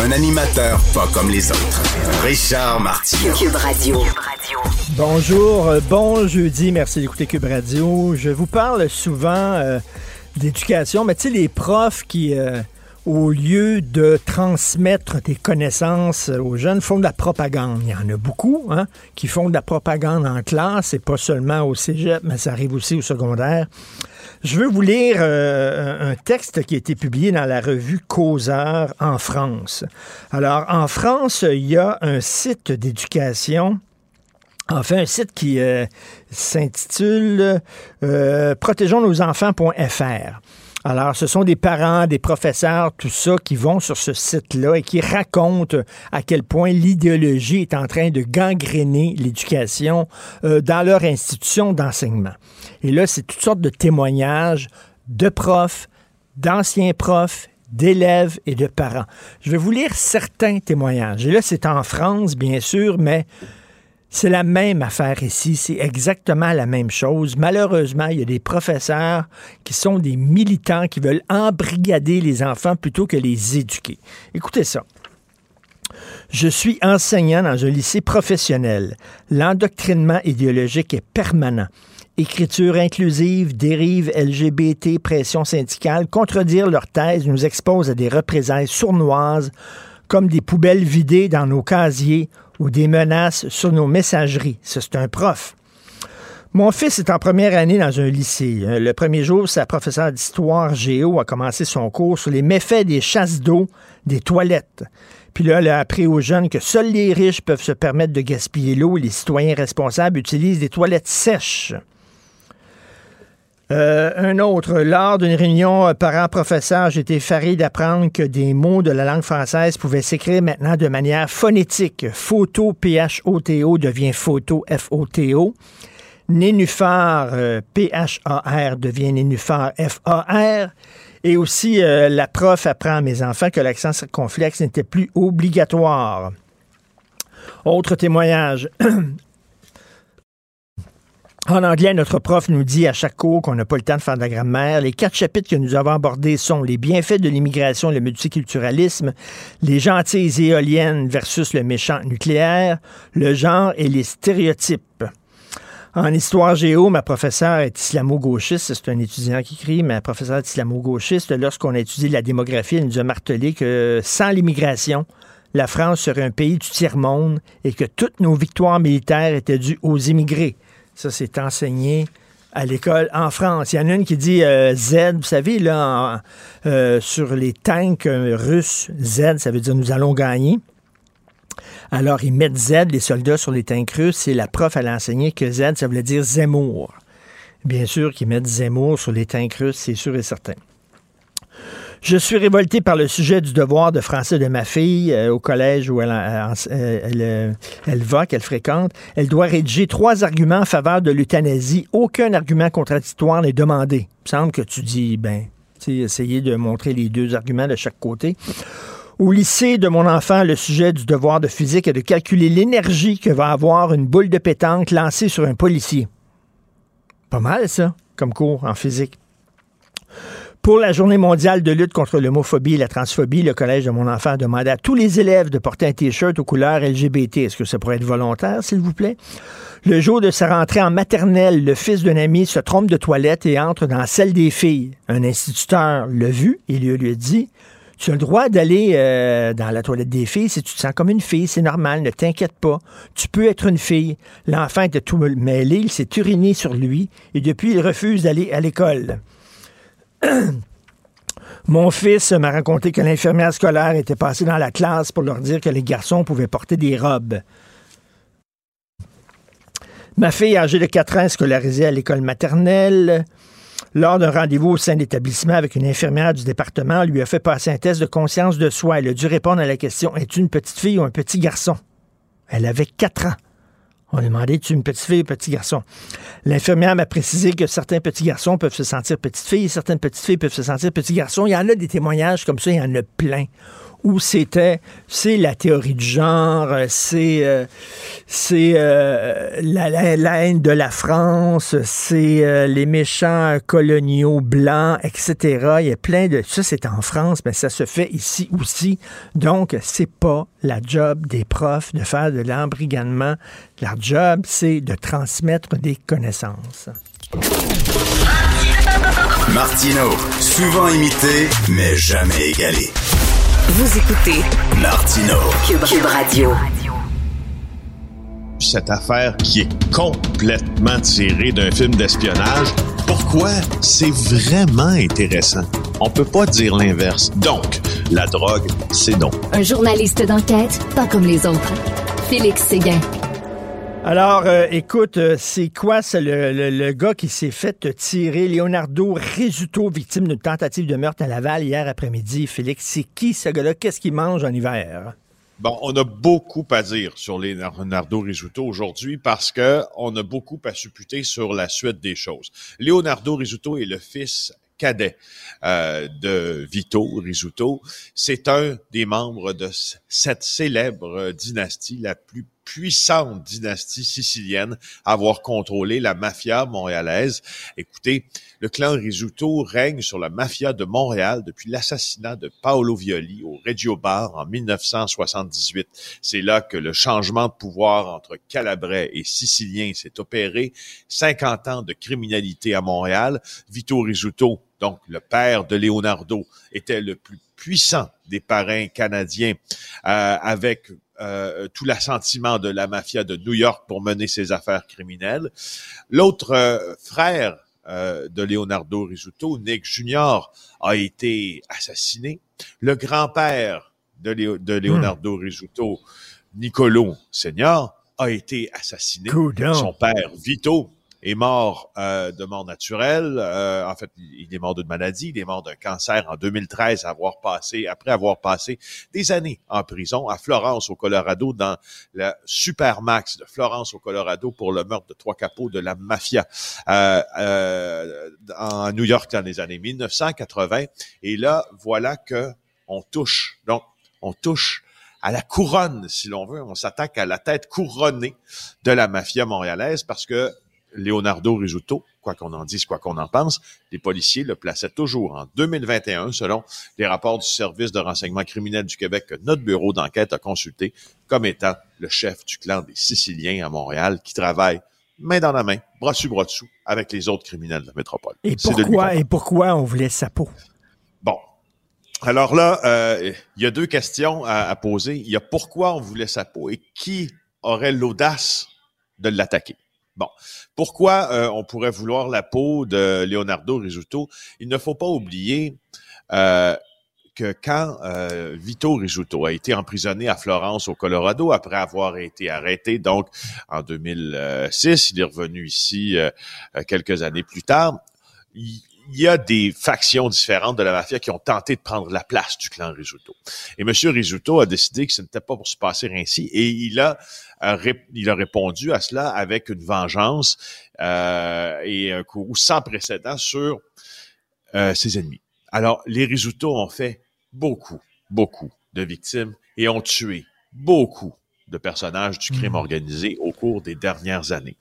Un animateur pas comme les autres. Richard Martineau. Cube Radio. Bonjour, euh, bon jeudi, merci d'écouter Cube Radio. Je vous parle souvent euh, d'éducation, mais tu sais, les profs qui, euh, au lieu de transmettre des connaissances aux jeunes, font de la propagande. Il y en a beaucoup hein, qui font de la propagande en classe, et pas seulement au cégep, mais ça arrive aussi au secondaire. Je veux vous lire euh, un texte qui a été publié dans la revue Causeur en France. Alors, en France, il y a un site d'éducation Enfin, un site qui euh, s'intitule euh, protégeons nos enfants.fr. Alors, ce sont des parents, des professeurs, tout ça, qui vont sur ce site-là et qui racontent à quel point l'idéologie est en train de gangréner l'éducation euh, dans leur institution d'enseignement. Et là, c'est toutes sortes de témoignages de profs, d'anciens profs, d'élèves et de parents. Je vais vous lire certains témoignages. Et là, c'est en France, bien sûr, mais c'est la même affaire ici, c'est exactement la même chose. Malheureusement, il y a des professeurs qui sont des militants qui veulent embrigader les enfants plutôt que les éduquer. Écoutez ça. Je suis enseignant dans un lycée professionnel. L'endoctrinement idéologique est permanent. Écriture inclusive, dérive LGBT, pression syndicale, contredire leur thèse nous expose à des représailles sournoises comme des poubelles vidées dans nos casiers ou des menaces sur nos messageries. C'est un prof. Mon fils est en première année dans un lycée. Euh, le premier jour, sa professeure d'histoire géo a commencé son cours sur les méfaits des chasses d'eau des toilettes. Puis là, elle a appris aux jeunes que seuls les riches peuvent se permettre de gaspiller l'eau et les citoyens responsables utilisent des toilettes sèches. Euh, un autre, lors d'une réunion euh, parents-professeurs, j'étais effaré d'apprendre que des mots de la langue française pouvaient s'écrire maintenant de manière phonétique. Photo, P-H-O-T-O, devient photo, F-O-T-O. Nénuphar, euh, P-H-A-R, devient nénuphar, F-A-R. Et aussi, la prof apprend à mes enfants que l'accent circonflexe n'était plus obligatoire. Autre témoignage. En anglais, notre prof nous dit à chaque cours qu'on n'a pas le temps de faire de la grammaire. Les quatre chapitres que nous avons abordés sont les bienfaits de l'immigration le multiculturalisme, les gentilles éoliennes versus le méchant nucléaire, le genre et les stéréotypes. En histoire géo, ma professeure est islamo-gauchiste. C'est un étudiant qui écrit. Ma professeure est islamo-gauchiste. Lorsqu'on a étudié la démographie, elle nous a martelé que sans l'immigration, la France serait un pays du tiers-monde et que toutes nos victoires militaires étaient dues aux immigrés. Ça, c'est enseigné à l'école en France. Il y en a une qui dit euh, Z, vous savez, là, euh, sur les tanks euh, russes, Z, ça veut dire nous allons gagner. Alors, ils mettent Z, les soldats, sur les tanks russes, et la prof, elle a enseigné que Z, ça voulait dire Zemmour. Bien sûr qu'ils mettent Zemmour sur les tanks russes, c'est sûr et certain. Je suis révolté par le sujet du devoir de français de ma fille euh, au collège où elle, euh, euh, elle, va, qu'elle fréquente. Elle doit rédiger trois arguments en faveur de l'euthanasie. Aucun argument contradictoire n'est demandé. Il me semble que tu dis, ben, essayer de montrer les deux arguments de chaque côté. Au lycée de mon enfant, le sujet du devoir de physique est de calculer l'énergie que va avoir une boule de pétanque lancée sur un policier. Pas mal, ça, comme cours en physique. Pour la journée mondiale de lutte contre l'homophobie et la transphobie, le collège de mon enfant a demandé à tous les élèves de porter un T-shirt aux couleurs LGBT. Est-ce que ça pourrait être volontaire, s'il vous plaît? Le jour de sa rentrée en maternelle, le fils d'un ami se trompe de toilette et entre dans celle des filles. Un instituteur l'a vu et lui, a dit tu as le droit d'aller euh, dans la toilette des filles si tu te sens comme une fille, c'est normal, ne t'inquiète pas. Tu peux être une fille. L'enfant était tout mêlé, il s'est uriné sur lui et depuis il refuse d'aller à l'école. Mon fils m'a raconté que l'infirmière scolaire était passée dans la classe pour leur dire que les garçons pouvaient porter des robes. Ma fille âgée de 4 ans scolarisée à l'école maternelle. lors d'un rendez-vous au sein de avec une infirmière du département, lui a fait passer un test de conscience de soi. Elle a dû répondre à la question Es-tu une petite fille ou un petit garçon Elle avait quatre ans. On a demandé Es-tu une petite fille ou petit garçon L'infirmière m'a précisé que certains petits garçons peuvent se sentir petites filles, certaines petites filles peuvent se sentir petits garçons. Il y en a des témoignages comme ça, il y en a plein où c'était, c'est la théorie du genre, c'est euh, c'est euh, la, la, haine de la France, c'est euh, les méchants coloniaux blancs, etc. Il y a plein de ça, c'est en France, mais ça se fait ici aussi. Donc, c'est pas la job des profs de faire de l'embrigadement. Leur job, c'est de transmettre des connaissances. Martino, souvent imité, mais jamais égalé. Vous écoutez Martino Cube, Radio. Cette affaire qui est complètement tirée d'un film d'espionnage, pourquoi c'est vraiment intéressant? On peut pas dire l'inverse. Donc, la drogue, c'est donc. Un journaliste d'enquête, pas comme les autres. Félix Séguin. Alors, euh, écoute, euh, c'est quoi c'est le, gars qui s'est fait tirer, Leonardo Risuto, victime d'une tentative de meurtre à Laval hier après-midi? Félix, c'est qui ce gars-là? Qu'est-ce qu'il mange en hiver? Bon, on a beaucoup à dire sur Leonardo Risuto aujourd'hui parce que on a beaucoup à supputer sur la suite des choses. Leonardo Risuto est le fils cadet euh, de Vito Risuto. C'est un des membres de cette célèbre dynastie, la plus puissante dynastie sicilienne à avoir contrôlé la mafia montréalaise. Écoutez, le clan Risuto règne sur la mafia de Montréal depuis l'assassinat de Paolo Violi au Reggio Bar en 1978. C'est là que le changement de pouvoir entre Calabrais et Siciliens s'est opéré. 50 ans de criminalité à Montréal. Vito Risuto, donc le père de Leonardo, était le plus puissant des parrains canadiens euh, avec euh, tout l'assentiment de la mafia de New York pour mener ses affaires criminelles. L'autre euh, frère euh, de Leonardo Risuto, Nick Jr., a été assassiné. Le grand-père de, de, Leonardo hmm. Risuto, Nicolo Senior, a été assassiné. Son père, Vito, est mort euh, de mort naturelle. Euh, en fait, il est mort d'une maladie. Il est mort d'un cancer en 2013, avoir passé, après avoir passé des années en prison à Florence, au Colorado, dans la Supermax de Florence, au Colorado, pour le meurtre de trois capots de la mafia euh, euh en New York dans les années 1980. Et là, voilà que on touche. Donc, on touche à la couronne, si l'on veut. On s'attaque à la tête couronnée de la mafia montréalaise parce que Leonardo Risuto, quoi qu'on en dise, quoi qu'on en pense, les policiers le plaçaient toujours en 2021, selon les rapports du service de renseignement criminel du Québec que notre bureau d'enquête a consulté, comme étant le chef du clan des Siciliens à Montréal qui travaille main dans la main, bras dessus, bras dessous, avec les autres criminels de la métropole. Et pourquoi, et pourquoi on voulait sa peau? Bon. Alors là, euh, il y a deux questions à, à poser. Il y a pourquoi on voulait sa peau et qui aurait l'audace de l'attaquer? Bon, pourquoi euh, on pourrait vouloir la peau de Leonardo Risuto? Il ne faut pas oublier euh, que quand euh, Vito Risuto a été emprisonné à Florence, au Colorado, après avoir été arrêté, donc en 2006, il est revenu ici quelques années plus tard. Il y a des factions différentes de la mafia qui ont tenté de prendre la place du clan Risuto. Et M. Risuto a décidé que ce n'était pas pour se passer ainsi et il a, il a répondu à cela avec une vengeance euh, et un coup sans précédent sur euh, ses ennemis. Alors, les Risuto ont fait beaucoup, beaucoup de victimes et ont tué beaucoup de personnages du crime mmh. organisé au cours des dernières années.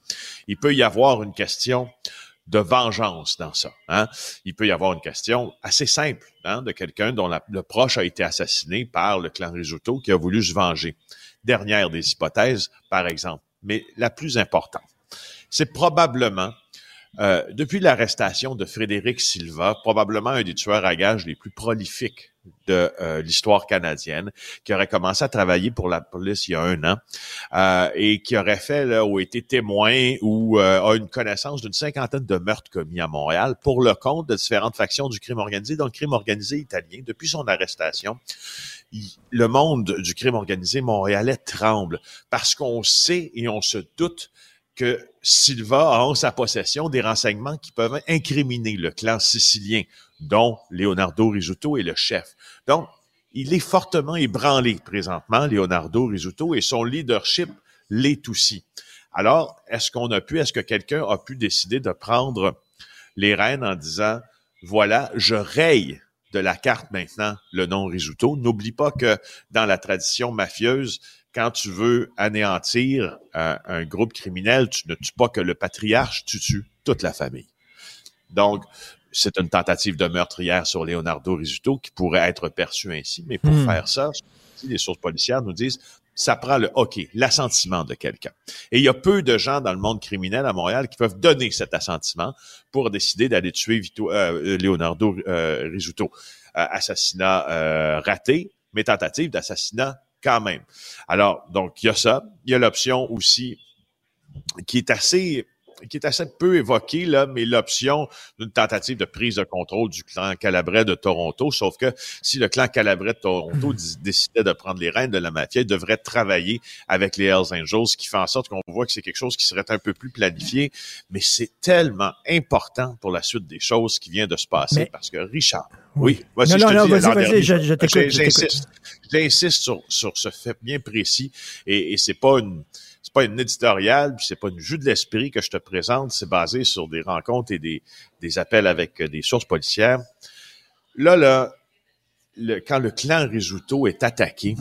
Il peut y avoir une question de vengeance dans ça. Hein? Il peut y avoir une question assez simple hein, de quelqu'un dont le proche a été assassiné par le clan Risuto qui a voulu se venger. Dernière des hypothèses, par exemple, mais la plus importante, c'est probablement euh, depuis l'arrestation de Frédéric Silva, probablement un des tueurs à gages les plus prolifiques de euh, l'histoire canadienne, qui aurait commencé à travailler pour la police il y a un an euh, et qui aurait fait là, ou été témoin ou a une connaissance d'une cinquantaine de meurtres commis à Montréal pour le compte de différentes factions du crime organisé, dont le crime organisé italien. Depuis son arrestation, le monde du crime organisé montréalais tremble parce qu'on sait et on se doute que Silva a en sa possession des renseignements qui peuvent incriminer le clan sicilien, dont Leonardo Risuto est le chef. Donc, il est fortement ébranlé présentement, Leonardo Risuto, et son leadership l'est aussi. Alors, est-ce qu'on a pu, est-ce que quelqu'un a pu décider de prendre les rênes en disant, voilà, je raye de la carte maintenant le nom Risuto. N'oublie pas que dans la tradition mafieuse, quand tu veux anéantir euh, un groupe criminel, tu ne tues pas que le patriarche, tu tues toute la famille. Donc, c'est une tentative de meurtrière sur Leonardo Risuto qui pourrait être perçue ainsi, mais pour Hmm. faire ça, les sources policières nous disent ça prend le OK, l'assentiment de quelqu'un. Et il y a peu de gens dans le monde criminel à Montréal qui peuvent donner cet assentiment pour décider d'aller tuer Vito, euh, Leonardo euh, Risuto. Euh, assassinat euh, raté, mais tentative d'assassinat quand même. Alors, donc, il y a ça. Il y a l'option aussi qui est assez qui est assez peu évoquée, là, mais l'option d'une tentative de prise de contrôle du clan Calabrais de Toronto. Sauf que si le clan Calabrais de Toronto d- décidait de prendre les rênes de la mafia, il devrait travailler avec les Hells Angels, ce qui fait en sorte qu'on voit que c'est quelque chose qui serait un peu plus planifié. Mais c'est tellement important pour la suite des choses qui vient de se passer Mais- parce que Richard, oui, Non, vas-y, non, non, dis, vas-y, vas-y, je- je t'écoute. J'insiste, j'insiste sur, sur ce fait bien précis et, et c'est pas une c'est pas une éditoriale, puis c'est pas une jus de l'esprit que je te présente, c'est basé sur des rencontres et des, appels avec euh, des sources policières. Là, là, quand le clan Risuto est attaqué,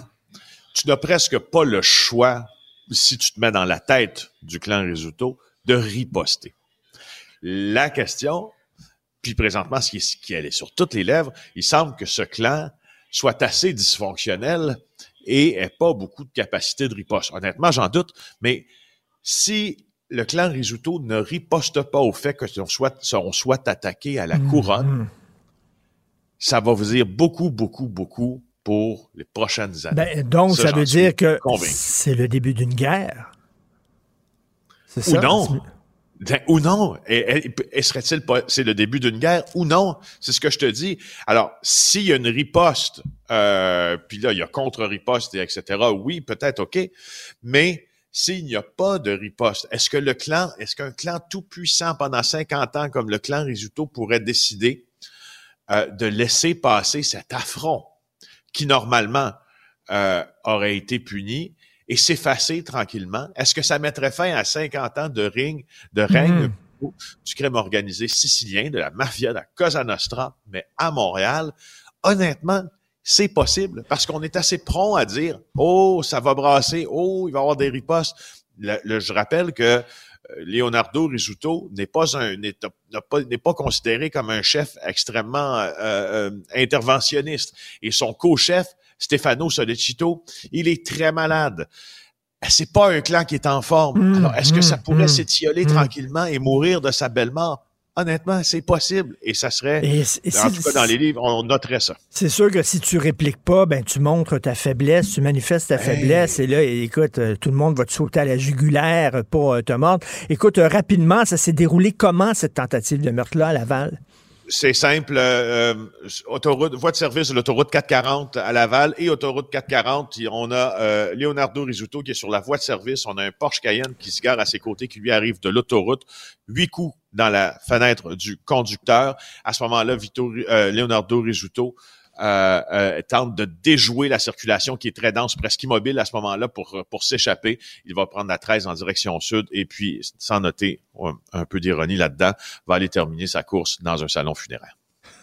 tu n'as presque pas le choix, si tu te mets dans la tête du clan Risuto, de riposter. La question, puis présentement, ce qui, est, ce qui est sur toutes les lèvres, il semble que ce clan soit assez dysfonctionnel et ait pas beaucoup de capacité de riposte. Honnêtement, j'en doute, mais si le clan Risuto ne riposte pas au fait que on soit, on soit attaqué à la couronne, Mhm. ça va vous dire beaucoup, beaucoup, beaucoup pour les prochaines années. Ben, donc, Ça, ça, veut dire que c'est le début d'une guerre. C'est Ou ça? non. Ben, ou non. Et, et- et serait-il pas, c'est le début d'une guerre ou non? C'est ce que je te dis. Alors, s'il y a une riposte, euh, puis là, il y a contre-riposte, et etc., oui, peut-être, OK. Mais s'il n'y a pas de riposte, est-ce que le clan, est-ce qu'un clan tout puissant pendant 50 ans comme le clan Risuto pourrait décider euh, de laisser passer cet affront qui, normalement, euh, aurait été puni et s'effacer tranquillement? Est-ce que ça mettrait fin à 50 ans de règne Mhm. du crime organisé sicilien, de la mafia, de la Cosa Nostra, mais à Montréal? Honnêtement, c'est possible parce qu'on est assez prompt à dire Oh, ça va brasser, oh, il va y avoir des ripostes. Le, le- je rappelle que euh, Leonardo Risuto n'est pas un n'est pas n'est pas considéré comme un chef extrêmement euh, euh, interventionniste et son co-chef Stefano Solecito, il est très malade. C'est pas un clan qui est en forme. Mm, Alors, est-ce que ça mm, pourrait mm, s'étioler tranquillement et mourir de sa belle mort? Honnêtement, c'est possible. Et ça serait, Et en tout cas dans les livres, on noterait ça. C'est sûr que si tu répliques pas, ben tu montres ta faiblesse, tu manifestes ta faiblesse, et là, écoute, euh, tout le monde va te sauter à la jugulaire pour euh, te mordre. Écoute, euh, rapidement, ça s'est déroulé comment cette tentative de meurtre-là à Laval? C'est simple, euh, euh, autoroute, voie de service de l'autoroute 440 à Laval et autoroute 440, y- on a euh, Leonardo Risuto qui est sur la voie de service, on a un Porsche Cayenne qui se gare à ses côtés, qui lui arrive de l'autoroute, huit coups dans la fenêtre du conducteur. À ce moment-là, Vito, Leonardo Risuto euh, euh, tente de déjouer la circulation qui est très dense, presque immobile à ce moment-là pour, pour s'échapper. Il va prendre la 13 en direction sud et puis, sans noter un, un peu d'ironie là-dedans, va aller terminer sa course dans un salon funéraire.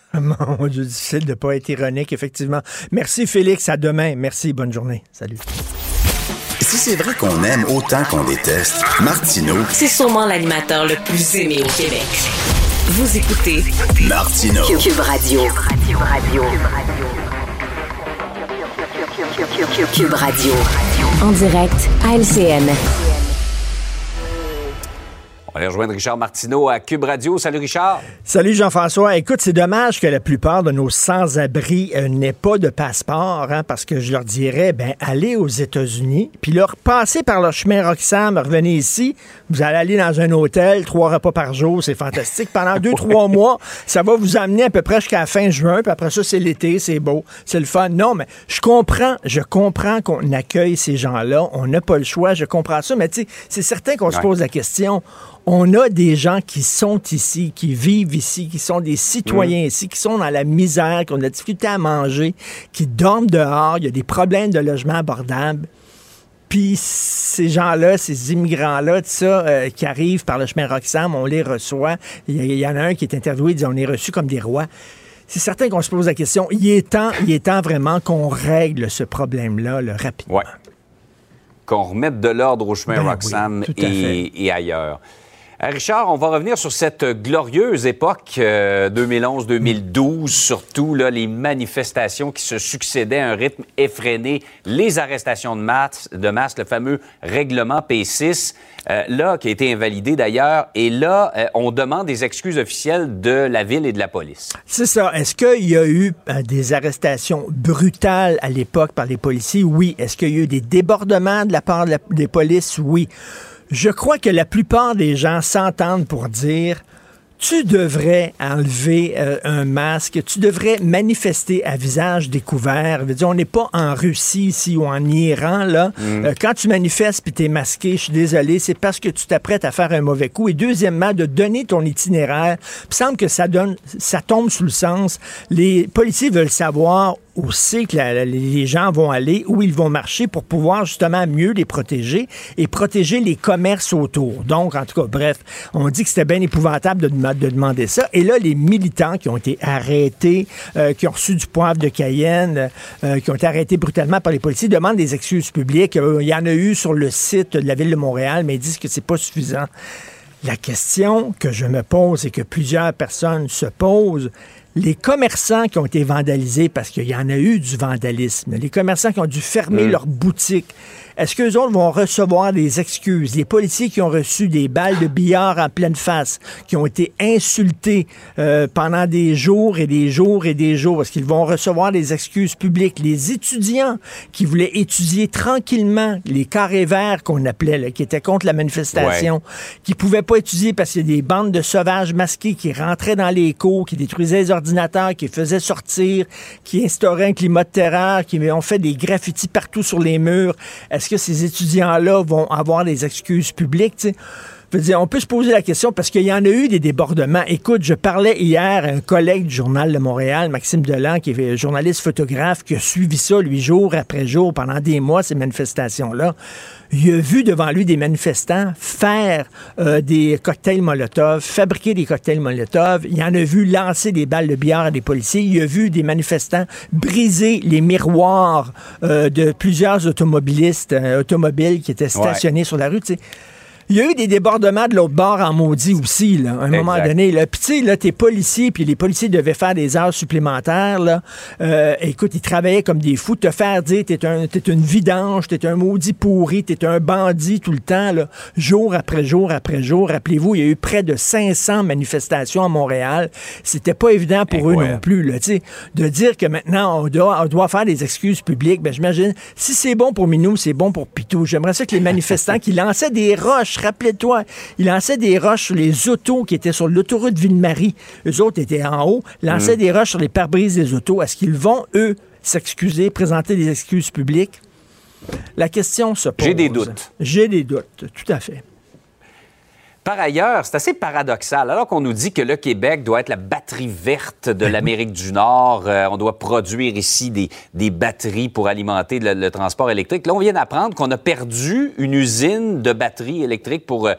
Mon Dieu, difficile de ne pas être ironique, effectivement. Merci, Félix. À demain. Merci. Bonne journée. Salut. Si c'est vrai qu'on aime autant qu'on déteste, Martineau, C'est sûrement l'animateur le plus aimé au Québec. Vous écoutez Martineau, Cube Radio. Cube Radio. Cube Radio. En direct à LCN. On va rejoindre Richard Martineau à Cube Radio. Salut Richard. Salut Jean-François. Écoute, c'est dommage que la plupart de nos sans-abri euh, n'aient pas de passeport, hein, parce que je leur dirais, ben, allez aux États-Unis, puis leur passez par le chemin Roxham, revenez ici, vous allez aller dans un hôtel, trois repas par jour, c'est fantastique. Pendant deux, trois mois, ça va vous amener à peu près jusqu'à la fin juin, puis après ça, c'est l'été, c'est beau, c'est le fun. Non, mais je comprends, je comprends qu'on accueille ces gens-là, on n'a pas le choix, je comprends ça, mais tu sais, c'est certain qu'on se pose la question on a des gens qui sont ici, qui vivent ici, qui sont des citoyens mm. ici, qui sont dans la misère, qui ont de la difficulté à manger, qui dorment dehors, il y a des problèmes de logement abordable. Puis ces gens-là, ces immigrants-là, tout ça, euh, qui arrivent par le chemin Roxham, on les reçoit. Il y, en a un qui est interviewé, il dit on est reçus comme des rois. C'est certain qu'on se pose la question. Il est temps, il est temps vraiment qu'on règle ce problème-là rapidement. Qu'on remette de l'ordre au chemin ben Roxham et ailleurs. Euh, Richard, on va revenir sur cette glorieuse époque 2011-2012, euh, surtout là, les manifestations qui se succédaient à un rythme effréné, les arrestations de masse, le fameux règlement P6, euh, là, qui a été invalidé d'ailleurs, et là, on demande des excuses officielles de la ville et de la police. C'est ça. Est-ce qu'il y a eu des arrestations brutales à l'époque par les policiers? Oui. Est-ce qu'il y a eu des débordements de la part des polices? Oui. Je crois que la plupart des gens s'entendent pour dire tu devrais enlever euh, un masque, tu devrais manifester à visage découvert. Je veux dire, on n'est pas en Russie ici ou en Iran, là. Mm. Euh, quand tu manifestes puis tu es masqué, je suis désolé, c'est parce que tu t'apprêtes à faire un mauvais coup. Et deuxièmement, de donner ton itinéraire. Il semble que ça donne, ça tombe sous le sens. Les policiers veulent savoir où que les gens vont aller, où ils vont marcher pour pouvoir justement mieux les protéger et protéger les commerces autour. Donc, en tout cas, bref, on dit que c'était bien épouvantable de, de, demander ça. Et là, les militants qui ont été arrêtés, euh, qui ont reçu du poivre de Cayenne, euh, qui ont été arrêtés brutalement par les policiers, demandent des excuses publiques. Euh, il y en a eu sur le site de la ville de Montréal, mais ils disent que c'est pas suffisant. La question que je me pose et que plusieurs personnes se posent, les commerçants qui ont été vandalisés, parce qu'il y en a eu du vandalisme, les commerçants qui ont dû fermer mm. leurs boutiques, est-ce qu'eux autres vont recevoir des excuses? Les policiers qui ont reçu des balles de billard en pleine face, qui ont été insultés euh, pendant des jours et des jours et des jours, est-ce qu'ils vont recevoir des excuses publiques? Les étudiants qui voulaient étudier tranquillement les carrés verts qu'on appelait, qui étaient contre la manifestation, qui pouvaient pas étudier parce qu'il y a des bandes de sauvages masqués qui rentraient dans les cours, qui détruisaient les ordinateurs, qui faisaient sortir, qui instauraient un climat de terreur, qui ont fait des graffitis partout sur les murs. Est-ce est-ce que ces étudiants-là vont avoir des excuses publiques? On peut se poser la question parce qu'il y en a eu des débordements. Écoute, je parlais hier à un collègue du Journal de Montréal, Maxime Delan, qui est journaliste photographe, qui a suivi ça, lui, jour après jour, pendant des mois, ces manifestations-là. Il a vu devant lui des manifestants faire euh, des cocktails Molotov, fabriquer des cocktails Molotov. Il en a vu lancer des balles de billard à des policiers. Il a vu des manifestants briser les miroirs euh, de plusieurs automobilistes, euh, automobiles qui étaient stationnés sur la rue. Il y a eu des débordements de l'autre bord en maudit aussi, là, à un moment donné. Là. Puis tu sais, là, t'es policier, puis les policiers devaient faire des heures supplémentaires. Là. Euh, écoute, ils travaillaient comme des fous. Te faire dire t'es un, une vidange, t'es un maudit pourri, t'es un bandit tout le temps, là, jour après jour après jour. Rappelez-vous, il y a eu près de 500 manifestations à Montréal. C'était pas évident pour eux non plus, là, tu sais, de dire que maintenant on doit, on doit faire des excuses publiques. Ben, j'imagine, si c'est bon pour Minou, c'est bon pour Pitou. J'aimerais ça que les manifestants qui lançaient des roches Rappelez-toi, il lançait des roches sur les autos qui étaient sur l'autoroute Ville-Marie. Eux autres étaient en haut, lançaient mm. des roches sur les pare-brises des autos. Est-ce qu'ils vont, eux, s'excuser, présenter des excuses publiques? La question se pose. J'ai des doutes. J'ai des doutes, tout à fait. Par ailleurs, c'est assez paradoxal. Alors qu'on nous dit que le Québec doit être la batterie verte de l'Amérique du Nord, euh, on doit produire ici des, des batteries pour alimenter le, transport électrique. Là, on vient d'apprendre qu'on a perdu une usine de batteries électriques pour... Euh,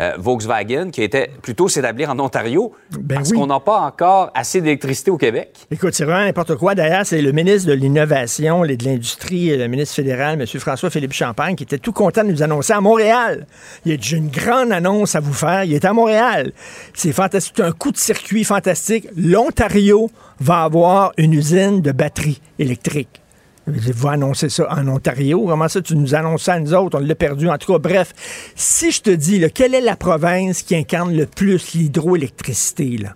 euh, Volkswagen, qui était plutôt s'établir en Ontario, ben parce qu'on n'a pas encore assez d'électricité au Québec. Écoute, c'est vraiment n'importe quoi. D'ailleurs, c'est le ministre de l'Innovation et de l'Industrie, le ministre fédéral, M. François-Philippe Champagne, qui était tout content de nous annoncer à Montréal. Il a dit, une grande annonce à vous faire. Il est à Montréal. C'est fantastique. un coup de circuit fantastique. L'Ontario va avoir une usine de batteries électriques. Vous annoncez ça en Ontario. Comment ça, tu nous annonces ça à nous autres? On l'a perdu. En tout cas, bref, si je te dis, là, quelle est la province qui incarne le plus l'hydroélectricité? Là?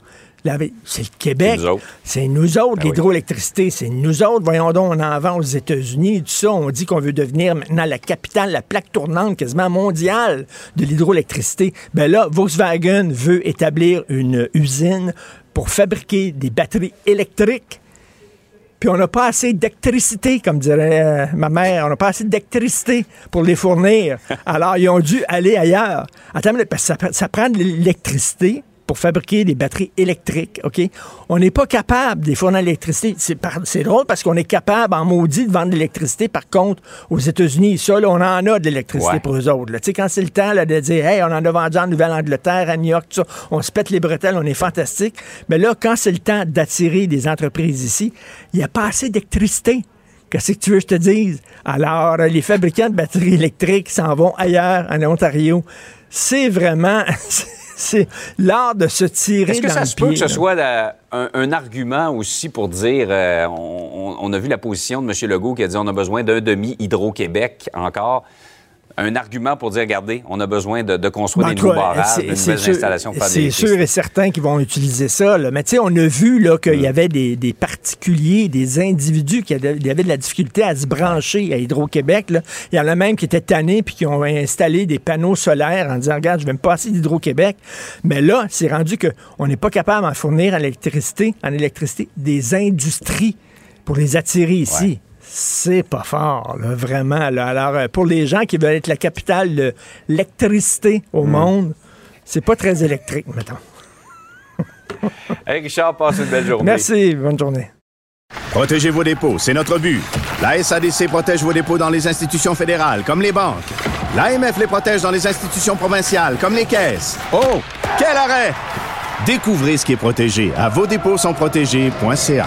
C'est le Québec. C'est nous autres, ben l'hydroélectricité. C'est nous autres. Voyons donc, on en vend aux États-Unis. Tout ça, on dit qu'on veut devenir maintenant la capitale, la plaque tournante quasiment mondiale de l'hydroélectricité. Ben là, Volkswagen veut établir une usine pour fabriquer des batteries électriques puis on n'a pas assez d'électricité, comme dirait euh, ma mère. On n'a pas assez d'électricité pour les fournir. Alors, ils ont dû aller ailleurs. Attends, parce ça, ça prend de l'électricité pour fabriquer des batteries électriques, OK? On n'est pas capable de fournir l'électricité. C'est drôle parce qu'on est capable, en maudit, de vendre de l'électricité. Par contre, aux États-Unis, ça, on en a de l'électricité pour eux autres. Tu sais, quand c'est le temps de dire, hey, on en a vendu en Nouvelle-Angleterre, à New York, tout ça, on se pète les bretelles, on est fantastique. Mais là, quand c'est le temps d'attirer des entreprises ici, il n'y a pas assez d'électricité. Qu'est-ce que tu veux que je te dise? Alors, les fabricants de batteries électriques s'en vont ailleurs, en Ontario. C'est vraiment... c'est l'art de se tirer Est-ce que ça se peut que ce soit un, argument aussi pour dire, euh, on, a vu la position de M. Legault qui a dit on a besoin d'un demi Hydro-Québec encore un argument pour dire, regardez, on a besoin de, construire ben, des nouveaux barrages, des nouvelles installations C'est sûr et certain qu'ils vont utiliser ça. Là. Mais tu sais, on a vu qu'il y mm. avait des, particuliers, des individus qui avaient, de la difficulté à se brancher à Hydro-Québec. Il y en a même qui étaient tannés puis qui ont installé des panneaux solaires en disant, regarde, je vais me passer d'Hydro-Québec. Mais là, c'est rendu qu'on n'est pas capable d'en fournir en électricité, en électricité des industries pour les attirer ici c'est pas fort, vraiment. Alors, euh, pour les gens qui veulent être la capitale de l'électricité au hmm. monde, c'est pas très électrique, mettons. hey Richard, passe une belle journée. Merci, bonne journée. Protégez vos dépôts, c'est notre but. La SADC protège vos dépôts dans les institutions fédérales, comme les banques. L'AMF les protège dans les institutions provinciales, comme les caisses. Oh, quel arrêt! Découvrez ce qui est protégé à vos dépôts sont protégés.ca.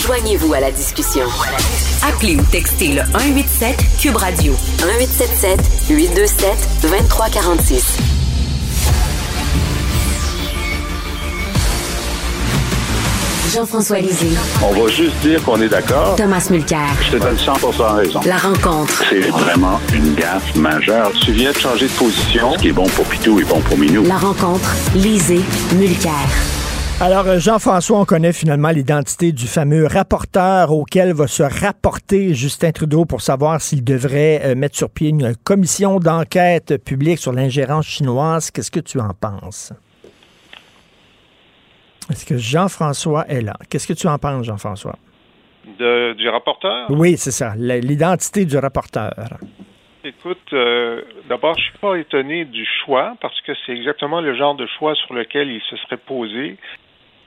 Joignez-vous à la discussion. Appelez ou textez le 187 Cube Radio 1877 827 2346. Jean-François Lisée. On va juste dire qu'on est d'accord. Thomas Mulcair. Je te donne 100% raison. La rencontre. C'est vraiment une gaffe majeure. Tu viens de changer de position. Ce qui est bon pour Pitou est bon pour Minou. La rencontre. Lisée. Mulcair. Alors, euh, Jean-François, on connaît finalement l'identité du fameux rapporteur auquel va se rapporter Justin Trudeau pour savoir s'il devrait euh, mettre sur pied une commission d'enquête publique sur l'ingérence chinoise. Qu'est-ce que tu en penses? Est-ce que Jean-François est là? Qu'est-ce que tu en penses, Jean-François? du rapporteur? Oui, c'est ça. L'identité du rapporteur. Écoute, euh, d'abord, je suis pas étonné du choix parce que c'est exactement le genre de choix sur lequel il se serait posé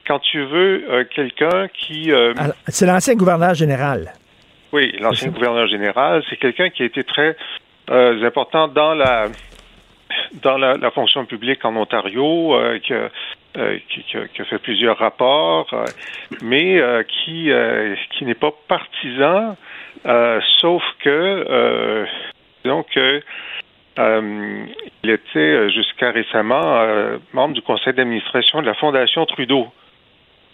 quand tu veux euh, quelqu'un qui... Euh, c'est l'ancien gouverneur général. Oui, l'ancien gouverneur général, c'est quelqu'un qui a été très euh, important dans la dans la, fonction publique en Ontario, qui, qui, a, fait plusieurs rapports, mais qui qui n'est pas partisan, sauf que donc il était jusqu'à récemment membre du conseil d'administration de la Fondation Trudeau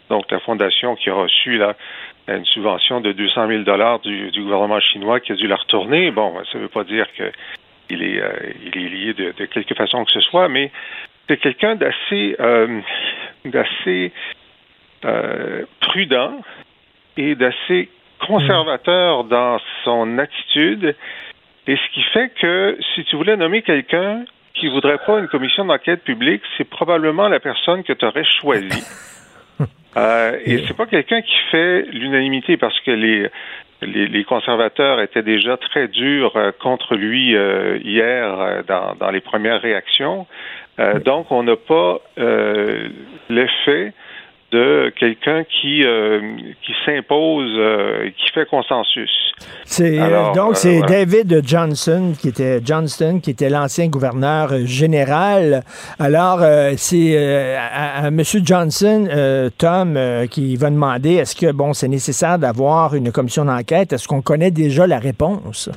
donc la fondation qui a reçu là, une subvention de 200 000 dollars du, gouvernement chinois qui a dû la retourner. Bon, ça ne veut pas dire qu'il est, euh, il est lié de, quelque façon que ce soit, mais c'est quelqu'un d'assez, euh, d'assez euh, prudent et d'assez conservateur dans son attitude. Et ce qui fait que si tu voulais nommer quelqu'un qui voudrait pas une commission d'enquête publique, c'est probablement la personne que tu aurais choisie. Euh, et c'est pas quelqu'un qui fait l'unanimité parce que les, les, conservateurs étaient déjà très durs euh, contre lui euh, hier dans, dans, les premières réactions. donc, on n'a pas l'effet de quelqu'un qui euh, qui s'impose, euh, qui fait consensus. C'est euh, donc c'est David Johnson qui était Johnston qui était l'ancien gouverneur général. Alors c'est à, M. Johnson, Tom, qui va demander est-ce que bon c'est nécessaire d'avoir une commission d'enquête? Est-ce qu'on connaît déjà la réponse?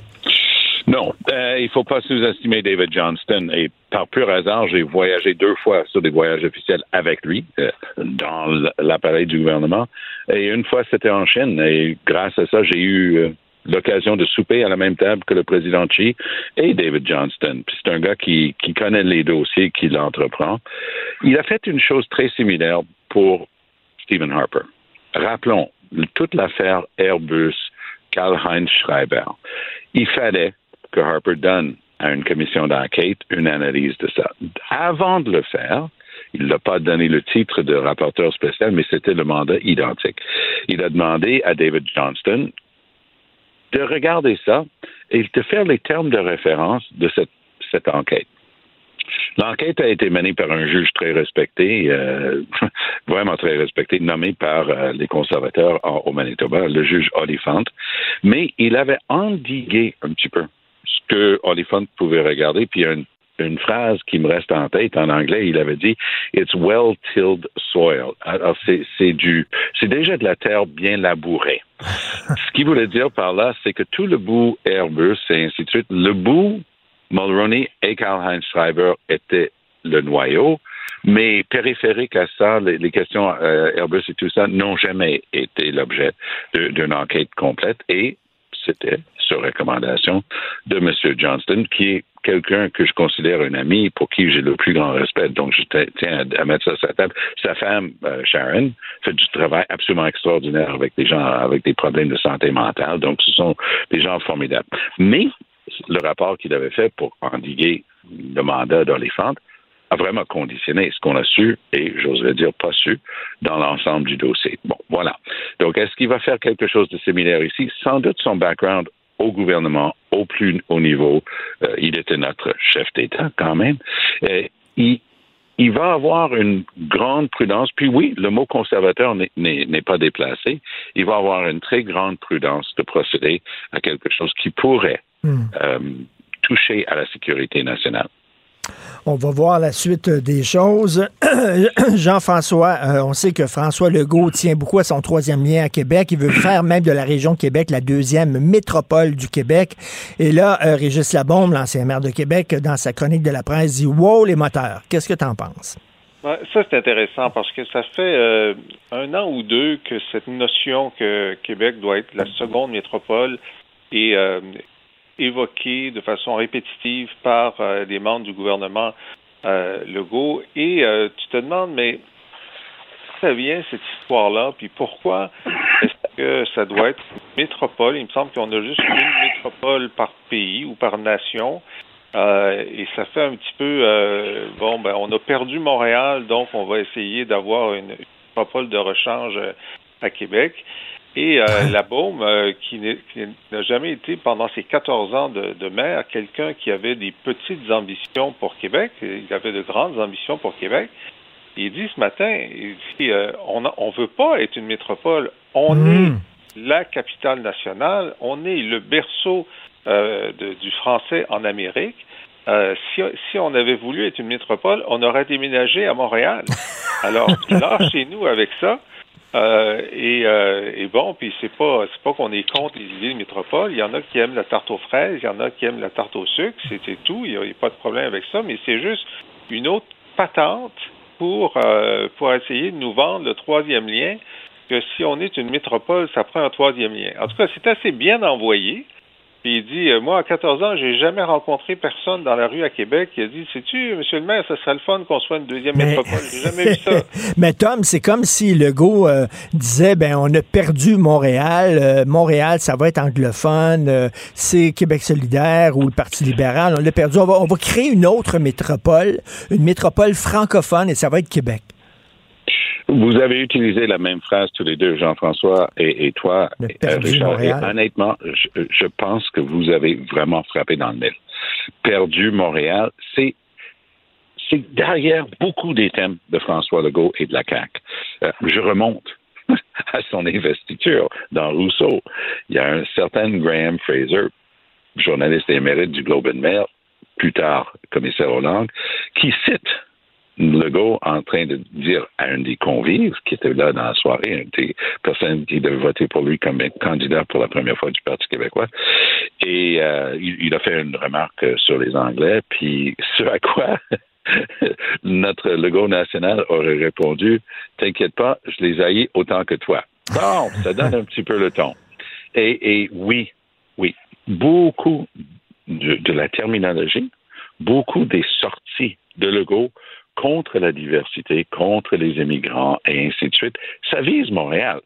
Non, euh, il faut pas sous-estimer David Johnston. Et par pur hasard, j'ai voyagé deux fois sur des voyages officiels avec lui euh, dans l'appareil du gouvernement. Et une fois, c'était en Chine. Et grâce à ça, j'ai eu euh, l'occasion de souper à la même table que le président Xi et David Johnston. C'est un gars qui, qui connaît les dossiers qu'il entreprend. Il a fait une chose très similaire pour Stephen Harper. Rappelons toute l'affaire Airbus, Karl-Heinz Schreiber. Il fallait que Harper donne à une commission d'enquête une analyse de ça. Avant de le faire, il n'a pas donné le titre de rapporteur spécial, mais c'était le mandat identique. Il a demandé à David Johnston de regarder ça et de faire les termes de référence de cette, enquête. L'enquête a été menée par un juge très respecté, euh, vraiment très respecté, nommé par euh, les conservateurs au Manitoba, le juge Oliphant, mais il avait endigué un petit peu que Oliphant pouvait regarder. Puis il y a une, phrase qui me reste en tête en anglais. Il avait dit It's well tilled soil. Alors c'est du, c'est déjà de la terre bien labourée. Ce qu'il voulait dire par là, c'est que tout le bout Airbus et ainsi de suite, le bout Mulroney et Karl-Heinz Schreiber était le noyau. Mais périphérique à ça, les, questions euh, Airbus et tout ça n'ont jamais été l'objet d'une enquête complète et c'était sur recommandation de M. Johnston, qui est quelqu'un que je considère un ami pour qui j'ai le plus grand respect. Donc, je tiens à, mettre ça sur sa table. Sa femme, euh, Sharon, fait du travail absolument extraordinaire avec des gens avec des problèmes de santé mentale. Donc, ce sont des gens formidables. Mais le rapport qu'il avait fait pour endiguer le mandat d'Oliphant a vraiment conditionné ce qu'on a su et, j'oserais dire, pas su dans l'ensemble du dossier. Bon, voilà. Donc, est-ce qu'il va faire quelque chose de similaire ici? Sans doute son background au gouvernement au plus haut niveau. Euh, il était notre chef d'État quand même. Et il, il va avoir une grande prudence. Puis oui, le mot conservateur n'est pas déplacé. Il va avoir une très grande prudence de procéder à quelque chose qui pourrait hmm. euh, toucher à la sécurité nationale. On va voir la suite des choses. Jean-François, euh, on sait que François Legault tient beaucoup à son troisième lien à Québec. Il veut faire même de la région Québec la deuxième métropole du Québec. Et là, euh, Régis Labombe, l'ancien maire de Québec, dans sa chronique de la presse, dit Wow, les moteurs. Qu'est-ce que tu en penses? ça, c'est intéressant parce que ça fait euh, un an ou deux que cette notion que Québec doit être la seconde métropole est, évoqué de façon répétitive par euh, des membres du gouvernement euh, Legault. Et euh, tu te demandes, mais ça vient cette histoire-là, puis pourquoi est-ce que ça doit être une métropole? Il me semble qu'on a juste une métropole par pays ou par nation. et ça fait un petit peu bon ben on a perdu Montréal, donc on va essayer d'avoir une métropole de rechange à Québec. Et euh, la Baume, euh, qui n'a jamais été pendant ses 14 ans de, maire quelqu'un qui avait des petites ambitions pour Québec, il avait de grandes ambitions pour Québec. Il dit ce matin, il dit, euh, on ne veut pas être une métropole, on hmm. est la capitale nationale, on est le berceau du français en Amérique. si, si, on avait voulu être une métropole, on aurait déménagé à Montréal. Alors, là, chez nous avec ça. Euh, euh, et, bon, puis c'est pas c'est pas qu'on est contre les idées de métropole. Il y en a qui aiment la tarte aux fraises, il y en a qui aiment la tarte au sucre, c'est tout. Il n'y a, pas de problème avec ça, mais c'est juste une autre patente pour euh, pour essayer de nous vendre le troisième lien. Que si on est une métropole, ça prend un troisième lien. En tout cas, c'est assez bien envoyé. Puis il dit, euh, moi, à 14 ans, j'ai jamais rencontré personne dans la rue à Québec qui a dit, sais-tu, monsieur le maire, ça serait le fun qu'on soit une deuxième métropole. J'ai jamais vu ça. Mais Tom, c'est comme si Legault euh, disait, ben, on a perdu Montréal. Euh, Montréal, ça va être anglophone. c'est Québec solidaire ou le Parti libéral. On l'a perdu. On va, on va créer une autre métropole, une métropole francophone et ça va être Québec. Vous avez utilisé la même phrase tous les deux, Jean-François et, toi, euh, Richard. Et honnêtement, je, pense que vous avez vraiment frappé dans le mille. Perdu Montréal, c'est c'est derrière beaucoup des thèmes de François Legault et de la CAQ. Euh, je remonte à son investiture dans Rousseau. Il y a un certain Graham Fraser, journaliste émérite du Globe and Mail, plus tard commissaire aux langues, qui cite Legault en train de dire à un des convives qui était là dans la soirée, une des personnes qui devait voter pour lui comme candidat pour la première fois du Parti québécois, et euh, il, a fait une remarque sur les Anglais, puis ce à quoi notre Legault national aurait répondu T'inquiète pas, je les haïs autant que toi. Bon, ça donne un petit peu le ton. Et, et oui, oui, beaucoup de, de, la terminologie, beaucoup des sorties de Legault contre la diversité, contre les immigrants et ainsi de suite, ça vise Montréal.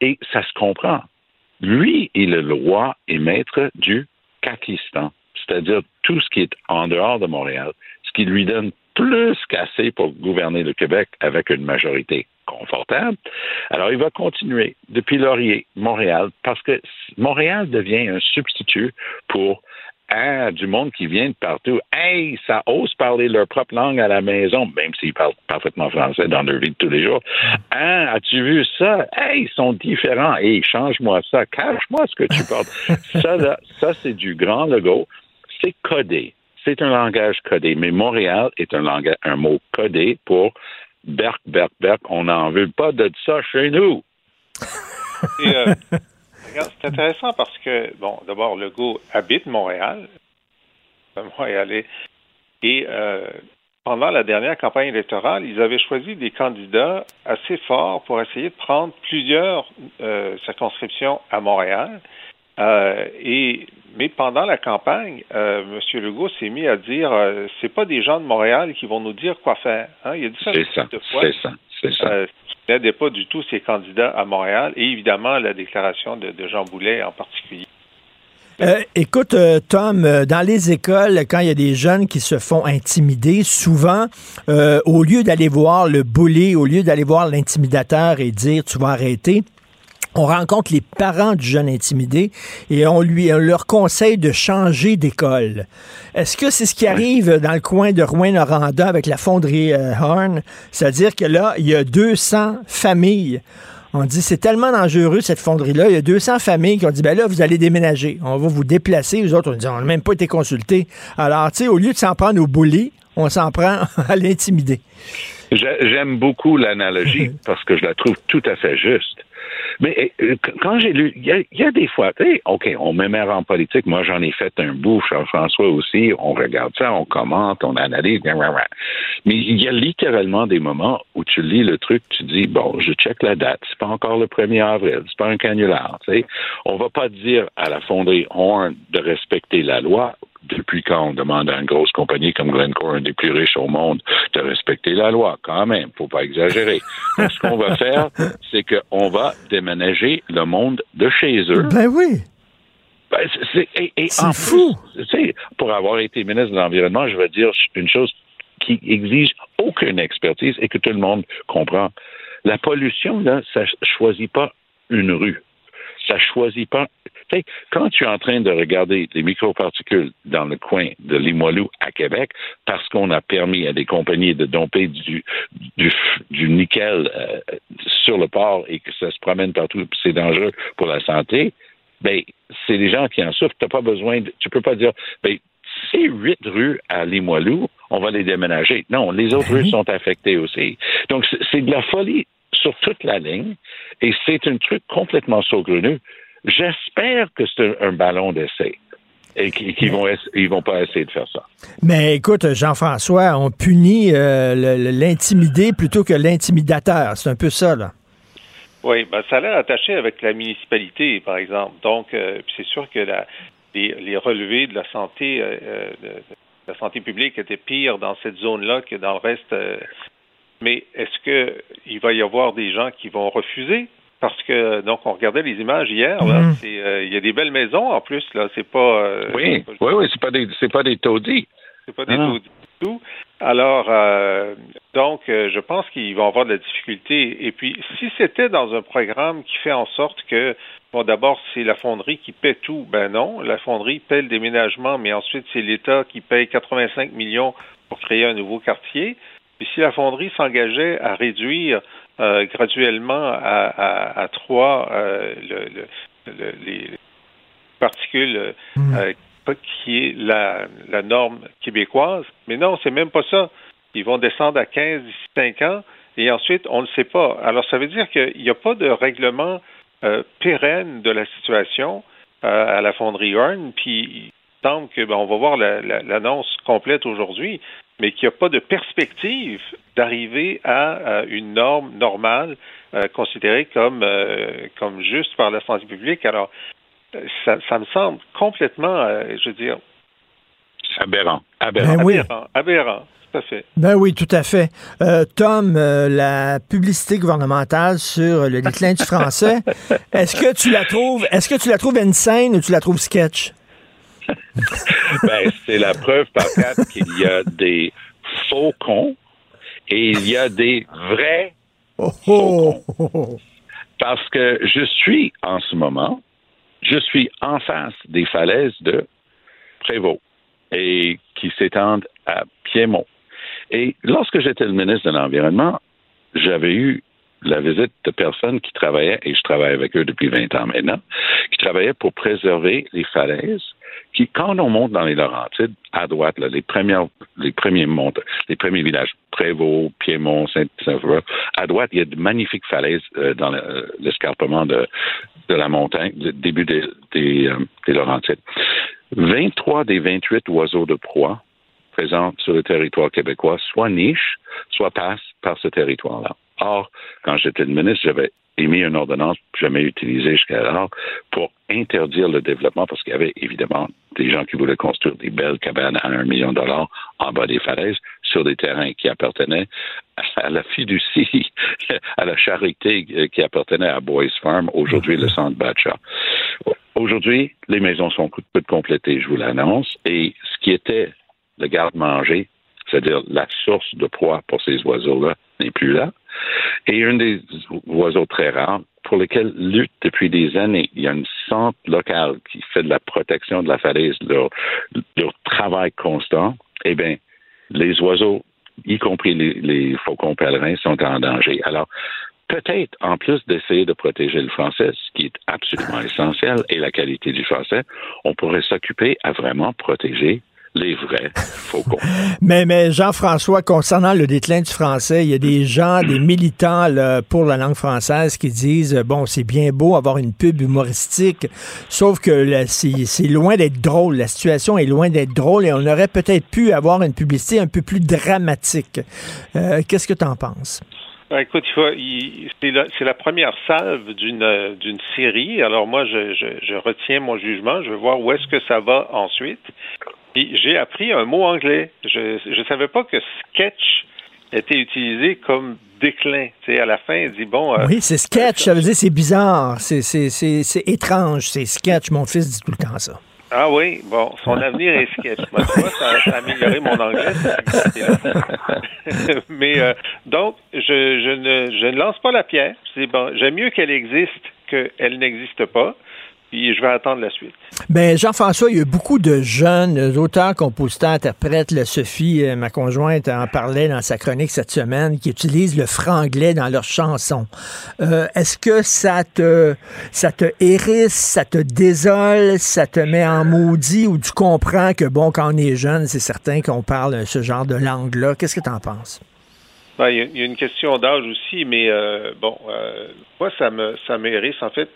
Et ça se comprend. Lui est le roi et maître du Pakistan, c'est-à-dire tout ce qui est en dehors de Montréal, ce qui lui donne plus qu'assez pour gouverner le Québec avec une majorité confortable. Alors, il va continuer depuis Laurier, Montréal, parce que Montréal devient un substitut pour ah, du monde qui vient de partout. Hey, ça ose parler leur propre langue à la maison, même s'ils parlent parfaitement français dans leur vie de tous les jours. Ah, as-tu vu ça? Hey, ils sont différents. Hey, change-moi ça. Cache-moi ce que tu parles. ça, là, ça, c'est du grand logo. C'est codé. C'est un langage codé. Mais Montréal est un langage, un mot codé pour Berk, Berk, Berk. On n'en veut pas de ça chez nous. Euh, c'est intéressant parce que, bon, d'abord, Legault habite Montréal, Montréalais, et euh, pendant la dernière campagne électorale, ils avaient choisi des candidats assez forts pour essayer de prendre plusieurs euh, circonscriptions à Montréal. Euh, et mais pendant la campagne, euh, M. Legault s'est mis à dire c'est pas des gens de Montréal qui vont nous dire quoi faire. Hein? Il a dit ça une fois. C'est ça. C'est ça n'aidait pas du tout ses candidats à Montréal et évidemment la déclaration de, Jean Boulet en particulier. Euh, écoute, euh, Tom, euh, dans les écoles, quand il y a des jeunes qui se font intimider, souvent, au lieu d'aller voir le bully, au lieu d'aller voir l'intimidateur et dire tu vas arrêter, on rencontre les parents du jeune intimidé et on lui leur conseille de changer d'école. Est-ce que c'est ce qui arrive dans le coin de Rouen-Noranda avec la fonderie euh, Horn? C'est-à-dire que là, il y a 200 familles. On dit c'est tellement dangereux cette fonderie-là. Il y a 200 familles qui ont dit ben là, vous allez déménager. On va vous déplacer. Les autres, on dit on n'a même pas été consultés. Alors, tu sais, au lieu de s'en prendre au bully, on s'en prend à l'intimider. J'aime beaucoup l'analogie parce que je la trouve tout à fait juste. Mais euh, quand j'ai lu, il y, a, des fois, OK, on m'émère en politique. Moi, j'en ai fait un bout, Jean-François aussi. On regarde ça, on commente, on analyse. Mais il y a littéralement des moments où tu lis le truc, tu dis, bon, je check la date. C'est pas encore le 1er avril. C'est pas un canular. sais. On va pas dire à la fonderie Horn de respecter la loi depuis quand on demande à une grosse compagnie comme Glencore, un des plus riches au monde, de respecter la loi, quand même, faut pas exagérer. Donc, ce qu'on va faire, c'est qu'on va déménager le monde de chez eux. Ben oui. Ben, c'est fou. pour avoir été ministre de l'Environnement, je veux dire une chose qui exige aucune expertise et que tout le monde comprend. La pollution, là, ça choisit pas une rue. Ça choisit pas quand tu es en train de regarder les microparticules dans le coin de Limoilou à Québec, parce qu'on a permis à des compagnies de domper du, du, nickel euh, sur le port et que ça se promène partout, c'est dangereux pour la santé, ben, c'est des gens qui en souffrent. T'as pas besoin de, tu peux pas dire, ben, ces huit rues à Limoilou, on va les déménager. Non, les autres rues sont affectées aussi. Donc, c'est de la folie sur toute la ligne et c'est un truc complètement saugrenu. J'espère que c'est un, ballon d'essai et qu'ils vont ils vont pas essayer de faire ça. Mais écoute, Jean-François, on punit euh, l'intimidé plutôt que l'intimidateur. C'est un peu ça, là. Oui, ben, ça a l'air attaché avec la municipalité, par exemple. Donc, euh, c'est sûr que la, les, relevés de la santé euh, de, la santé publique étaient pires dans cette zone-là que dans le reste. mais est-ce qu'il va y avoir des gens qui vont refuser parce que donc on regardait les images hier. Mhm. Euh, il y a des belles maisons en plus là. C'est pas. Euh, oui, oui, oui, c'est pas des, c'est pas des taudis. C'est pas des taux du tout. Alors, euh, donc, euh, je pense qu'ils vont avoir de la difficulté. Et puis, si c'était dans un programme qui fait en sorte que, bon, d'abord, c'est la fonderie qui paie tout, ben non, la fonderie paie le déménagement, mais ensuite, c'est l'État qui paye 85 millions pour créer un nouveau quartier. Puis si la fonderie s'engageait à réduire euh, graduellement à, à, trois les particules mmh qui est la, la norme québécoise. Mais non, c'est même pas ça. Ils vont descendre à 15 d'ici 5 ans et ensuite, on ne le sait pas. Alors, ça veut dire qu'il n'y a pas de règlement euh, pérenne de la situation euh, à la fonderie Horn, puis semble que, ben, on va voir l'annonce complète aujourd'hui, mais qu'il n'y a pas de perspective d'arriver à, une norme normale euh, considérée comme, comme juste par la santé publique. Alors, ça, me semble complètement, euh, je veux dire... Aberrant. Aberrant. Ben oui. aberrant. Tout à fait. Ben oui, tout à fait. Euh, Tom, euh, la publicité gouvernementale sur le déclin du français, est-ce que tu la trouves, est-ce que tu la trouves insane ou tu la trouves sketch? Ben, c'est la preuve par quatre qu'il y a des faux cons et il y a des vrais oh, faux cons. Parce que je suis en ce moment je suis en face des falaises de Prévost et qui s'étendent à Piémont. Et lorsque j'étais le ministre de l'Environnement, j'avais eu la visite de personnes qui travaillaient, et je travaille avec eux depuis 20 ans maintenant, qui travaillaient pour préserver les falaises, quand on monte dans les Laurentides, à droite, les, les premiers montes, les premiers villages, Prévost, Piémont, Saint-Sauveur, à droite, il y a de magnifiques falaises euh, dans l'escarpement de, de la montagne, le début des, des, euh, des Laurentides. 23 des 28 oiseaux de proie présents sur le territoire québécois soit nichent, soit passent par ce territoire-là. Or, quand j'étais le ministre, j'avais émis une ordonnance jamais utilisée jusqu'à alors pour interdire le développement parce qu'il y avait évidemment des gens qui voulaient construire des belles cabanes à un million de dollars en bas des falaises sur des terrains qui appartenaient à la fiducie, à la charité qui appartenait à Boys Farm, aujourd'hui le centre Batcha. Aujourd'hui, les maisons sont toutes complétées, je vous l'annonce, et ce qui était le garde-manger, c'est-à-dire la source de proie pour ces oiseaux-là, n'est plus là. Et un des oiseaux très rares pour lesquels lutte depuis des années. Il y a une centre locale qui fait de la protection de la falaise, leur, leur travail constant. Eh bien, les oiseaux, y compris les, les faucons pèlerins, sont en danger. Alors, peut-être, en plus d'essayer de protéger le français, ce qui est absolument essentiel, et la qualité du français, on pourrait s'occuper à vraiment protéger les vrais faucons. mais, mais Jean-François, concernant le déclin du français, il y a des gens, des militants pour la langue française qui disent, bon, c'est bien beau avoir une pub humoristique, sauf que c'est loin d'être drôle. La situation est loin d'être drôle et on aurait peut-être pu avoir une publicité un peu plus dramatique. Euh, qu'est-ce que tu en penses? Ben, écoute, c'est la, la, première salve d'une d'une série. Alors moi, je, je, je, retiens mon jugement. Je vais voir où est-ce que ça va ensuite j'ai appris un mot anglais. Je ne savais pas que sketch était utilisé comme déclin. Tu à la fin, il dit bon. Euh, oui, c'est sketch. Ça veut dire c'est bizarre, c'est étrange, c'est sketch. Mon fils dit tout le temps ça. Ah oui, bon, son avenir est sketch. Moi, tu vois, ça, a amélioré mon anglais. Mais euh, donc, je, je, ne, je ne lance pas la pierre. C'est bon, j'aime mieux qu'elle existe qu'elle n'existe pas puis je vais attendre la suite. Ben Jean-François, il y a beaucoup de jeunes auteurs, compositeurs, interprètes. La Sophie, euh, ma conjointe, en parlait dans sa chronique cette semaine, qui utilisent le franglais dans leurs chansons. Euh, est-ce que ça te, ça te hérisse, ça te désole, ça te met en maudit, ou tu comprends que, bon, quand on est jeune, c'est certain qu'on parle ce genre de langue-là? Qu'est-ce que tu en penses? Ben, il y, a une question d'âge aussi, mais euh, bon, moi, ça me, ça m'hérisse, en fait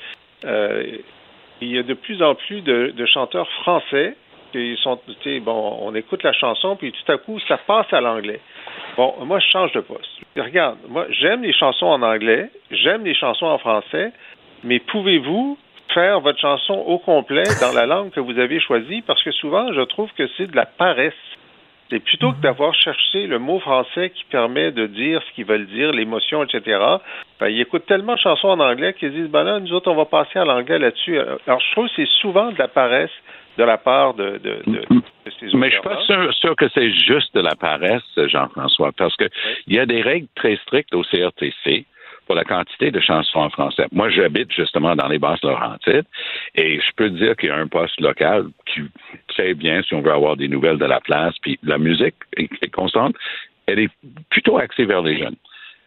il y a de plus en plus de, chanteurs français qui sont, bon, on écoute la chanson, puis tout à coup, ça passe à l'anglais. Bon, moi, je change de poste. Regarde, moi, j'aime les chansons en anglais, j'aime les chansons en français, mais pouvez-vous faire votre chanson au complet dans la langue que vous avez choisie? Parce que souvent, je trouve que c'est de la paresse. Et plutôt que mhm. d'avoir cherché le mot français qui permet de dire ce qu'ils veulent dire, l'émotion, etc., ben, ils écoutent tellement de chansons en anglais qu'ils disent, ben là, nous autres, on va passer à l'anglais là-dessus. Alors, je trouve que c'est souvent de la paresse de la part de, de, de, ces Mais je suis pas sûr, que c'est juste de la paresse, Jean-François, parce que il y a des règles très strictes au CRTC pour la quantité de chansons en français. Moi, j'habite justement dans les basses Laurentides et je peux dire qu'il y a un poste local qui sait bien si on veut avoir des nouvelles de la place, puis la musique est constante, elle est plutôt axée vers les jeunes.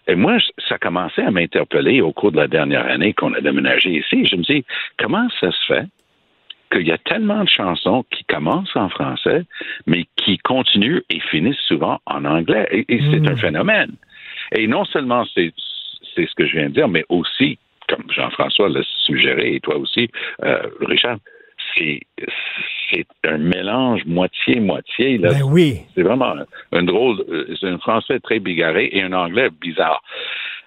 Et moi, ça commençait à m'interpeller au cours de la dernière année qu'on a déménagé ici. Je me dis, comment ça se fait qu'il y a tellement de chansons qui commencent en français, mais qui continuent et finissent souvent en anglais? Et, c'est mmh. un phénomène. Et non seulement c'est ce que je viens de dire, mais aussi, comme Jean-François l'a suggéré, et toi aussi, euh, Richard, c'est c'est un mélange moitié-moitié. Ben oui. C'est vraiment un, drôle, euh, c'est un français très bigarré et un anglais bizarre.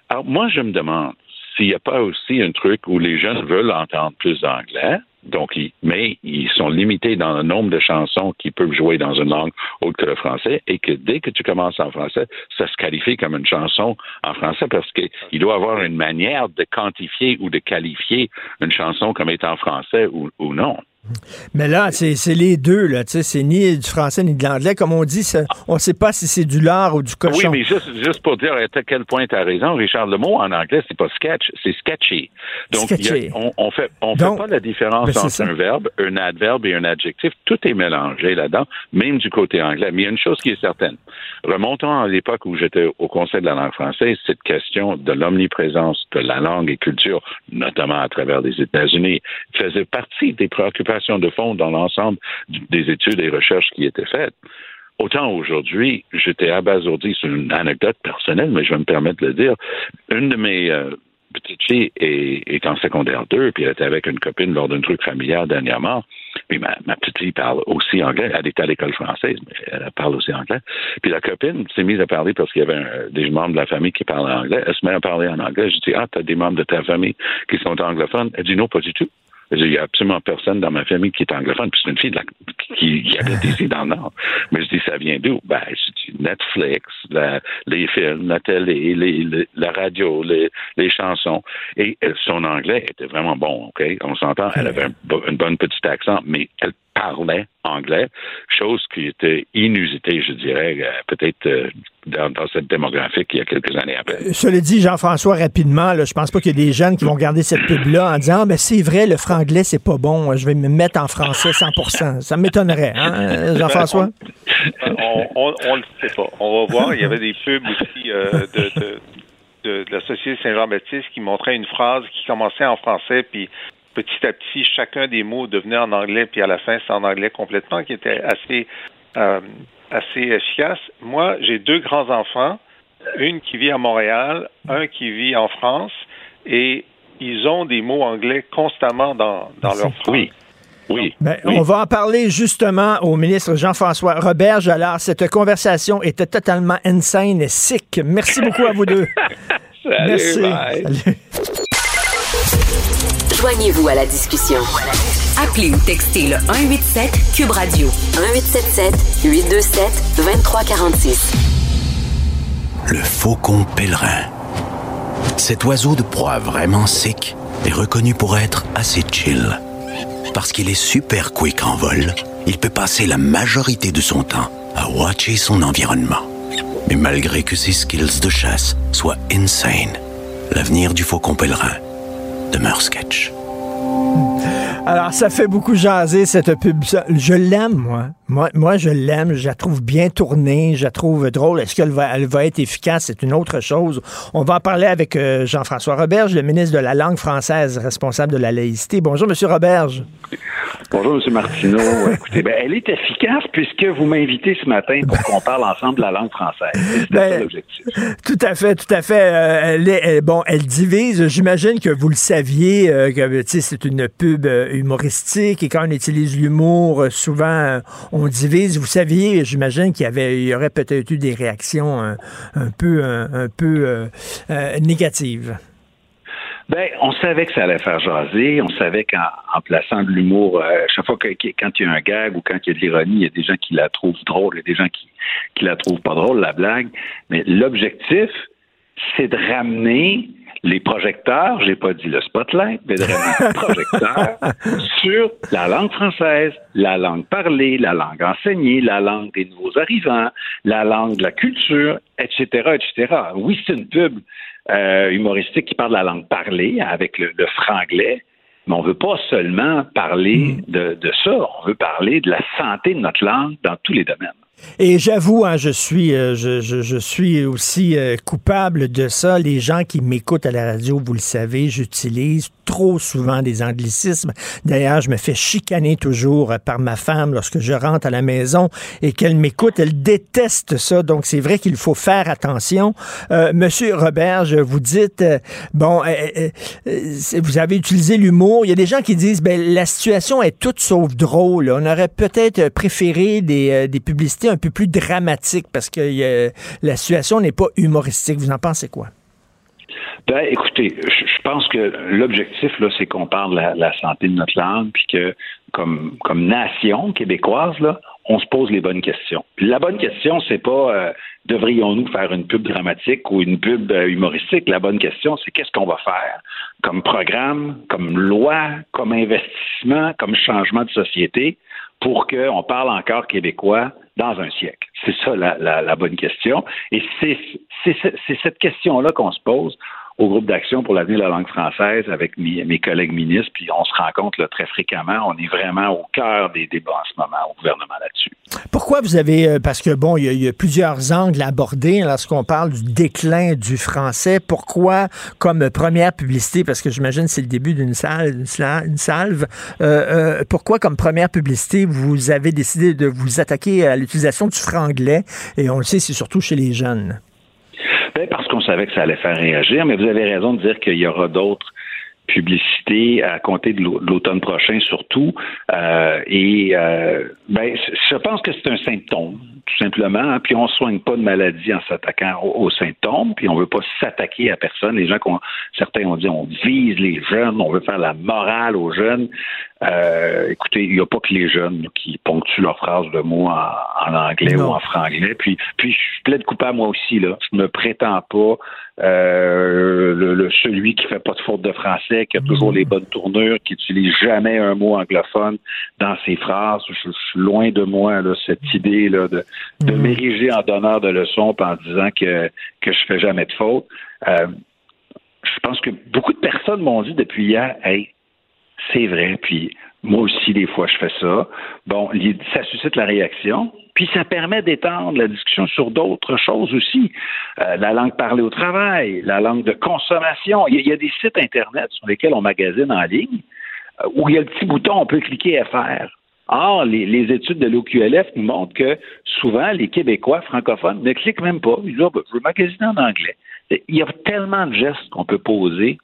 Alors, moi, je me demande s'il n'y a pas aussi un truc où les jeunes veulent entendre plus d'anglais, donc, mais ils sont limités dans le nombre de chansons qu'ils peuvent jouer dans une langue autre que le français, et que dès que tu commences en français, ça se qualifie comme une chanson en français parce qu'il doit avoir une manière de quantifier ou de qualifier une chanson comme étant français ou non. Mais là, c'est les deux, là. C'est ni du français ni de l'anglais. Comme on dit, on ne sait pas si c'est du lard ou du cochon. Oui, mais juste, juste pour dire à quel point tu as raison, Richard, le mot en anglais, c'est pas sketch, c'est sketchy. Donc, on, on fait, on fait pas la différence ben, entre un verbe, un adverbe et un adjectif. Tout est mélangé là-dedans, même du côté anglais. Mais il y a une chose qui est certaine. Remontons à l'époque où j'étais au Conseil de la langue française, cette question de l'omniprésence de la langue et culture, notamment à travers les États-Unis, faisait partie des préoccupations de fond dans l'ensemble des études et recherches qui étaient faites. Autant aujourd'hui, j'étais abasourdi sur une anecdote personnelle, mais je vais me permettre de le dire. Une de mes euh, petites filles est, en secondaire 2, puis elle était avec une copine lors d'un truc familial dernièrement. Puis ma, petite fille parle aussi anglais. Elle est à l'école française, mais elle parle aussi anglais. Puis la copine s'est mise à parler parce qu'il y avait des membres de la famille qui parlaient anglais. Elle se met à parler en anglais. Je dis, ah, t'as des membres de ta famille qui sont anglophones? Elle dit, non, pas du tout. Il n'y a absolument personne dans ma famille qui est anglophone, puis c'est une fille qui, qui, habite ici dans le Nord. Mais je dis, ça vient d'où? Ben, c'est Netflix, les films, la télé, les, la radio, les, les, chansons. Et euh, son anglais était vraiment bon, OK? On s'entend, elle avait un, une bonne petite accent, mais elle parlait anglais, chose qui était inusitée, je dirais, euh, peut-être euh, dans, cette démographique il y a quelques années après. Euh, cela dit, Jean-François, rapidement, là, je pense pas qu'il y ait des jeunes qui vont regarder cette pub-là en disant ah, ben, c'est vrai, le franglais, c'est pas bon, je vais me mettre en français 100 Ça m'étonnerait, hein, Jean-François? on ne le sait pas. On va voir. Il y avait des pubs aussi de, de, la Société Saint-Jean-Baptiste qui montrait une phrase qui commençait en français, puis petit à petit, chacun des mots devenait en anglais, puis à la fin, c'est en anglais complètement, qui était assez, euh, assez efficace. Moi, j'ai deux grands-enfants, une qui vit à Montréal, un qui vit en France, et ils ont des mots anglais constamment dans, dans leur phrase. Oui. Oui, ben, On va en parler justement au ministre Jean-François Roberge. Alors, cette conversation était totalement insane et sick. Merci beaucoup à vous deux. Merci. Joignez-vous à la discussion. Appelez ou textez le 187 Cube Radio 1877 827 2346. Le faucon pèlerin. Cet oiseau de proie vraiment sec est reconnu pour être assez chill. Parce qu'il est super quick en vol, il peut passer la majorité de son temps à watcher son environnement. Mais malgré que ses skills de chasse soient insane, l'avenir du faucon pèlerin demeure sketch. Alors, ça fait beaucoup jaser, cette pub. Je l'aime, moi. moi. Moi, je l'aime. Je la trouve bien tournée. Je la trouve drôle. Est-ce qu'elle va, elle va être efficace? C'est une autre chose. On va en parler avec euh, Jean-François Roberge, le ministre de la langue française, responsable de la laïcité. Bonjour, Monsieur Roberge. Bonjour, M. Martineau. Écoutez, ben, elle est efficace puisque vous m'invitez ce matin pour qu'on parle ensemble de la langue française. C'est ben, l'objectif. Tout à fait, tout à fait. Euh, elle est, bon, elle divise. J'imagine que vous le saviez, euh, que c'est une pub euh, et quand on utilise l'humour, souvent on divise. Vous saviez, j'imagine qu'il y avait, il aurait peut-être eu des réactions un, peu, un, peu négatives. Ben, on savait que ça allait faire jaser. On savait qu'en plaçant de l'humour, euh, chaque fois que quand il y a un gag ou quand il y a de l'ironie, il y a des gens qui la trouvent drôle, il y a des gens qui qui la trouvent pas drôle la blague. Mais l'objectif, c'est de ramener les projecteurs, j'ai pas dit le spotlight, mais vraiment les projecteurs sur la langue française, la langue parlée, la langue enseignée, la langue des nouveaux arrivants, la langue de la culture, etc., etc. Oui, c'est une pub euh, humoristique qui parle de la langue parlée avec le, franglais, mais on veut pas seulement parler mm. de, de ça, on veut parler de la santé de notre langue dans tous les domaines. Et j'avoue, hein, je suis, euh, je, je, suis aussi euh, coupable de ça. Les gens qui m'écoutent à la radio, vous le savez, j'utilise trop souvent des anglicismes. D'ailleurs, je me fais chicaner toujours par ma femme lorsque je rentre à la maison et qu'elle m'écoute. Elle déteste ça. Donc, c'est vrai qu'il faut faire attention. Euh, Monsieur Robert, je vous dites, bon, vous avez utilisé l'humour. Il y a des gens qui disent, ben, la situation est toute sauf drôle. On aurait peut-être préféré des, des publicités un peu plus dramatique parce que la situation n'est pas humoristique. Vous en pensez quoi? Ben, écoutez, je, pense que l'objectif, là, c'est qu'on parle de la, santé de notre langue, puis que, comme, comme nation québécoise, là, on se pose les bonnes questions. la bonne question, c'est pas euh, devrions-nous faire une pub dramatique ou une pub euh, humoristique. La bonne question, c'est qu'est-ce qu'on va faire? Comme programme, comme loi, comme investissement, comme changement de société pour qu'on parle encore québécois dans un siècle? C'est ça la, la, bonne question. Et c'est cette question-là qu'on se pose au groupe d'action pour l'avenir de la langue française avec mes, collègues ministres, puis on se là, très fréquemment, on est vraiment au cœur des débats en ce moment au gouvernement là-dessus. Pourquoi vous avez, euh, parce que bon, il y, a, plusieurs angles abordés lorsqu'on parle du déclin du français, pourquoi comme première publicité, parce que j'imagine c'est le début d'une salle, une salve, euh, euh, pourquoi comme première publicité vous avez décidé de vous attaquer à l'utilisation du franglais, et on le sait, c'est surtout chez les jeunes? Parce qu'on savait que ça allait faire réagir, mais vous avez raison de dire qu'il y aura d'autres publicités à compter de l'automne prochain surtout. Euh, et euh, ben, je pense que c'est un symptôme, tout simplement. Hein. Puis on ne soigne pas de maladie en s'attaquant aux, symptômes, puis on ne veut pas s'attaquer à personne. Les gens, certains ont dit on vise les jeunes, on veut faire la morale aux jeunes. Euh, écoutez, il n'y a pas que les jeunes qui ponctuent leurs phrases de mots en, anglais ou en franglais. Puis, puis je plaide coupable moi aussi. Là. Je me prétends pas euh, le, celui qui fait pas de faute de français, qui a toujours les bonnes tournures, qui utilise jamais un mot anglophone dans ses phrases. Je, suis loin de moi là, cette idée là, de, de mm. m'ériger en donneur de leçons en disant que, que je fais jamais de faute. Euh, je pense que beaucoup de personnes m'ont dit depuis hier, hey, c'est vrai, puis moi aussi, des fois, je fais ça. Bon, ça suscite la réaction, puis ça permet d'étendre la discussion sur d'autres choses aussi. Euh, la langue parlée au travail, la langue de consommation. Il y, a, des sites Internet sur lesquels on magasine en ligne euh, où il y a le petit bouton, on peut cliquer faire. Or, les, études de l'OQLF nous montrent que souvent, les Québécois francophones ne cliquent même pas. Ils disent, oh, ben, je veux magasiner en anglais. Il y a tellement de gestes qu'on peut poser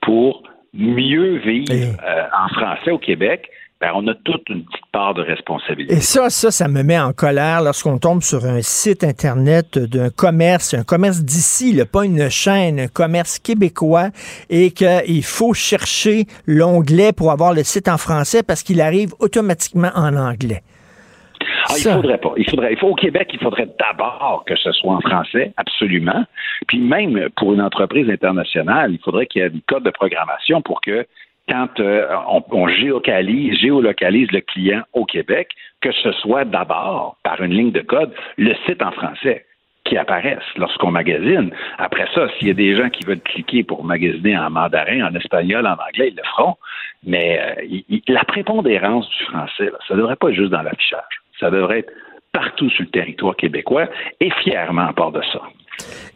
pour mieux vivre euh, en français au Québec, ben, on a toute une petite part de responsabilité. Et ça, ça, ça me met en colère lorsqu'on tombe sur un site Internet d'un commerce, un commerce d'ici, pas une chaîne, un commerce québécois, et qu'il faut chercher l'onglet pour avoir le site en français parce qu'il arrive automatiquement en anglais. Ah, il faudrait pas. Il faudrait, il faut, au Québec, il faudrait d'abord que ce soit en français, absolument. Puis même pour une entreprise internationale, il faudrait qu'il y ait un code de programmation pour que quand euh, on, géocalise, géolocalise le client au Québec, que ce soit d'abord par une ligne de code le site en français qui apparaisse lorsqu'on magasine. Après ça, s'il y a des gens qui veulent cliquer pour magasiner en mandarin, en espagnol, en anglais, ils le feront. Mais euh, la prépondérance du français, ça ne devrait pas être juste dans l'affichage. Ça devrait être partout sur le territoire québécois et fièrement à part de ça.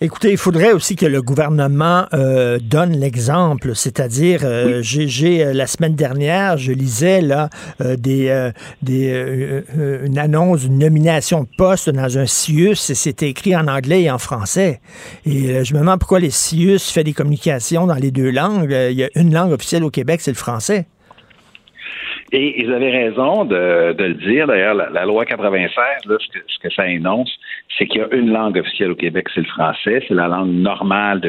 Écoutez, il faudrait aussi que le gouvernement euh, donne l'exemple, c'est-à-dire, euh, j'ai euh, la semaine dernière, je lisais là des, des une annonce, une nomination de poste dans un CIUS, et c'était écrit en anglais et en français. Et je me demande pourquoi les CIUS fait des communications dans les deux langues. Il y a une langue officielle au Québec, c'est le français. Et ils avaient raison de, le dire. D'ailleurs, la, loi 96, ce, que, ça énonce, c'est qu'il y a une langue officielle au Québec, c'est le français. C'est la langue normale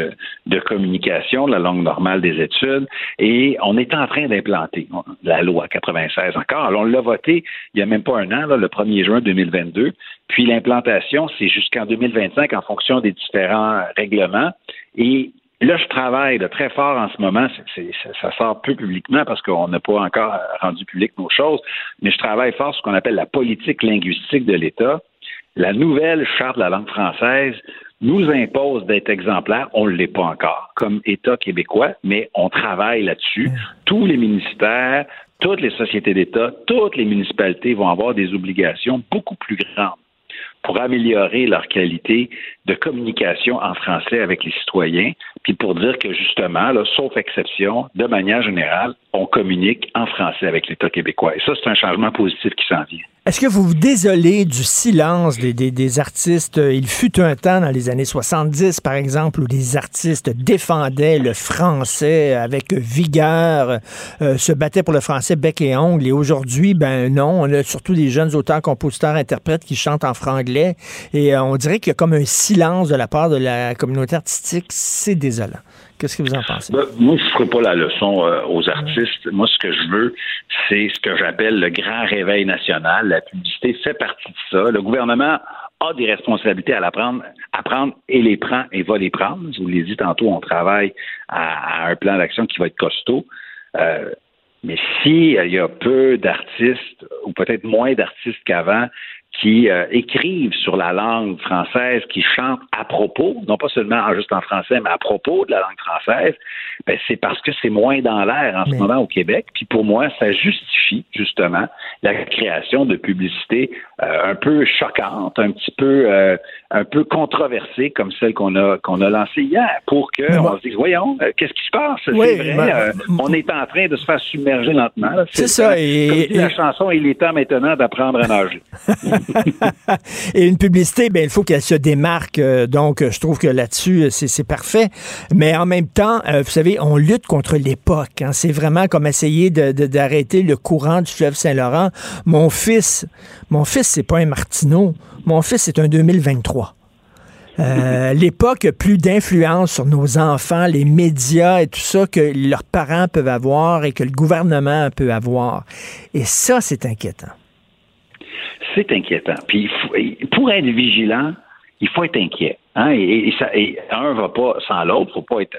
de, communication, la langue normale des études. Et on est en train d'implanter la loi 96 encore. Alors, on l'a voté il n'y a même pas un an, le 1er juin 2022. Puis l'implantation, c'est jusqu'en 2025 en fonction des différents règlements. Et Là, je travaille de très fort en ce moment. ça sort peu publiquement parce qu'on n'a pas encore rendu public nos choses, mais je travaille fort sur ce qu'on appelle la politique linguistique de l'État. La nouvelle charte de la langue française nous impose d'être exemplaire. On ne l'est pas encore comme État québécois, mais on travaille là-dessus. Tous les ministères, toutes les sociétés d'État, toutes les municipalités vont avoir des obligations beaucoup plus grandes pour améliorer leur qualité de communication en français avec les citoyens, puis pour dire que justement, là, sauf exception, de manière générale, on communique en français avec l'État québécois. Et ça, c'est un changement positif qui s'en vient. Est-ce que vous vous désolez du silence des, des, artistes? Il fut un temps dans les années 70, par exemple, où des artistes défendaient le français avec vigueur, euh, se battaient pour le français bec et ongle. Et aujourd'hui, ben non, on a surtout des jeunes auteurs, compositeurs, interprètes qui chantent en franglais. Et euh, on dirait qu'il y a comme un silence de la part de la communauté artistique. C'est désolant. Qu'est-ce que vous en pensez? Ben, moi, je ne ferai pas la leçon euh, aux artistes. Moi, ce que je veux, c'est ce que j'appelle le grand réveil national. La publicité fait partie de ça. Le gouvernement a des responsabilités à, la prendre, à prendre et les prend et va les prendre. Je vous l'ai dit tantôt, on travaille à, un plan d'action qui va être costaud. Euh, mais s'il y a peu d'artistes, ou peut-être moins d'artistes qu'avant, qui euh, écrivent sur la langue française, qui chantent à propos, non pas seulement juste en français, mais à propos de la langue française, ben, c'est parce que c'est moins dans l'air en ce moment au Québec. Puis pour moi, ça justifie justement la création de publicités un peu choquantes, un petit peu euh, un peu controversées comme celle qu'on a qu'on a lancée hier, pour que on se dise voyons, qu'est-ce qui se passe? C'est vrai, on est en train de se faire submerger lentement. C'est ça. Et, la chanson, il est temps maintenant d'apprendre à nager. et une publicité, ben, il faut qu'elle se démarque. Euh, donc, je trouve que là-dessus, euh, c'est parfait. Mais en même temps, euh, vous savez, on lutte contre l'époque. Hein. C'est vraiment comme essayer d'arrêter le courant du fleuve Saint-Laurent. Mon fils, mon fils, c'est pas un Martineau. Mon fils, c'est un 2023. l'époque a plus d'influence sur nos enfants, les médias et tout ça que leurs parents peuvent avoir et que le gouvernement peut avoir. Et ça, c'est inquiétant c'est inquiétant. Puis pour être vigilant, il faut être inquiet. Hein? Et, ça, et un va pas sans l'autre. Il faut pas être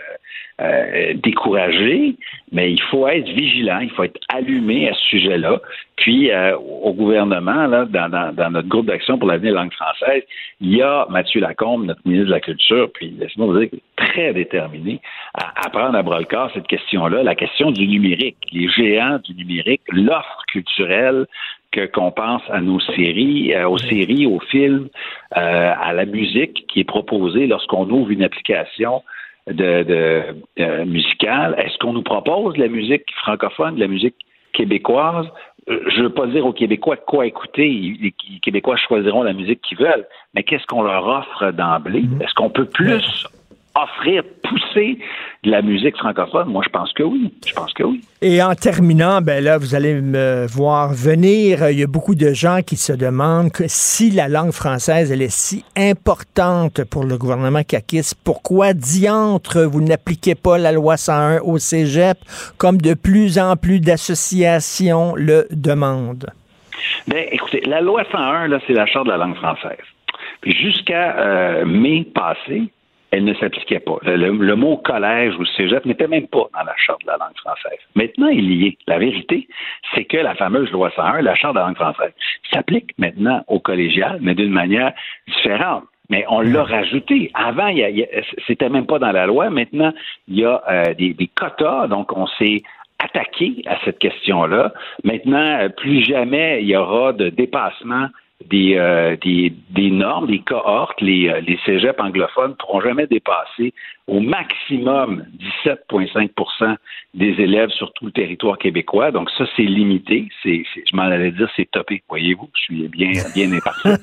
euh, découragé, mais il faut être vigilant. Il faut être allumé à ce sujet-là. Puis euh, au gouvernement, là, dans, notre groupe d'action pour l'avenir de la langue française, il y a Mathieu Lacombe, notre ministre de la Culture, puis laissez-moi vous dire très déterminé à, à prendre à bras le corps cette question-là, la question du numérique, les géants du numérique, l'offre culturelle, que qu'on pense à nos séries, euh, aux séries, aux films, euh, à la musique qui est proposée lorsqu'on ouvre une application de, de euh, musicale. Est-ce qu'on nous propose de la musique francophone, de la musique québécoise? Je ne veux pas dire aux Québécois quoi écouter. Les Québécois choisiront la musique qu'ils veulent, mais qu'est-ce qu'on leur offre d'emblée? Mm-hmm. Est-ce qu'on peut plus offrir, pousser de la musique francophone? Moi, je pense que oui. Je pense que oui. Et en terminant, ben là, vous allez me voir venir. Il y a beaucoup de gens qui se demandent que si la langue française, elle est si importante pour le gouvernement caquiste, pourquoi diantre vous n'appliquez pas la loi 101 au cégep comme de plus en plus d'associations le demandent? Ben, écoutez, la loi 101, là, c'est la charte de la langue française. Puis jusqu'à euh, mai passé, elle ne s'appliquait pas. Le, mot collège ou cégep n'était même pas dans la Charte de la langue française. Maintenant, il y est. La vérité, c'est que la fameuse loi 101, la Charte de la langue française, s'applique maintenant au collégial, mais d'une manière différente. Mais on l'a rajouté. Avant, c'était même pas dans la loi. Maintenant, il y a euh, des, des quotas, donc on s'est attaqué à cette question-là. Maintenant, euh, plus jamais il y aura de dépassement des, euh, des, des, normes, des cohortes, les, euh, les cégeps anglophones ne pourront jamais dépasser au maximum 17,5% des élèves sur tout le territoire québécois. Donc ça, c'est limité. C'est, je m'en allais dire, c'est topé. Voyez-vous, je suis bien, bien imparti.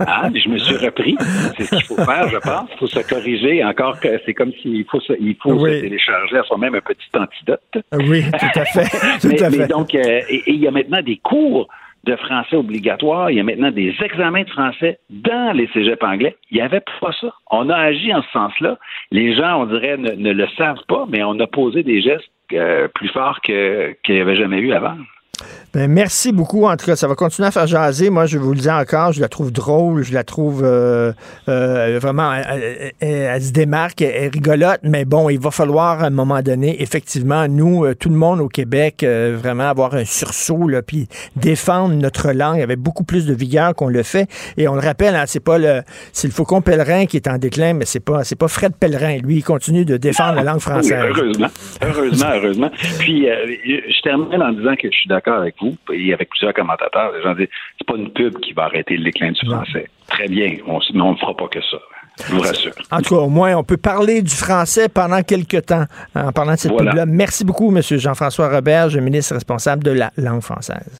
Ah, je me suis repris. C'est ce qu'il faut faire, je pense. Il faut se corriger. Encore que c'est comme s'il faut, se, il faut se télécharger à soi-même un petit antidote. Oui, tout à fait. mais, mais, donc, euh, et il y a maintenant des cours de français obligatoire. Il y a maintenant des examens de français dans les cégeps anglais. Il n'y avait pas ça. On a agi en ce sens-là. Les gens, on dirait, ne, le savent pas, mais on a posé des gestes euh, plus forts qu'il n'y avait jamais eu avant. Ben, merci beaucoup. En tout cas, ça va continuer à faire jaser. Moi, je vous le dis encore, je la trouve drôle, je la trouve euh, euh, vraiment, elle, se démarque, elle rigolote, mais bon, il va falloir à un moment donné, effectivement, nous, euh, tout le monde au Québec, vraiment avoir un sursaut, là, puis défendre notre langue avec beaucoup plus de vigueur qu'on le fait. Et on le rappelle, hein, c'est pas le, c'est le Faucon Pèlerin qui est en déclin, mais c'est pas, c'est pas Fred Pèlerin. Lui, il continue de défendre la langue française. heureusement, heureusement, heureusement. Puis, je termine en disant que je suis d'accord avec vous et avec plusieurs commentateurs. Les gens disent c'est pas une pub qui va arrêter le déclin du français. Très bien, on, mais on ne fera pas que ça. Je vous rassure. En tout cas, au moins, on peut parler du français pendant quelques temps en parlant de cette pub-là. Merci beaucoup, M. Jean-François Robert, ministre responsable de la langue française.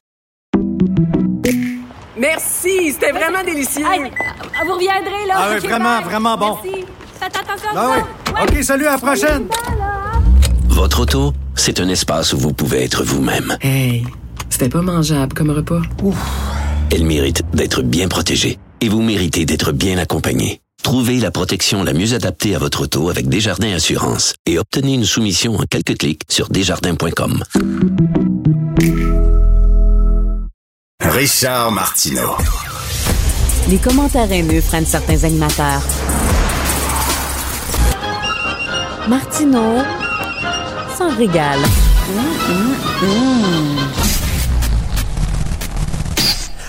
Merci, c'était vraiment délicieux. vous reviendrez, là. Ah oui, vraiment, vraiment bon. Merci. Faites attention ah OK, salut, à la prochaine. Votre auto, c'est un espace où vous pouvez être vous-même. Hey. C'était pas mangeable comme repas. Ouf. Elle mérite d'être bien protégée et vous méritez d'être bien accompagné. Trouvez la protection la mieux adaptée à votre auto avec Desjardins Assurance et obtenez une soumission en quelques clics sur desjardins.com. Richard Martineau. Les commentaires haineux freinent certains animateurs. Martineau s'en régale. Mmh, mmh, mmh.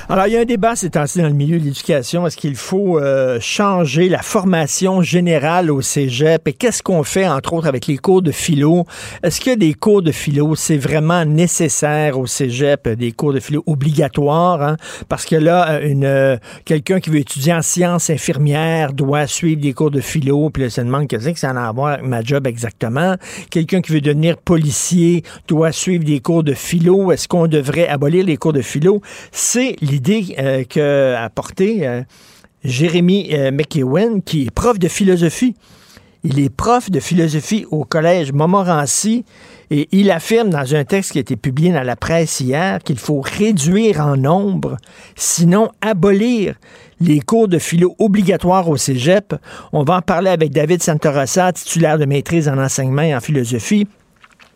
Alors, il y a un débat ces temps-ci dans le milieu de l'éducation. Est-ce qu'il faut euh, changer la formation générale au cégep? Et qu'est-ce qu'on fait, entre autres, avec les cours de philo? Est-ce que des cours de philo, c'est vraiment nécessaire au cégep, des cours de philo obligatoires? Hein? Parce que là, une euh, quelqu'un qui veut étudier en sciences infirmières doit suivre des cours de philo, puis là, ça demande qu'est-ce que ça en a à voir avec ma job exactement? Quelqu'un qui veut devenir policier doit suivre des cours de philo. Est-ce qu'on devrait abolir les cours de philo? C'est l'idée idée euh, qu'a apporté euh, Jérémy euh, McEwen, qui est prof de philosophie. Il est prof de philosophie au collège Montmorency et il affirme dans un texte qui a été publié dans la presse hier qu'il faut réduire en nombre, sinon abolir les cours de philo obligatoires au cégep. On va en parler avec David Santorossa, titulaire de maîtrise en enseignement et en philosophie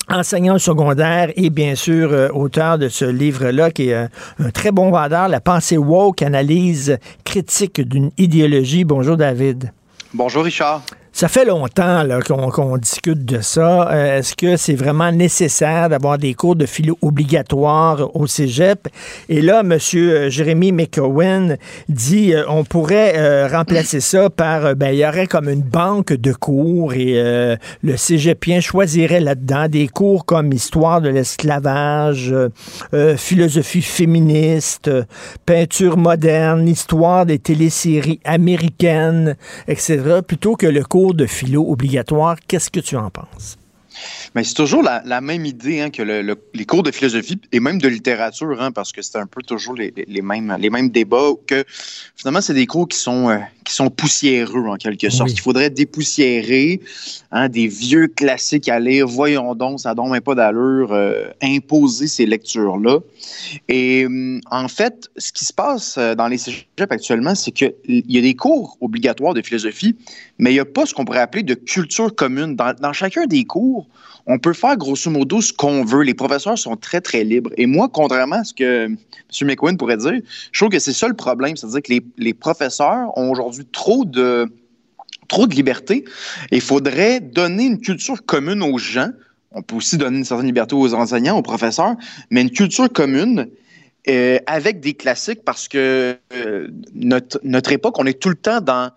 enseignant secondaire et bien sûr euh, auteur de ce livre-là qui est euh, un très bon vendeur, La pensée woke, analyse critique d'une idéologie. Bonjour David. Bonjour Richard. Ça fait longtemps qu'on discute de ça. Euh, est-ce que c'est vraiment nécessaire d'avoir des cours de philo obligatoires au cégep? Et là, M. Euh, Jérémy McCowen dit euh, on pourrait remplacer ça par, ben, il y aurait comme une banque de cours et le cégepien choisirait là-dedans des cours comme histoire de l'esclavage, philosophie féministe, peinture moderne, histoire des téléséries américaines, etc., plutôt que le cours de philo obligatoire. Qu'est-ce que tu en penses? Mais c'est toujours la, même idée hein, que les cours de philosophie et même de littérature, hein, parce que c'est un peu toujours les, mêmes, les mêmes débats, que finalement, c'est des cours qui sont, euh, qui sont poussiéreux en quelque sorte. Il faudrait dépoussiérer hein, des vieux classiques à lire. Voyons donc, ça donne pas d'allure, euh, imposer ces lectures-là. Et hum, en fait, ce qui se passe euh, dans les cégeps actuellement, c'est qu'il y a des cours obligatoires de philosophie, mais il n'y a pas ce qu'on pourrait appeler de culture commune. dans chacun des cours, on peut faire grosso modo ce qu'on veut. Les professeurs sont très, très libres. Et moi, contrairement à ce que M. McQueen pourrait dire, je trouve que c'est ça le problème. C'est-à-dire que les, professeurs ont aujourd'hui trop de, trop de liberté. Il faudrait donner une culture commune aux gens. On peut aussi donner une certaine liberté aux enseignants, aux professeurs, mais une culture commune euh, avec des classiques parce que euh, notre, époque, on est tout le temps dans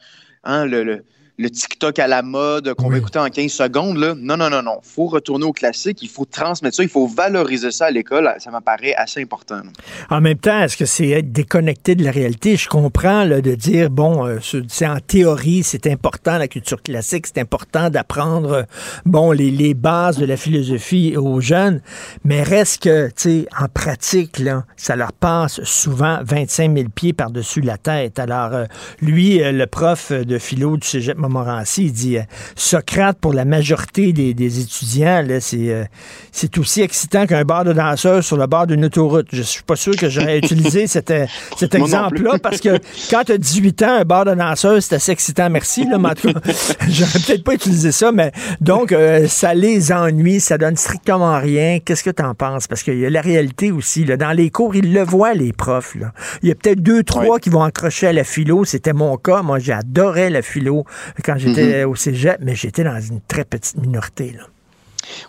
hein, le TikTok à la mode qu'on va écouter en 15 secondes. Là. Non, non, non, non. Il faut retourner au classique. Il faut transmettre ça. Il faut valoriser ça à l'école. Ça m'apparaît assez important. En même temps, est-ce que c'est être déconnecté de la réalité? Je comprends là, de dire, bon, euh, c'est en théorie, c'est important, la culture classique, c'est important d'apprendre, euh, bon, les, les, bases de la philosophie aux jeunes. Mais reste que, tu sais, en pratique, là, ça leur passe souvent 25 000 pieds par-dessus la tête. Alors, euh, lui, le prof de philo du cégep Montmorency. Il dit euh, Socrate, pour la majorité des, des étudiants, c'est, euh, c'est aussi excitant qu'un bar de danseurs sur le bord d'une autoroute. Je suis pas sûr que j'aurais utilisé cet, euh, cet exemple-là parce que quand tu as 18 ans, un bar de danseurs, c'est assez excitant. Merci. Là, mais en tout cas, j'aurais peut-être pas utilisé ça, mais donc, euh, ça les ennuie, ça donne strictement rien. Qu'est-ce que tu en penses? Parce qu'il y a la réalité aussi. Là. Dans les cours, ils le voient, les profs. Là. Il y a peut-être deux, trois qui vont accrocher à la philo. C'était mon cas. Moi, j'adorais la philo quand j'étais au cégep, mais j'étais dans une très petite minorité. Là.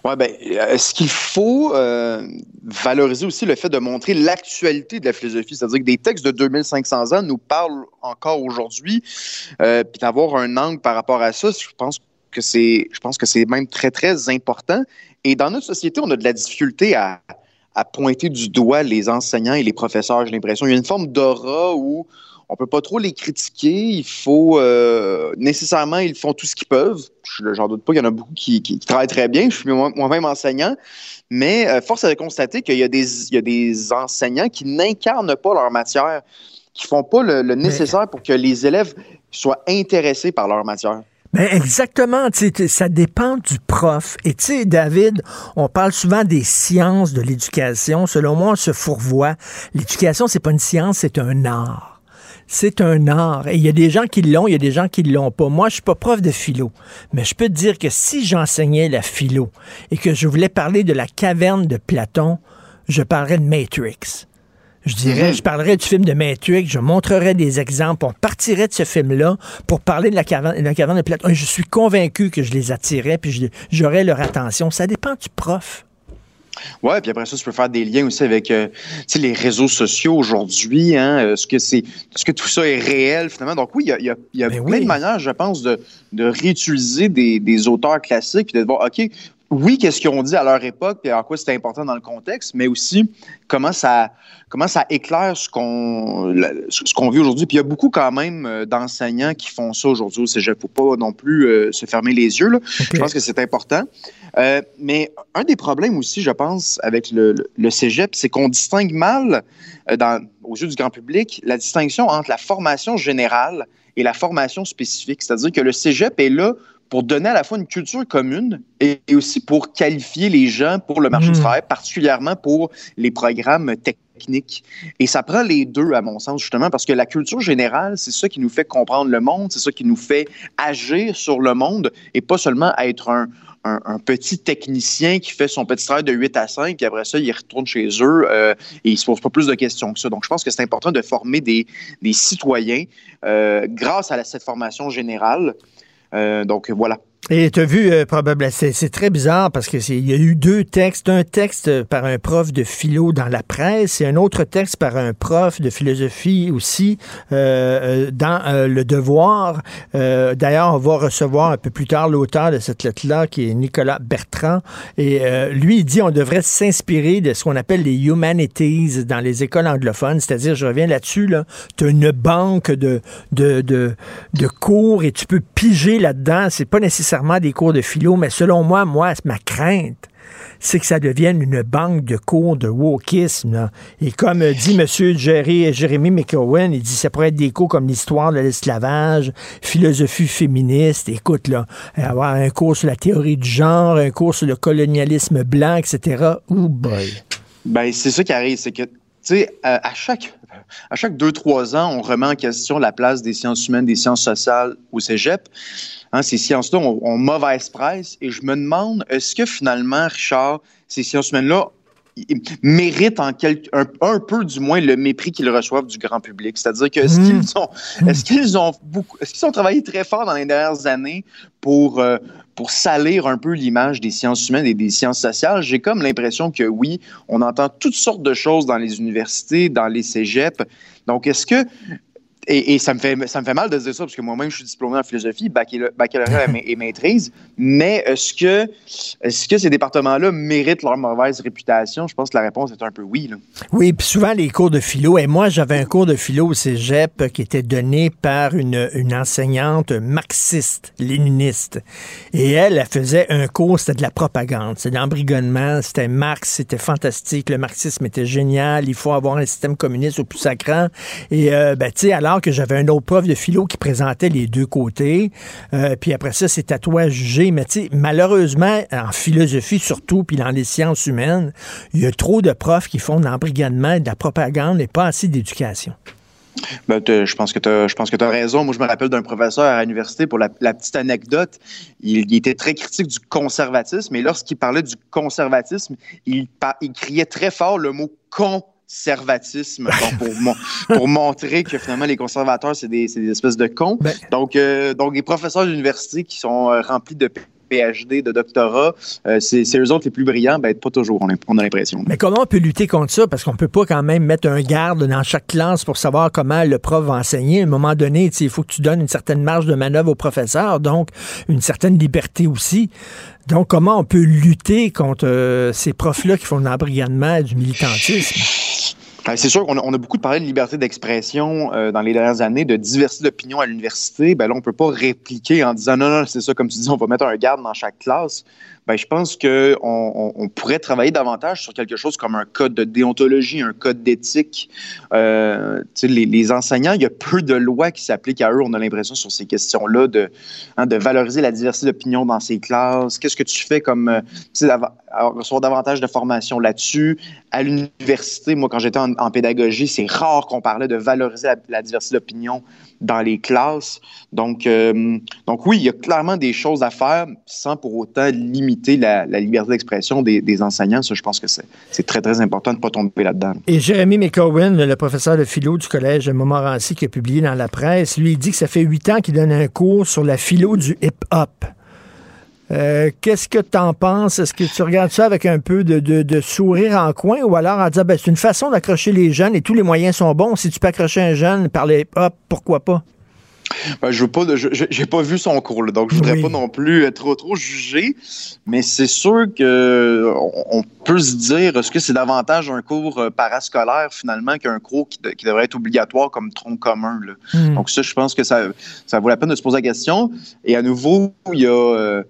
Oui, ben, euh, ce qu'il faut euh, valoriser aussi le fait de montrer l'actualité de la philosophie, c'est-à-dire que des textes de 2500 ans nous parlent encore aujourd'hui, euh, puis d'avoir un angle par rapport à ça, je pense que c'est, je pense que c'est même très très important. Et dans notre société, on a de la difficulté à, à pointer du doigt les enseignants et les professeurs. J'ai l'impression il y a une forme d'aura où on peut pas trop les critiquer. Il faut euh, nécessairement, ils font tout ce qu'ils peuvent. Je- J'en doute pas, il y en a beaucoup qui, qui- qui travaillent très bien. Je suis moi- moi-même enseignant, mais euh, force est de constater qu'il y a des, il y a des enseignants qui n'incarnent pas leur matière, qui font pas le, le nécessaire pour que les élèves soient intéressés par leur matière. Ben exactement, tu sais, tu- ça dépend du prof. Et tu sais, David, on parle souvent des sciences de l'éducation. Selon moi, on se fourvoie. L'éducation, c'est pas une science, c'est un art. C'est un art. Et il y a des gens qui l'ont, il y a des gens qui l'ont pas. Moi, je suis pas prof de philo, mais je peux te dire que si j'enseignais la philo et que je voulais parler de la caverne de Platon, je parlerais de Matrix. Je dirais, je parlerais du film de Matrix, je montrerais des exemples, on partirait de ce film-là pour parler de la caverne, de la caverne de Platon. Je suis convaincu que je les attirais, puis j'aurais leur attention. Ça dépend du prof. Ouais, puis après ça, tu peux faire des liens aussi avec euh, les réseaux sociaux aujourd'hui. Hein, euh, est-ce que c'est, est-ce que tout ça est réel finalement Donc oui, il y a, il y a, il y a plein de manières, je pense, de, de réutiliser des, des auteurs classiques puis de voir, ok, oui, qu'est-ce qu'ils ont dit à leur époque et en quoi c'était important dans le contexte, mais aussi comment ça, comment ça éclaire ce qu'on, ce qu'on vit aujourd'hui. Puis il y a beaucoup quand même euh, d'enseignants qui font ça aujourd'hui au cégep. Faut pas non plus euh, se fermer les yeux. Là. Je pense que c'est important. Euh, mais un des problèmes aussi, je pense, avec le, le- le cégep, c'est qu'on distingue mal, euh, dans, aux yeux du grand public, la distinction entre la formation générale et la formation spécifique. C'est-à-dire que le cégep est là pour donner à la fois une culture commune et, et aussi pour qualifier les gens pour le marché du travail, particulièrement pour les programmes techniques. Et ça prend les deux, à mon sens, justement, parce que la culture générale, c'est ça qui nous fait comprendre le monde, c'est ça qui nous fait agir sur le monde et pas seulement être un, un, un petit technicien qui fait son petit travail de 8 à 5, puis après ça, il retourne chez eux euh, et il se pose pas plus de questions que ça. Donc, je pense que c'est important de former des, des citoyens euh, grâce à la- cette formation générale. Euh, donc, voilà. Et tu as vu, euh, probablement, c'est très bizarre parce que c'est- il y a eu deux textes. Un texte par un prof de philo dans la presse et un autre texte par un prof de philosophie aussi euh, euh, dans euh, Le Devoir. Euh, D'ailleurs, on va recevoir un peu plus tard l'auteur de cette lettre-là qui est Nicolas Bertrand. Et lui, il dit on devrait s'inspirer de ce qu'on appelle les humanities dans les écoles anglophones. C'est-à-dire, je reviens là-dessus, là, tu as une banque de, de, de, de cours et tu peux piger là-dedans. C'est pas des cours de philo, mais selon moi, moi, ma crainte, c'est que ça devienne une banque de cours de wokisme. Et comme euh, dit M. Jerry, Jérémy McCowan, il dit ça pourrait être des cours comme l'histoire de l'esclavage, philosophie féministe. Écoute, là, avoir un cours sur la théorie du genre, un cours sur le colonialisme blanc, etc. Oh boy. Ben, c'est ça qui arrive, c'est que, tu sais, à, à chaque, à chaque deux, trois ans, on remet en question la place des sciences humaines, des sciences sociales au cégep. Hein, ces sciences-là ont, ont mauvaise presse et je me demande, est-ce que finalement, Richard, ces sciences humaines-là méritent en quelque, un, un peu du moins le mépris qu'ils reçoivent du grand public? C'est-à-dire que est-ce Mm. qu'ils ont, est-ce qu'ils ont beaucoup, est-ce qu'ils ont travaillé très fort dans les dernières années pour euh, pour salir un peu l'image des sciences humaines et des sciences sociales? J'ai comme l'impression que oui, on entend toutes sortes de choses dans les universités, dans les cégeps. Donc est-ce que et, ça, me fait, ça me fait mal de dire ça, parce que moi-même, je suis diplômé en philosophie, baccalauréat et ma- et maîtrise. Mais est-ce que, est-ce que ces départements-là méritent leur mauvaise réputation? Je pense que la réponse est un peu oui. Oui, puis souvent les cours de philo. Et moi, j'avais un cours de philo au cégep qui était donné par une, une enseignante marxiste, léniniste. Et elle, elle faisait un cours, c'était de la propagande, c'était de l'embrigonnement, c'était Marx, c'était fantastique, le marxisme était génial, il faut avoir un système communiste au plus sacrant. Et, euh, ben, tu sais, alors que j'avais un autre prof de philo qui présentait les deux côtés. Euh, puis après ça, c'est à toi à juger. Mais tu sais, malheureusement, en philosophie surtout, puis dans les sciences humaines, il y a trop de profs qui font de l'embrigadement, de la propagande et pas assez d'éducation. Ben, je pense que tu as raison. Moi, je me rappelle d'un professeur à l'université pour la, petite anecdote. Il, était très critique du conservatisme, et lorsqu'il parlait du conservatisme, il, criait très fort le mot pour, pour, montrer que finalement les conservateurs, c'est des, des, espèces de cons. Ben donc, euh, donc, les professeurs d'université qui sont euh, remplis de PhD, de doctorat, euh, c'est eux autres les plus brillants, ben, pas toujours, on a, l'impression. Mais comment on peut lutter contre ça? Parce qu'on peut pas quand même mettre un garde dans chaque classe pour savoir comment le prof va enseigner. À un moment donné, il faut que tu donnes une certaine marge de manœuvre au professeur, donc une certaine liberté aussi. Donc, comment on peut lutter contre euh, ces profs-là qui font de l'embrigadement du militantisme? Ben, c'est sûr qu'on a, beaucoup parlé de liberté d'expression euh, dans les dernières années, de diversité d'opinion à l'université. Ben là, on ne peut pas répliquer en disant non, non, c'est ça, comme tu dis, on va mettre un garde dans chaque classe. Ben, je pense qu'on on, pourrait travailler davantage sur quelque chose comme un code de déontologie, un code d'éthique. Euh, les, les, enseignants, il y a peu de lois qui s'appliquent à eux, on a l'impression, sur ces questions-là, de, hein, de valoriser la diversité d'opinion dans ces classes. Qu'est-ce que tu fais comme, euh, recevoir davantage de formation là-dessus. À l'université, moi, quand j'étais en, pédagogie, c'est rare qu'on parlait de valoriser la diversité d'opinion dans les classes. Donc, euh, donc oui, il y a clairement des choses à faire sans pour autant limiter la, liberté d'expression des, enseignants. Ça, je pense que c'est très, très important de ne pas tomber là-dedans. Et Jérémy McCowen, le professeur de philo du collège Montmorency qui a publié dans la presse, lui, il dit que ça fait huit ans qu'il donne un cours sur la philo du hip-hop. Euh, qu'est-ce que tu en penses? Est-ce que tu regardes ça avec un peu de, sourire en coin ou alors en disant ben, c'est une façon d'accrocher les jeunes et tous les moyens sont bons. Si tu peux accrocher un jeune par les hop, pourquoi pas? Ben, je veux pas, j'ai pas vu son cours, donc je voudrais pas non plus trop trop juger, mais c'est sûr que on, peut se dire est-ce que c'est davantage un cours euh, parascolaire finalement qu'un cours qui, devrait être obligatoire comme tronc commun. Hmm. Donc ça, je pense que ça, ça vaut la peine de se poser la question. Et à nouveau, il y a euh,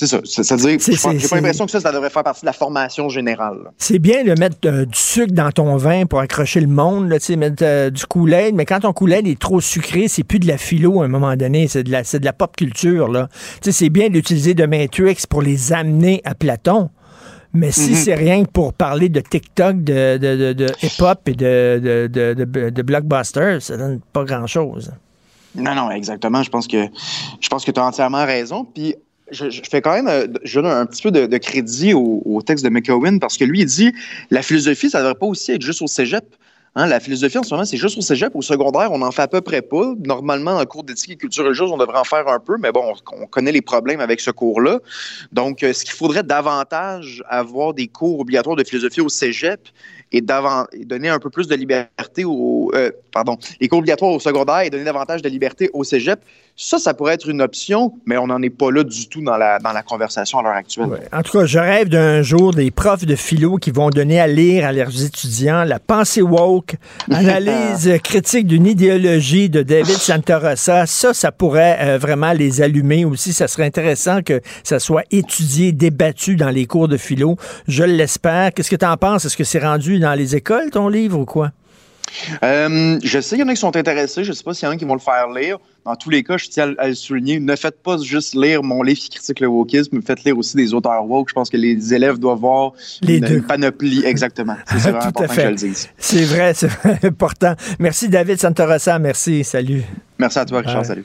c'est ça. C'est-à-dire, j'ai pas l'impression que ça, ça devrait faire partie de la formation générale. C'est bien de mettre euh, du sucre dans ton vin pour accrocher le monde, là, mettre euh, du Kool-Aid, mais quand ton Kool-Aid est trop sucré, c'est plus de la philo à un moment donné, c'est de la, de la pop culture. Là. C'est bien d'utiliser de Matrix pour les amener à Platon. Mais si mm-hmm. c'est rien que pour parler de TikTok, de, de, de, hip-hop et de, de, blockbuster, ça donne pas grand-chose. Non, non, exactement. Je pense que je pense que tu as entièrement raison. Puis je, fais quand même euh, je donne un petit peu de, crédit au, texte de McCowan parce que lui, il dit la philosophie, ça ne devrait pas aussi être juste au cégep. Hein, la philosophie, en ce moment, c'est juste au cégep. Au secondaire, on en fait à peu près pas. Normalement, en cours d'éthique et culture religieuse, on devrait en faire un peu, mais bon, on, connaît les problèmes avec ce cours-là. Donc, euh, ce qu'il faudrait davantage avoir des cours obligatoires de philosophie au cégep et, donner un peu plus de liberté au. Euh, pardon, les cours obligatoires au secondaire et donner davantage de liberté au cégep. Ça, ça pourrait être une option, mais on n'en est pas là du tout dans la, dans la conversation à l'heure actuelle. En tout cas, je rêve d'un jour des profs de philo qui vont donner à lire à leurs étudiants la pensée woke, analyse critique d'une idéologie de David Santorosa. Ça, ça pourrait euh, vraiment les allumer aussi. Ça serait intéressant que ça soit étudié, débattu dans les cours de philo. Je l'espère. Qu'est-ce que tu en penses? Est-ce que c'est rendu dans les écoles, ton livre, ou quoi? Euh, je sais qu'il y en a qui sont intéressés. Je ne sais pas s'il y en a qui vont le faire lire. Dans tous les cas, je tiens à, le souligner. Ne faites pas juste lire mon livre qui critique le wokisme, mais faites lire aussi des auteurs woke. Je pense que les élèves doivent voir les une, panoplie. Exactement. C'est vraiment important que je le dise. C'est vrai, c'est important. Merci David Santorosa. Merci. Salut. Merci à toi, Richard. Salut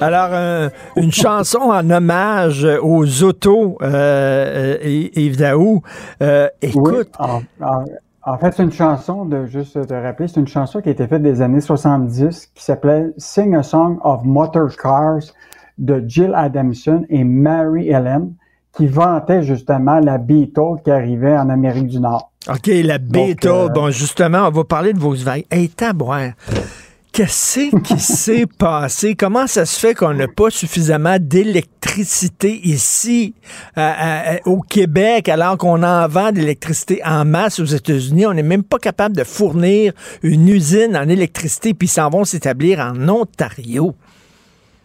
Alors, une chanson en hommage aux autos, euh, Yves Daou. Euh, écoute. en, fait, c'est une chanson, de juste te rappeler, c'est une chanson qui a été faite des années 70 qui s'appelait Sing a Song of Motor Cars de Jill Adamson et Mary Ellen qui vantait justement la Beetle qui arrivait en Amérique du Nord. OK, la Beetle. euh, Bon, justement, on va parler de Volkswagen. Hey, tabouin. Qu'est-ce qui s'est passé? Comment ça se fait qu'on n'a pas suffisamment d'électricité ici euh, euh, au Québec alors qu'on en vend d'électricité en masse aux États-Unis? On n'est même pas capable de fournir une usine en électricité puis ils s'en vont s'établir en Ontario.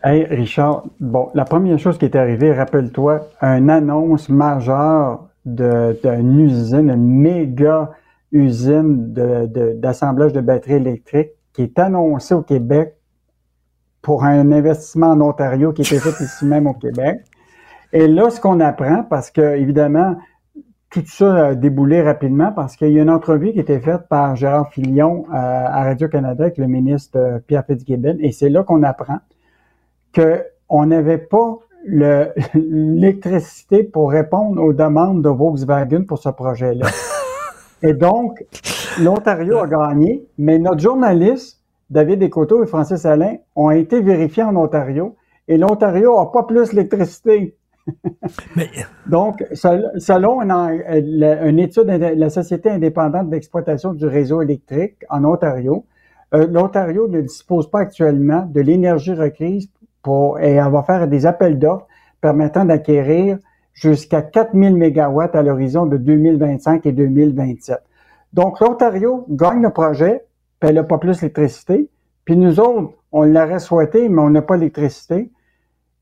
Hey, Richard, bon, la première chose qui est arrivée, rappelle-toi, une annonce majeure de- d'une usine, une méga usine de- de- d'assemblage de, batteries électriques qui est annoncée au Québec pour un investissement en Ontario qui était fait ici même au Québec. Et là, ce qu'on apprend, parce que évidemment, tout ça a déboulé rapidement parce qu'il y a une entrevue qui a été faite par Gérard Filion euh, à Radio-Canada avec le ministre euh, Pierre Fitzgibbon, et c'est là qu'on apprend qu'on n'avait pas le- l'électricité pour répondre aux demandes de Volkswagen pour ce projet-là. Et donc, l'Ontario a gagné, mais notre journaliste, David Descoteaux et Francis Alain, ont été vérifiés en Ontario, et l'Ontario n'a pas plus d'électricité. Donc, sel- selon une, étude de la Société indépendante d'exploitation du réseau électrique en Ontario, euh, l'Ontario ne dispose pas actuellement de l'énergie requise pour, et elle va faire des appels d'offres permettant d'acquérir jusqu'à 4000 mégawatts à l'horizon de 2025 et 2027. Donc, l'Ontario gagne le projet, puis elle n'a pas plus d'électricité. Puis nous autres, on l'aurait souhaité, mais on n'a pas d'électricité.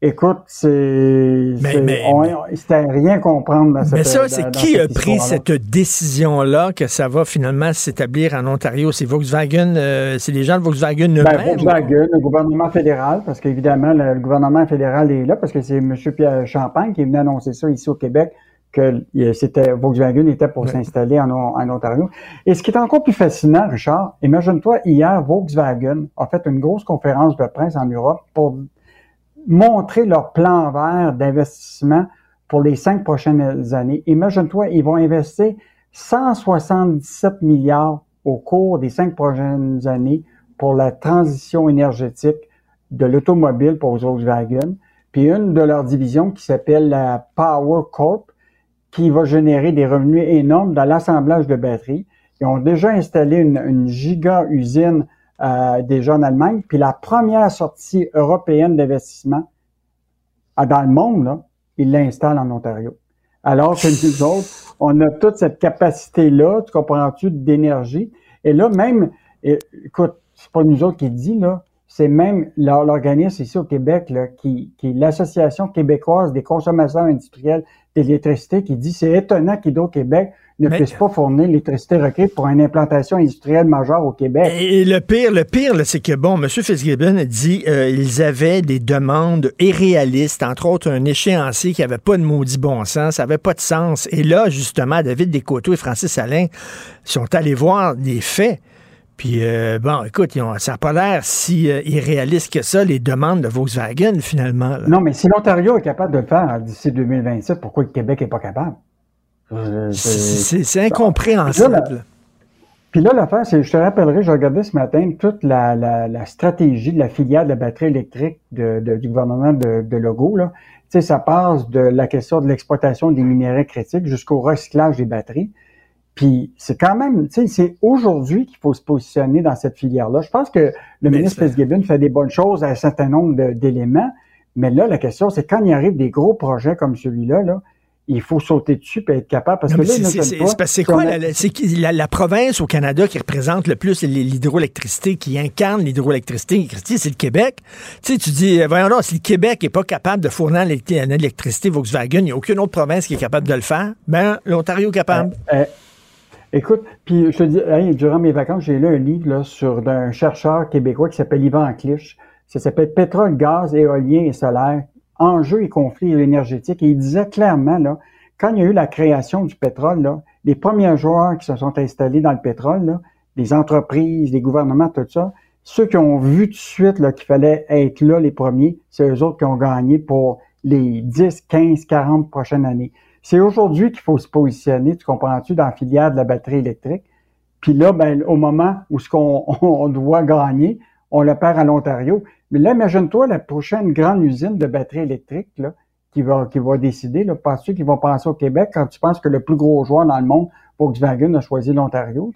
Écoute, c'est, c'était à rien comprendre dans cette Mais ça, c'est qui a pris cette décision-là que ça va finalement s'établir en Ontario? C'est Volkswagen, euh, c'est les gens de Volkswagen Ben, eux-mêmes? Volkswagen, le gouvernement fédéral, parce qu'évidemment, le, le gouvernement fédéral est là, parce que c'est M. Pierre Champagne qui est venu annoncer ça ici au Québec, que euh, c'était Volkswagen était pour s'installer en, en Ontario. Et ce qui est encore plus fascinant, Richard, imagine-toi, hier, Volkswagen a fait une grosse conférence de presse en Europe pour montrer leur plan vert d'investissement pour les cinq prochaines années. Imagine-toi, ils vont investir 177 milliards au cours des cinq prochaines années pour la transition énergétique de l'automobile pour Volkswagen. Puis une de leurs divisions qui s'appelle la Power Corp, qui va générer des revenus énormes dans l'assemblage de batteries. Ils ont déjà installé une, une giga usine euh, déjà en Allemagne. Puis la première sortie européenne d'investissement ah, dans le monde, là, ils l'installent en Ontario. Alors que nous autres, on a toute cette capacité-là, tu comprends-tu, d'énergie. Et là, même, écoute, c'est pas nous autres qui le dit, là, c'est même l'or- l'organisme ici au Québec, là, qui, l'Association québécoise des consommateurs industriels d'électricité, qui dit c'est étonnant qu'Hydro-Québec ne Mais- puisse pas fournir l'électricité requise pour une implantation industrielle majeure au Québec. Et le pire, le pire, c'est que bon, M. Fitzgibbon a dit euh, ils avaient des demandes irréalistes, entre autres un échéancier qui avait pas de maudit bon sens, ça avait pas de sens. Et là, justement, David Descoteaux et Francis Alain sont allés voir les faits. Puis, euh, bon, écoute, ils ont- ça n'a pas l'air si euh, irréaliste que ça, les demandes de Volkswagen, finalement. là. Non, mais si l'Ontario est capable de le faire d'ici 2027, pourquoi le Québec n'est pas capable? C'est incompréhensible. Puis là, l'affaire, c'est, je te rappellerai, je regardais ce matin toute la, la, la stratégie de la filière de la batterie électrique de, de- du gouvernement de, de Legault. Là. Tu sais, ça passe de la question de l'exploitation des minéraux critiques jusqu'au recyclage des batteries. Puis c'est quand même, tu sais, c'est aujourd'hui qu'il faut se positionner dans cette filière-là. Je pense que le ministre Fitzgibbon fait des bonnes choses à un certain nombre d'éléments, mais là, la question, c'est quand il arrive des gros projets comme celui-là, là, il faut sauter dessus et être capable. Parce Non, que mais là, c'est- quoi la, la- la- la province au Canada qui représente le plus l'hydroélectricité, qui incarne l'hydroélectricité? C'est le Québec. Tu sais, tu dis, euh, voyons donc, si le Québec n'est pas capable de fournir l'électri- l'électricité Volkswagen, il n'y a aucune autre province qui est capable de le faire. Ben, l'Ontario est capable. Euh, écoute, puis je te dis, durant mes vacances, j'ai lu un livre là, sur d'un chercheur québécois qui s'appelle Yvan Clich. Ça s'appelle Pétrole, gaz, éolien et solaire, enjeux et conflits énergétiques. Et il disait clairement, là, quand il y a eu la création du pétrole, là, les premiers joueurs qui se sont installés dans le pétrole, là, les entreprises, les gouvernements, tout ça, ceux qui ont vu tout de suite qu'il fallait être là les premiers, c'est eux autres qui ont gagné pour les 10, 15, 40 prochaines années. C'est aujourd'hui qu'il faut se positionner, tu comprends-tu, dans la filière de la batterie électrique. Puis là, ben, au moment où ce qu'on on doit gagner, on le perd à l'Ontario. Mais là, imagine-toi la prochaine grande usine de batterie électrique là, qui va, qui va décider? Là? Penses-tu qu'ils vont penser au Québec quand tu penses que le plus gros joueur dans le monde, Volkswagen, a choisi l'Ontario?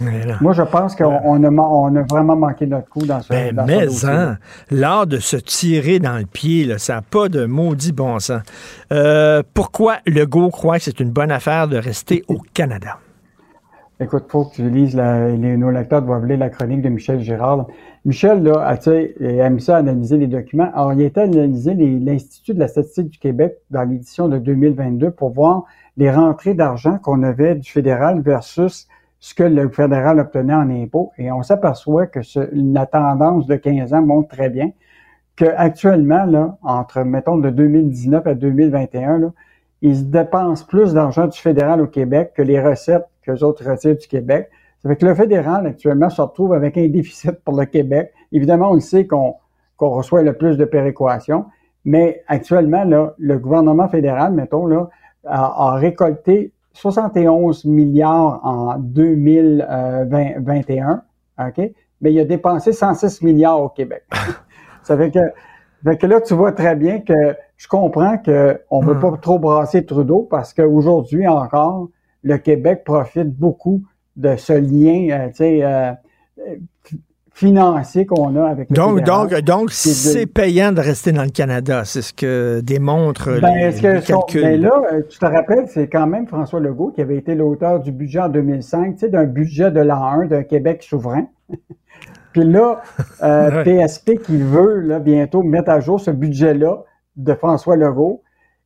Moi, je pense qu'on on a, ma- on a vraiment manqué notre coup dans ce, Ben, dans mais, hein, l'art de se tirer dans le pied, là, ça n'a pas de maudit bon sens. Euh, pourquoi Legault croit que c'est une bonne affaire de rester au Canada? Écoute, faut que tu lises la, les, nos lecteurs doivent lire la chronique de Michel Girard. Michel, là, a, tu sais, il a mis ça à analyser les documents. Alors, il a été analysé l'Institut de la statistique du Québec dans l'édition de 2022 pour voir les rentrées d'argent qu'on avait du fédéral versus ce que le fédéral obtenait en impôts. Et on s'aperçoit que la tendance de 15 ans montre très bien que actuellement, là, entre, mettons, de 2019 à 2021, là, ils dépensent plus d'argent du fédéral au Québec que les recettes que les autres retirent du Québec. Ça fait que le fédéral, actuellement, se retrouve avec un déficit pour le Québec. Évidemment, on le sait qu'on reçoit le plus de péréquation, mais actuellement, là, le gouvernement fédéral, mettons, là, a récolté 71 milliards en 2021, OK? Mais il a dépensé 106 milliards au Québec. Ça fait que, fait que là, tu vois très bien que je comprends qu'on ne veut pas trop brasser Trudeau parce qu'aujourd'hui encore, le Québec profite beaucoup de ce lien euh, tu sais, euh, euh, financier qu'on a avec le Donc, fédéral. donc, donc C'est de- payant de rester dans le Canada. C'est ce que démontrent Ben, les, est-ce que les son- calculs. ben là, euh, tu te rappelles, c'est quand même François Legault qui avait été l'auteur du budget en 2005, tu sais, d'un budget de l'an 1 d'un Québec souverain. Puis là, euh, PSP qui veut là, bientôt mettre à jour ce budget-là de François Legault.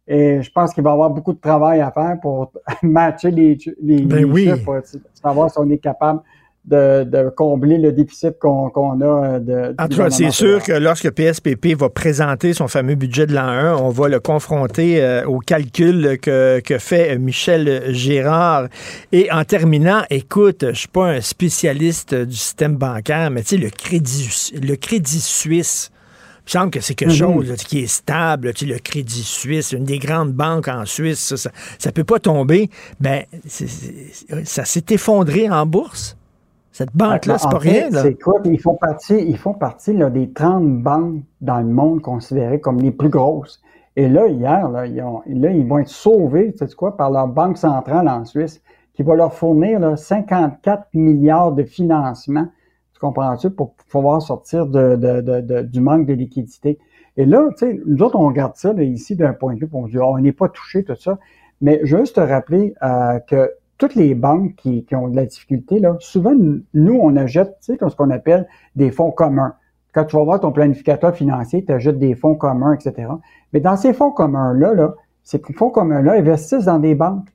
Et je pense qu'il va y avoir beaucoup de travail à faire pour matcher les, les, Ben les oui. chiffres, pour savoir si on est capable de, de combler le déficit qu'on a euh, de. En tout cas, c'est sûr que lorsque PSPP va présenter son fameux budget de l'an 1, on va le confronter euh, au calcul que, que fait Michel Gérard. Et en terminant, écoute, je suis pas un spécialiste du système bancaire, mais tu sais, le crédit, le crédit suisse, il me semble que c'est quelque Mhm. chose là, qui est stable. Tu sais, le Crédit Suisse, une des grandes banques en Suisse, ça, ça peut pas tomber. Ben, ça s'est effondré en bourse. Cette banque-là, c'est pas rien. C'est quoi? Ils font partie, ils font partie là, des 30 banques dans le monde considérées comme les plus grosses. Et là, hier, là, ils, ont- là, ils vont être sauvés, tu sais quoi, par leur banque centrale en Suisse, qui va leur fournir là, 54 milliards de financement, tu comprends-tu, pour pouvoir sortir de, de- de- de- du manque de liquidité. Et là, tu sais, nous autres, on regarde ça là, ici d'un point de vue, on dit, Ah, on n'est pas touché, tout ça. Mais je veux juste te rappeler euh, que toutes les banques qui, qui ont de la difficulté, là, souvent, nous, on achète, tu sais, ce qu'on appelle des fonds communs. Quand tu vas voir ton planificateur financier, tu achètes des fonds communs, etc. Mais dans ces fonds communs-là, là, ces fonds communs-là investissent dans des banques.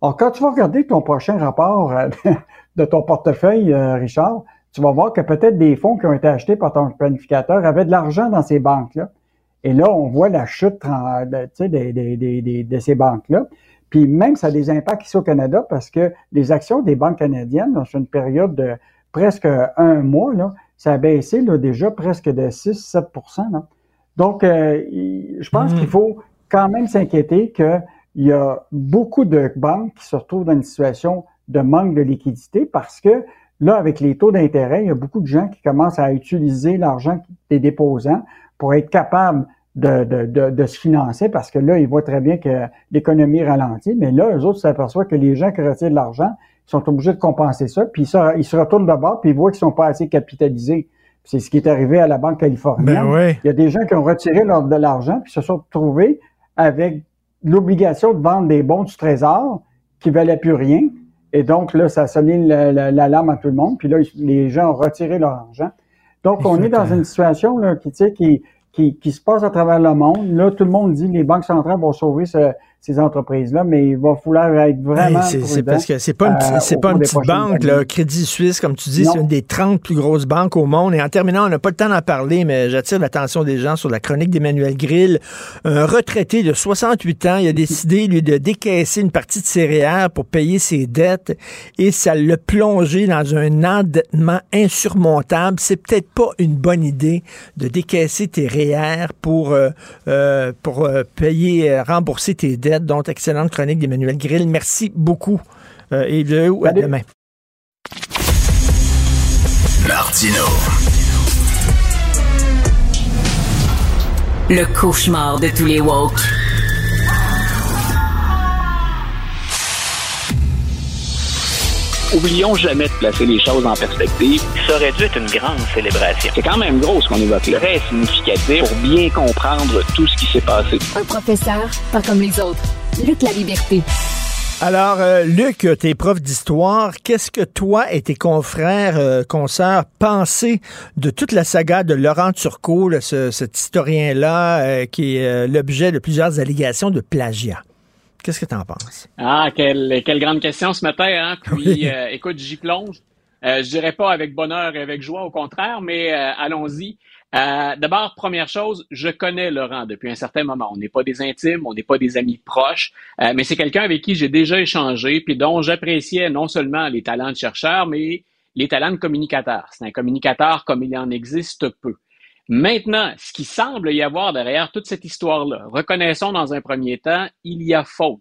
Alors, quand tu vas regarder ton prochain rapport euh, de ton portefeuille, euh, Richard, tu vas voir que peut-être des fonds qui ont été achetés par ton planificateur avaient de l'argent dans ces banques-là. Et là, on voit la chute de ces banques-là. Puis même, ça a des impacts ici au Canada parce que les actions des banques canadiennes, dans une période de presque un mois, là, ça a baissé là, déjà presque de 6-7 là. Donc, euh, je pense qu'il faut quand même s'inquiéter qu'il y a beaucoup de banques qui se retrouvent dans une situation de manque de liquidité parce que là, avec les taux d'intérêt, il y a beaucoup de gens qui commencent à utiliser l'argent des déposants pour être capables de, de, de, de se financer parce que là, ils voient très bien que l'économie ralentit, mais là, eux autres s'aperçoivent que les gens qui retirent de l'argent sont obligés de compenser ça, puis ils se, ils se retournent de bord, puis ils voient qu'ils sont pas assez capitalisés. C'est ce qui est arrivé à la Banque californienne. Ben ouais. Il y a des gens qui ont retiré leur, de l'argent, puis se sont retrouvés avec l'obligation de vendre des bons du trésor qui valaient plus rien. Et donc, là, ça a sonné la- la- l'alarme à tout le monde. Puis là, les gens ont retiré leur argent. Donc, on est dans une situation là, qui, tu sais, qui, qui, se passe à travers le monde. Là, tout le monde dit que les banques centrales vont sauver ce- ces entreprises-là, mais il va falloir être vraiment Hey, c'est- parce que c'est pas une, petite- euh, c'est pas une petite banque, là. Crédit Suisse, comme tu dis, c'est une des 30 plus grosses banques au monde. Et en terminant, on n'a pas le temps d'en parler, mais j'attire l'attention des gens sur la chronique d'Emmanuel Grill. Un retraité de 68 ans, il a décidé, lui, de décaisser une partie de ses REER pour payer ses dettes et ça l'a plongé dans un endettement insurmontable. C'est peut-être pas une bonne idée de décaisser tes REER pour, euh, euh, pour euh, payer, rembourser tes dettes. Donc, excellente chronique d'Emmanuel Grill. Merci beaucoup. Euh, et de, à demain. Martino. Le cauchemar de tous les woke. Oublions jamais de placer les choses en perspective. Ça aurait dû être une grande célébration. C'est quand même gros ce qu'on évoque là. Très significatif pour bien comprendre tout ce qui s'est passé. Un professeur, pas comme les autres. Luc La Liberté. Alors, euh, Luc, t'es prof d'histoire. Qu'est-ce que toi et tes confrères, euh, consoeurs, pensez de toute la saga de Laurent Turcot, là, ce- cet historien-là, euh, qui est euh, l'objet de plusieurs allégations de plagiat? Qu'est-ce que t'en penses? Ah, quelle, quelle grande question ce matin, hein? Puis, Oui. euh, écoute, j'y plonge. Euh, je dirais pas avec bonheur et avec joie, au contraire, mais euh, allons-y. Euh, D'abord, première chose, je connais Laurent depuis un certain moment. On n'est pas des intimes, on n'est pas des amis proches, mais c'est quelqu'un avec qui j'ai déjà échangé, puis dont j'appréciais non seulement les talents de chercheur, mais les talents de communicateur. C'est un communicateur comme il en existe peu. Maintenant, ce qui semble y avoir derrière toute cette histoire-là, reconnaissons dans un premier temps, il y a faute.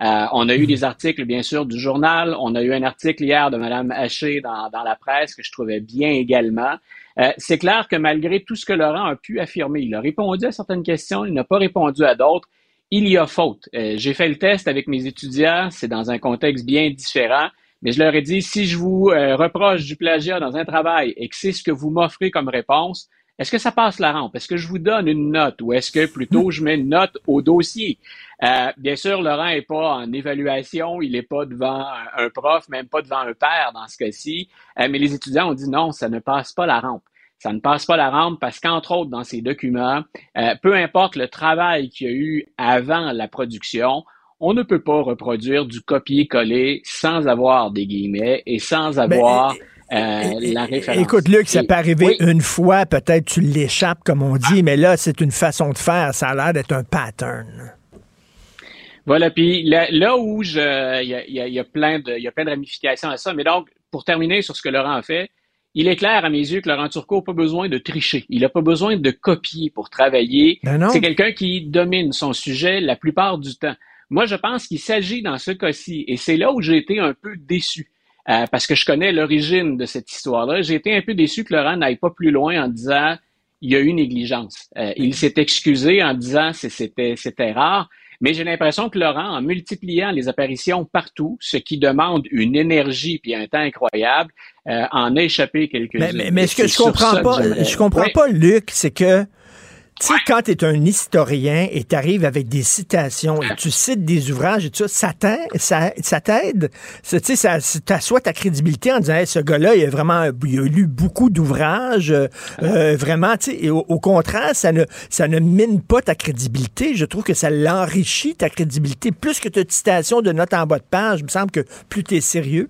Euh, on a eu des articles, bien sûr, du journal. On a eu un article hier de Mme Haché dans, dans la presse que je trouvais bien également. Euh, c'est clair que malgré tout ce que Laurent a pu affirmer, il a répondu à certaines questions, il n'a pas répondu à d'autres. Il y a faute. Euh, J'ai fait le test avec mes étudiants, c'est dans un contexte bien différent, mais je leur ai dit, si je vous euh, reproche du plagiat dans un travail et que c'est ce que vous m'offrez comme réponse, est-ce que ça passe la rampe? Est-ce que je vous donne une note ou est-ce que plutôt je mets une note au dossier? Euh, bien sûr, Laurent n'est pas en évaluation, il n'est pas devant un- prof, même pas devant un père dans ce cas-ci, Euh, mais les étudiants ont dit non, ça ne passe pas la rampe. Ça ne passe pas la rampe parce qu'entre autres, dans ces documents, euh, peu importe le travail qu'il y a eu avant la production, on ne peut pas reproduire du copier-coller sans avoir des guillemets et sans avoir euh, la référence. Écoute, Luc, ça peut arriver oui. une fois, peut-être tu l'échappes, comme on dit, mais là, c'est une façon de faire. Ça a l'air d'être un pattern. Voilà, puis là, là où il y a, y y plein de, il y a plein de ramifications à ça. Mais donc, pour terminer sur ce que Laurent a fait, il est clair à mes yeux que Laurent Turcot n'a pas besoin de tricher. Il n'a pas besoin de copier pour travailler. Ben. C'est quelqu'un qui domine son sujet la plupart du temps. Moi, je pense qu'il s'agit dans ce cas-ci, et c'est là où j'ai été un peu déçu. Euh, parce que je connais l'origine de cette histoire-là. J'ai été un peu déçu que Laurent n'aille pas plus loin en disant il y a eu négligence. Euh, il s'est excusé en disant c'était c'était rare. Mais j'ai l'impression que Laurent, en multipliant les apparitions partout, ce qui demande une énergie puis un temps incroyable, euh, en a échappé quelques-unes. Mais, mais, mais ce que je comprends que pas, je comprends Oui. pas, Luc, c'est que tu sais, quand tu un historien et tu avec des citations et tu cites des ouvrages et tout ça, ça t'aide, ça, t'aide? Tu sais, ça t'assoit ta crédibilité en disant, Hey, ce gars-là, il a vraiment il a lu beaucoup d'ouvrages. euh, vraiment, tu au, contraire, ça ne, ça ne mine pas ta crédibilité. Je trouve que ça l'enrichit, ta crédibilité. Plus que tu as de citations de notes en bas de page, il me semble que plus tu es sérieux.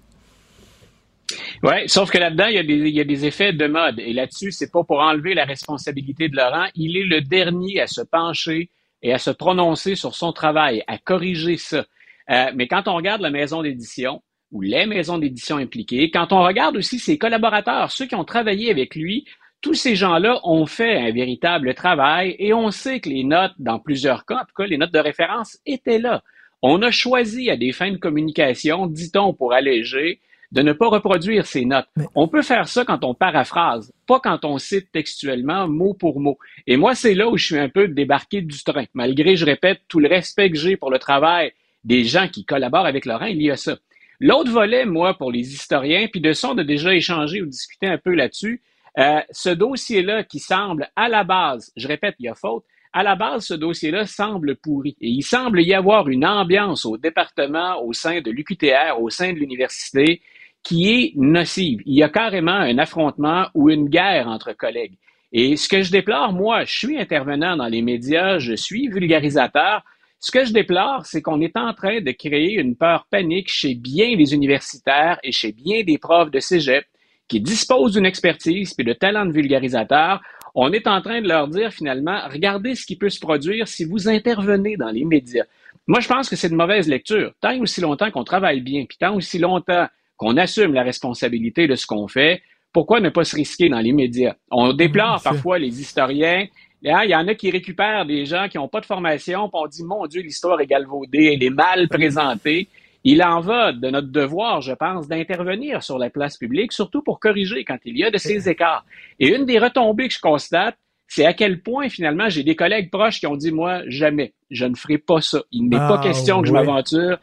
Oui, sauf que là-dedans, il y, a des, effets de mode. Et là-dessus, c'est pas pour enlever la responsabilité de Laurent. Il est le dernier à se pencher et à se prononcer sur son travail, à corriger ça. Euh, mais quand on regarde la maison d'édition ou les maisons d'édition impliquées, quand on regarde aussi ses collaborateurs, ceux qui ont travaillé avec lui, tous ces gens-là ont fait un véritable travail et on sait que les notes, dans plusieurs cas, en tout cas, les notes de référence étaient là. On a choisi à des fins de communication, dit-on pour alléger, de ne pas reproduire ces notes. On peut faire ça quand on paraphrase, pas quand on cite textuellement mot pour mot. Et moi, c'est là où je suis un peu débarqué du train. Malgré, je répète, tout le respect que j'ai pour le travail des gens qui collaborent avec Laurent, il y a ça. L'autre volet, moi, pour les historiens, puis de ça, on a déjà échangé ou discuté un peu là-dessus, euh, ce dossier-là qui semble à la base, je répète, il y a faute, à la base, ce dossier-là semble pourri. Et il semble y avoir une ambiance au département, au sein de l'UQTR, au sein de l'université, qui est nocive. Il y a carrément un affrontement ou une guerre entre collègues. Et ce que je déplore, moi, je suis intervenant dans les médias, je suis vulgarisateur. Ce que je déplore, c'est qu'on est en train de créer une peur panique chez bien des universitaires et chez bien des profs de cégep qui disposent d'une expertise et de talent de vulgarisateur. On est en train de leur dire finalement, regardez ce qui peut se produire si vous intervenez dans les médias. Moi, je pense que c'est de mauvaise lecture. Tant et aussi longtemps qu'on travaille bien, puis tant aussi longtemps qu'on assume la responsabilité de ce qu'on fait, pourquoi ne pas se risquer dans les médias? On déplore parfois les historiens. Hein, Il y en a qui récupèrent des gens qui n'ont pas de formation, puis on dit, mon Dieu, l'histoire est galvaudée, elle est mal présentée. Il en va de notre devoir, je pense, d'intervenir sur la place publique, surtout pour corriger quand il y a de ces écarts. Et une des retombées que je constate, c'est à quel point, finalement, j'ai des collègues proches qui ont dit, moi, jamais, je ne ferai pas ça. Il n'est Ah, pas question que je m'aventure.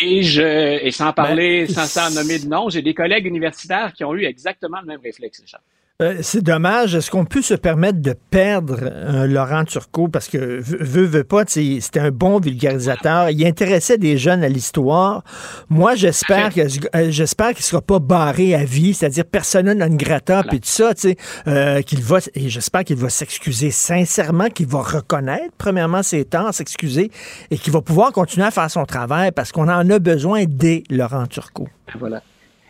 Et je, et sans parler, sans, sans nommer de nom, j'ai des collègues universitaires qui ont eu exactement le même réflexe, Richard. Euh, c'est dommage. Est-ce qu'on peut se permettre de perdre euh, Laurent Turcot? Parce que, veut, veut pas, c'était un bon vulgarisateur. Il intéressait des jeunes à l'histoire. Moi, j'espère que euh, j'espère qu'il sera pas barré à vie, c'est-à-dire persona non grata, puis tout ça, tu sais, qu'il va, et j'espère qu'il va s'excuser sincèrement, qu'il va reconnaître, premièrement, ses temps, s'excuser, et qu'il va pouvoir continuer à faire son travail parce qu'on en a besoin dès Laurent Turcot. Voilà.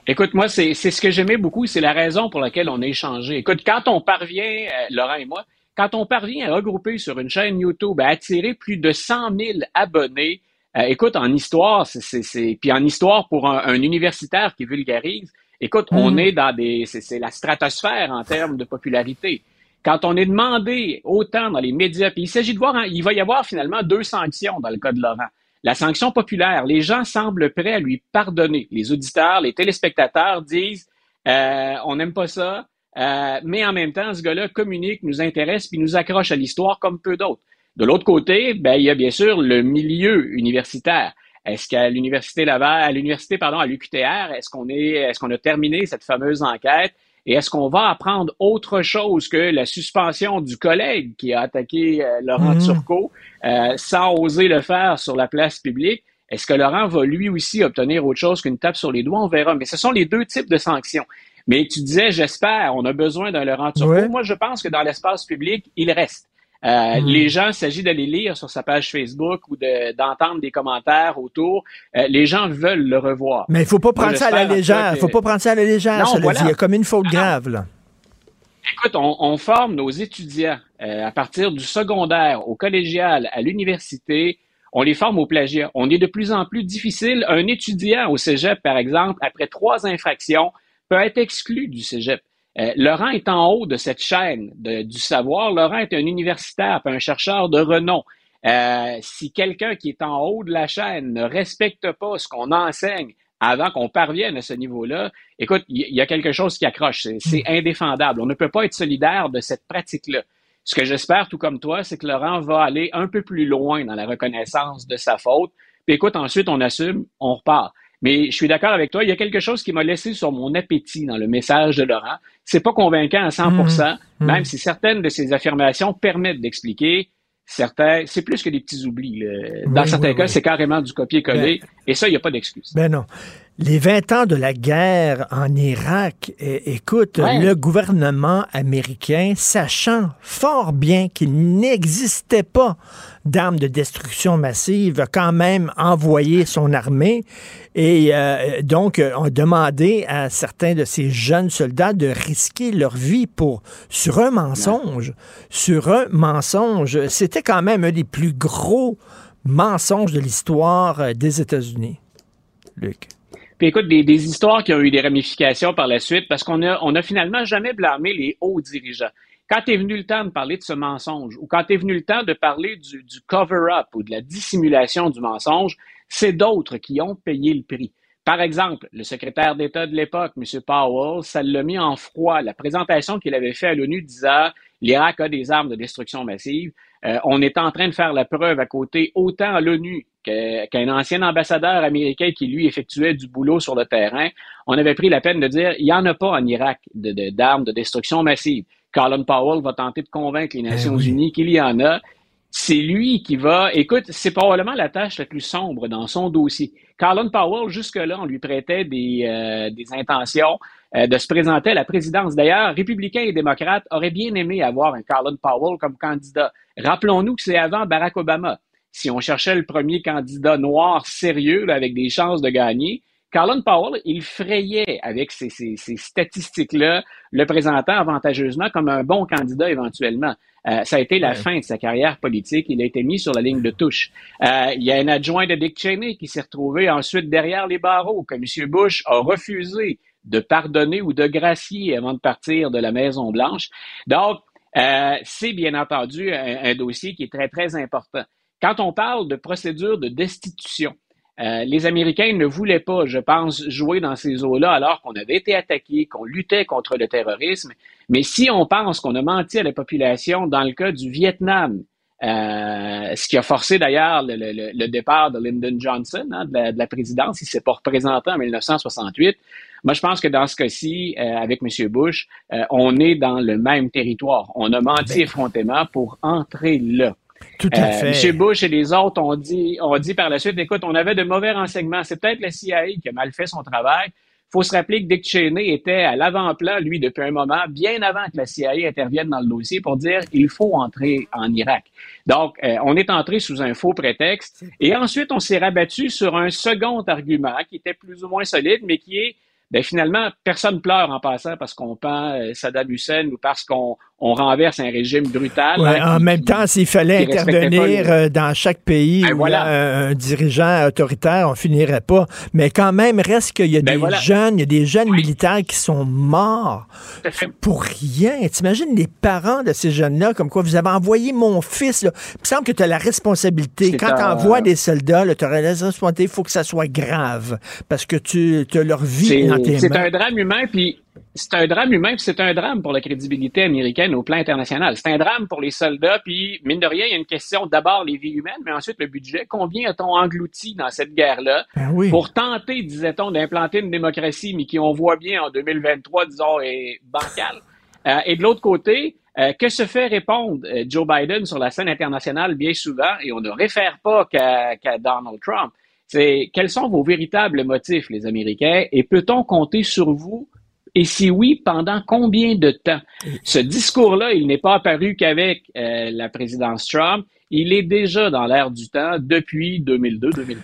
Écoute, moi, c'est ce que j'aimais beaucoup, c'est la raison pour laquelle on a échangé. Écoute, quand on parvient, euh, Laurent et moi, quand on parvient à regrouper sur une chaîne YouTube, à attirer plus de 100 000 abonnés, euh, écoute, en histoire, c'est puis en histoire pour un, universitaire qui vulgarise, écoute, on mm. est dans des, c'est la stratosphère en termes de popularité. Quand on est demandé autant dans les médias, puis il s'agit de voir, hein, il va y avoir finalement deux sanctions dans le cas de Laurent. La sanction populaire, les gens semblent prêts à lui pardonner. Les auditeurs, les téléspectateurs disent euh, on n'aime pas ça, euh, mais en même temps, ce gars-là communique, nous intéresse, puis nous accroche à l'histoire comme peu d'autres. De l'autre côté, ben, il y a bien sûr le milieu universitaire. Est-ce qu'à l'université à l'université, pardon, à l'UQTR, est-ce qu'on est, est-ce qu'on a terminé cette fameuse enquête? Et est-ce qu'on va apprendre autre chose que la suspension du collègue qui a attaqué euh, Laurent mmh. Turcot euh, sans oser le faire sur la place publique? Est-ce que Laurent va lui aussi obtenir autre chose qu'une tape sur les doigts? On verra. Mais ce sont les deux types de sanctions. Mais tu disais, j'espère, on a besoin d'un Laurent Turcot. Moi, je pense que dans l'espace public, il reste. Euh, hmm. Les gens, il s'agit d'aller lire sur sa page Facebook ou d'entendre des commentaires autour. Euh, les gens veulent le revoir. Mais il faut pas prendre ça à la légère. Il faut pas prendre ça à la légère. Il y a comme une faute grave. Là. Écoute, on, forme nos étudiants euh, à partir du secondaire, au collégial, à l'université. On les forme au plagiat. On est de plus en plus difficile. Un étudiant au cégep, par exemple, après trois infractions, peut être exclu du cégep. Euh, Laurent est en haut de cette chaîne du savoir. Laurent est un universitaire, un chercheur de renom. Euh, si quelqu'un qui est en haut de la chaîne ne respecte pas ce qu'on enseigne avant qu'on parvienne à ce niveau-là, écoute, il y, a quelque chose qui accroche. C'est hmm. indéfendable. On ne peut pas être solidaire de cette pratique-là. Ce que j'espère, tout comme toi, c'est que Laurent va aller un peu plus loin dans la reconnaissance de sa faute. Puis écoute, ensuite, on assume, on repart. Mais je suis d'accord avec toi, il y a quelque chose qui m'a laissé sur mon appétit dans le message de Laurent. C'est pas convaincant à 100% mmh, mmh. même si certaines de ses affirmations permettent d'expliquer certains, c'est plus que des petits oublis. Dans certains cas, c'est carrément du copier-coller. Ben, et ça, il n'y a pas d'excuse. Ben non. Les 20 ans de la guerre en Irak, écoute, le gouvernement américain, sachant fort bien qu'il n'existait pas d'armes de destruction massive, a quand même envoyé son armée et euh, donc a demandé à certains de ces jeunes soldats de risquer leur vie pour sur un mensonge, sur un mensonge. C'était quand même un des plus gros mensonges de l'histoire euh, des États-Unis. Luc. Puis écoute, des, histoires qui ont eu des ramifications par la suite, parce qu'on a, on a finalement jamais blâmé les hauts dirigeants. Quand est venu le temps de parler de ce mensonge, ou quand est venu le temps de parler du, du cover-up ou de la dissimulation du mensonge, c'est d'autres qui ont payé le prix. Par exemple, le secrétaire d'État de l'époque, M. Powell, ça l'a mis en froid. La présentation qu'il avait faite à l'ONU disant l'Irak a des armes de destruction massive. Euh, on est en train de faire la preuve à côté autant à l'ONU qu'un ancien ambassadeur américain qui, lui, effectuait du boulot sur le terrain. On avait pris la peine de dire il n'y en a pas en Irak d'armes de, de, destruction massive. Colin Powell va tenter de convaincre les eh Nations Unies qu'il y en a. C'est lui qui va. Écoute, c'est probablement la tâche la plus sombre dans son dossier. Colin Powell, jusque-là, on lui prêtait des, euh, des intentions euh, de se présenter à la présidence. D'ailleurs, républicains et démocrates auraient bien aimé avoir un Colin Powell comme candidat. Rappelons-nous que c'est avant Barack Obama. Si on cherchait le premier candidat noir sérieux avec des chances de gagner, Colin Powell, il frayait avec ces, ces, ces statistiques-là, le présentant avantageusement comme un bon candidat éventuellement. Euh, ça a été la fin de sa carrière politique. Il a été mis sur la ligne de touche. Euh, il y a un adjoint de Dick Cheney qui s'est retrouvé ensuite derrière les barreaux, que M. Bush a refusé de pardonner ou de gracier avant de partir de la Maison-Blanche. Donc, euh, c'est bien entendu un, dossier qui est très, très important. Quand on parle de procédure de destitution, euh, les Américains ne voulaient pas, je pense, jouer dans ces eaux-là alors qu'on avait été attaqué, qu'on luttait contre le terrorisme. Mais si on pense qu'on a menti à la population dans le cas du Vietnam, Euh, ce qui a forcé d'ailleurs le, le- le départ de Lyndon Johnson hein, de, la, de la présidence. Il s'est pas représenté en 1968. Moi, je pense que dans ce cas-ci, euh, avec M. Bush, on est dans le même territoire. On a menti effrontément pour entrer là. Tout à fait. M. Bush et les autres ont dit, ont dit par la suite, écoute, on avait de mauvais renseignements. C'est peut-être la CIA qui a mal fait son travail. faut se rappeler que Dick Cheney était à l'avant-plan, lui, depuis un moment, bien avant que la CIA intervienne dans le dossier pour dire il faut entrer en Irak. Donc, euh, on est entré sous un faux prétexte. Et ensuite, on s'est rabattu sur un second argument qui était plus ou moins solide, mais qui est ben, finalement, personne pleure en passant parce qu'on pend euh, Saddam Hussein ou parce qu'on on renverse un régime brutal. Ouais, hein, en qui- même temps, s'il fallait intervenir les- euh, dans chaque pays Ben où voilà. un, dirigeant autoritaire, on finirait pas. Mais quand même, reste qu'il y a Ben des voilà. jeunes, il y a des jeunes militaires qui sont morts pour rien. T'imagines les parents de ces jeunes-là, comme quoi vous avez envoyé mon fils. Là. Il me semble que tu as la responsabilité. C'est Quand tu envoies des soldats, tu auras la responsabilité, il faut que ça soit grave. Parce que tu as leur vie C'est dans tes c'est mains. un drame humain, puis c'est un drame humain, c'est un drame pour la crédibilité américaine au plan international. C'est un drame pour les soldats, puis mine de rien, il y a une question d'abord les vies humaines, mais ensuite le budget. Combien a-t-on englouti dans cette guerre-là Ben oui. pour tenter, disait-on, d'implanter une démocratie, mais qui on voit bien en 2023, disons, est bancale? Euh, et de l'autre côté, euh, que se fait répondre euh, Joe Biden sur la scène internationale bien souvent, et on ne réfère pas qu'à qu'à Donald Trump, c'est quels sont vos véritables motifs, les Américains, et peut-on compter sur vous? Et si oui, pendant combien de temps? Ce discours-là, il n'est pas apparu qu'avec euh, la présidence Trump. Il est déjà dans l'air du temps depuis 2002-2003.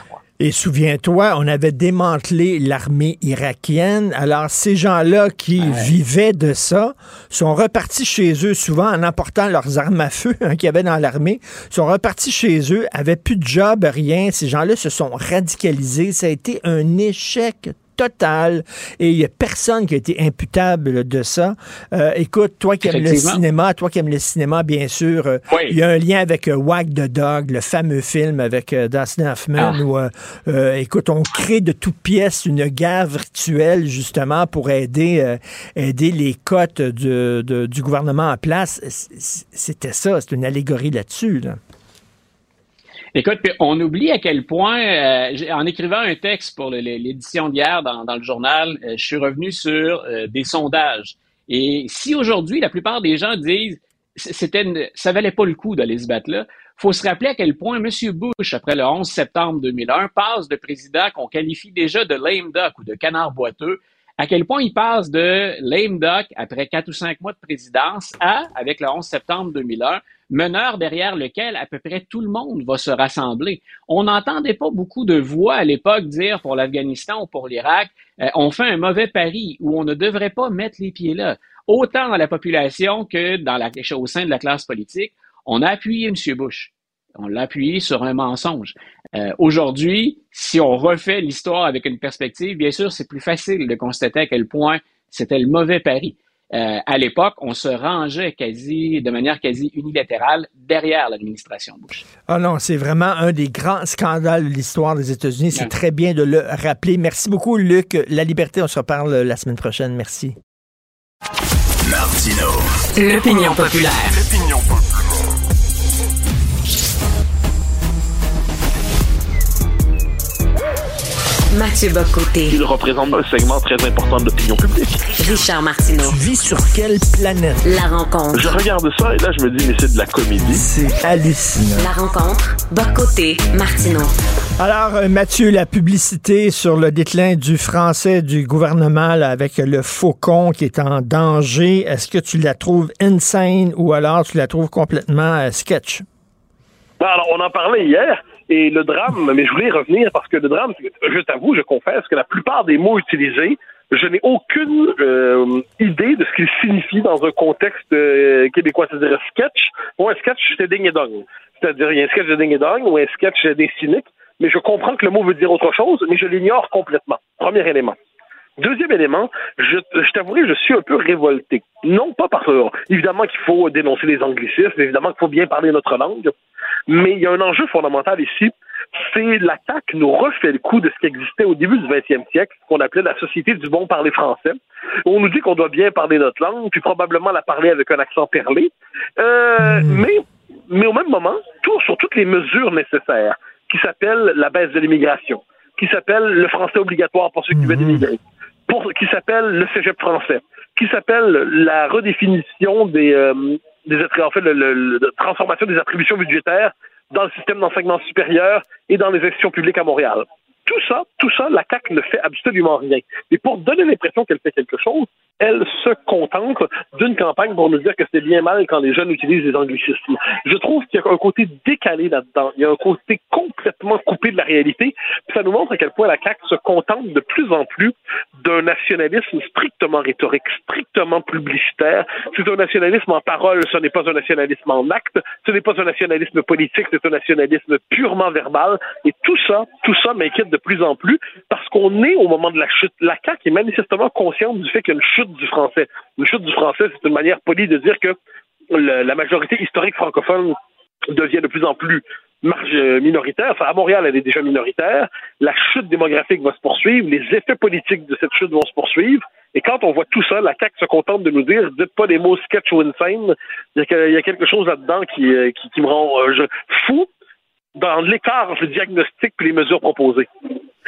Et souviens-toi, on avait démantelé l'armée irakienne. Alors, ces gens-là qui vivaient de ça sont repartis chez eux, souvent en emportant leurs armes à feu hein, qu'il y avait dans l'armée, sont repartis chez eux, avaient plus de job, rien. Ces gens-là se sont radicalisés. Ça a été un échec total et il n'y a personne qui a été imputable de ça. Euh, écoute, toi qui aimes le cinéma, toi qui aimes le cinéma, bien sûr, euh, Oui. il y a un lien avec euh, Wag the Dog, le fameux film avec euh, Dustin Hoffman, Ah. où, écoute, on crée de toutes pièces une guerre virtuelle, justement, pour aider, aider les cotes du, de- du gouvernement en place. C'était ça, c'est une allégorie là-dessus. Là. Écoute, on oublie à quel point, euh, en écrivant un texte pour l'édition d'hier dans, dans le journal, euh, je suis revenu sur euh, des sondages. Et si aujourd'hui, la plupart des gens disent c'était une- ça valait pas le coup d'aller se battre là, faut se rappeler à quel point M. Bush, après le 11 septembre 2001, passe de président qu'on qualifie déjà de lame duck ou de canard boiteux, à quel point il passe de lame duck après quatre ou cinq mois de présidence à, avec le 11 septembre 2001, meneur derrière lequel à peu près tout le monde va se rassembler. On n'entendait pas beaucoup de voix à l'époque dire pour l'Afghanistan ou pour l'Irak, euh, on fait un mauvais pari ou on ne devrait pas mettre les pieds là. Autant dans la population que dans la, au sein de la classe politique, on a appuyé M. Bush. On l'a appuyé sur un mensonge. Euh, Aujourd'hui, si on refait l'histoire avec une perspective, bien sûr, c'est plus facile de constater à quel point c'était le mauvais pari. Euh, à l'époque, on se rangeait quasi, de manière quasi unilatérale derrière l'administration Bush. Ah non, c'est vraiment un des grands scandales de l'histoire des États-Unis. C'est très bien de le rappeler. Merci beaucoup, Luc. La liberté, on se reparle la semaine prochaine. Merci. Martino. L'opinion populaire. Mathieu Bocoté. Il représente un segment très important de l'opinion publique. Richard Martineau. Tu vis sur quelle planète? La rencontre. Je regarde ça et là, je me dis, mais c'est de la comédie. C'est hallucinant. La rencontre. Bocoté. Martineau. Alors, euh, Mathieu, la publicité sur le déclin du français du gouvernement là, avec le faucon qui est en danger, est-ce que tu la trouves insane ou alors tu la trouves complètement euh, sketch? Ben, Alors, on en parlait hier, et le drame, mais je voulais y revenir parce que le drame, je t'avoue, je confesse que la plupart des mots utilisés, je n'ai aucune euh, idée de ce qu'ils signifient dans un contexte euh, québécois, c'est-à-dire sketch. Ou un sketch, c'est ding et. C'est-à-dire, il y a un sketch de ding et ou un sketch des cyniques, mais je comprends que le mot veut dire autre chose, mais je l'ignore complètement. Premier élément. Deuxième élément, je, je t'avouerai, je suis un peu révolté. Non pas parce que, évidemment, qu'il faut dénoncer les anglicismes, évidemment qu'il faut bien parler notre langue, mais il y a un enjeu fondamental ici, c'est l'attaque nous refait le coup de ce qui existait au début du 20e siècle, qu'on appelait la société du bon parler français. On nous dit qu'on doit bien parler notre langue, puis probablement la parler avec un accent perlé. Euh, Mais mais au même moment, tout sur toutes les mesures nécessaires, qui s'appellent la baisse de l'immigration, qui s'appelle le français obligatoire pour ceux qui veulent immigrer, pour, qui s'appelle le cégep français, qui s'appelle la redéfinition des, euh, des en transformation des attributions budgétaires dans le système d'enseignement supérieur et dans les institutions publiques à Montréal. Tout ça, tout ça, la CAQ ne fait absolument rien. Et pour donner l'impression qu'elle fait quelque chose, elle se contente d'une campagne pour nous dire que c'est bien mal quand les jeunes utilisent les anglicismes. Je trouve qu'il y a un côté décalé là-dedans. Il y a un côté complètement coupé de la réalité. Ça nous montre à quel point la CAQ se contente de plus en plus d'un nationalisme strictement rhétorique, strictement publicitaire. C'est un nationalisme en parole, ce n'est pas un nationalisme en acte. Ce n'est pas un nationalisme politique, c'est un nationalisme purement verbal. Et tout ça, tout ça m'inquiète de plus en plus parce qu'on est au moment de la chute. La CAQ est manifestement consciente du fait qu'il y a une chute du français. Une chute du français, c'est une manière polie de dire que la majorité historique francophone devient de plus en plus marge minoritaire. Enfin, à Montréal, elle est déjà minoritaire. La chute démographique va se poursuivre. Les effets politiques de cette chute vont se poursuivre. Et quand on voit tout ça, la CAQ se contente de nous dire dites pas les mots sketch ou insane. Il y a, quelque chose là-dedans qui, euh, me rend euh, fou dans l'écart entre le diagnostic et les mesures proposées.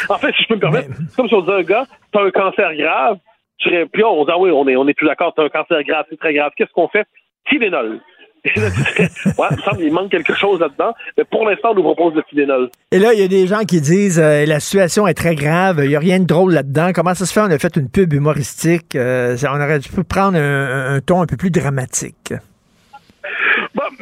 En fait, si je peux me permettre, c'est comme si on disait un gars, t'as un cancer grave, tu puis on dit, ah oui, on est, on est tous d'accord, t'as un cancer grave, c'est très grave. Qu'est-ce qu'on fait? Tylenol. Et là, tu dirais, ouais, il me semble qu'il manque quelque chose là-dedans. Mais pour l'instant, on nous propose le Tylenol. Et là, il y a des gens qui disent euh, la situation est très grave, il n'y a rien de drôle là-dedans. Comment ça se fait? On a fait une pub humoristique. euh, on aurait dû prendre un, un ton un peu plus dramatique.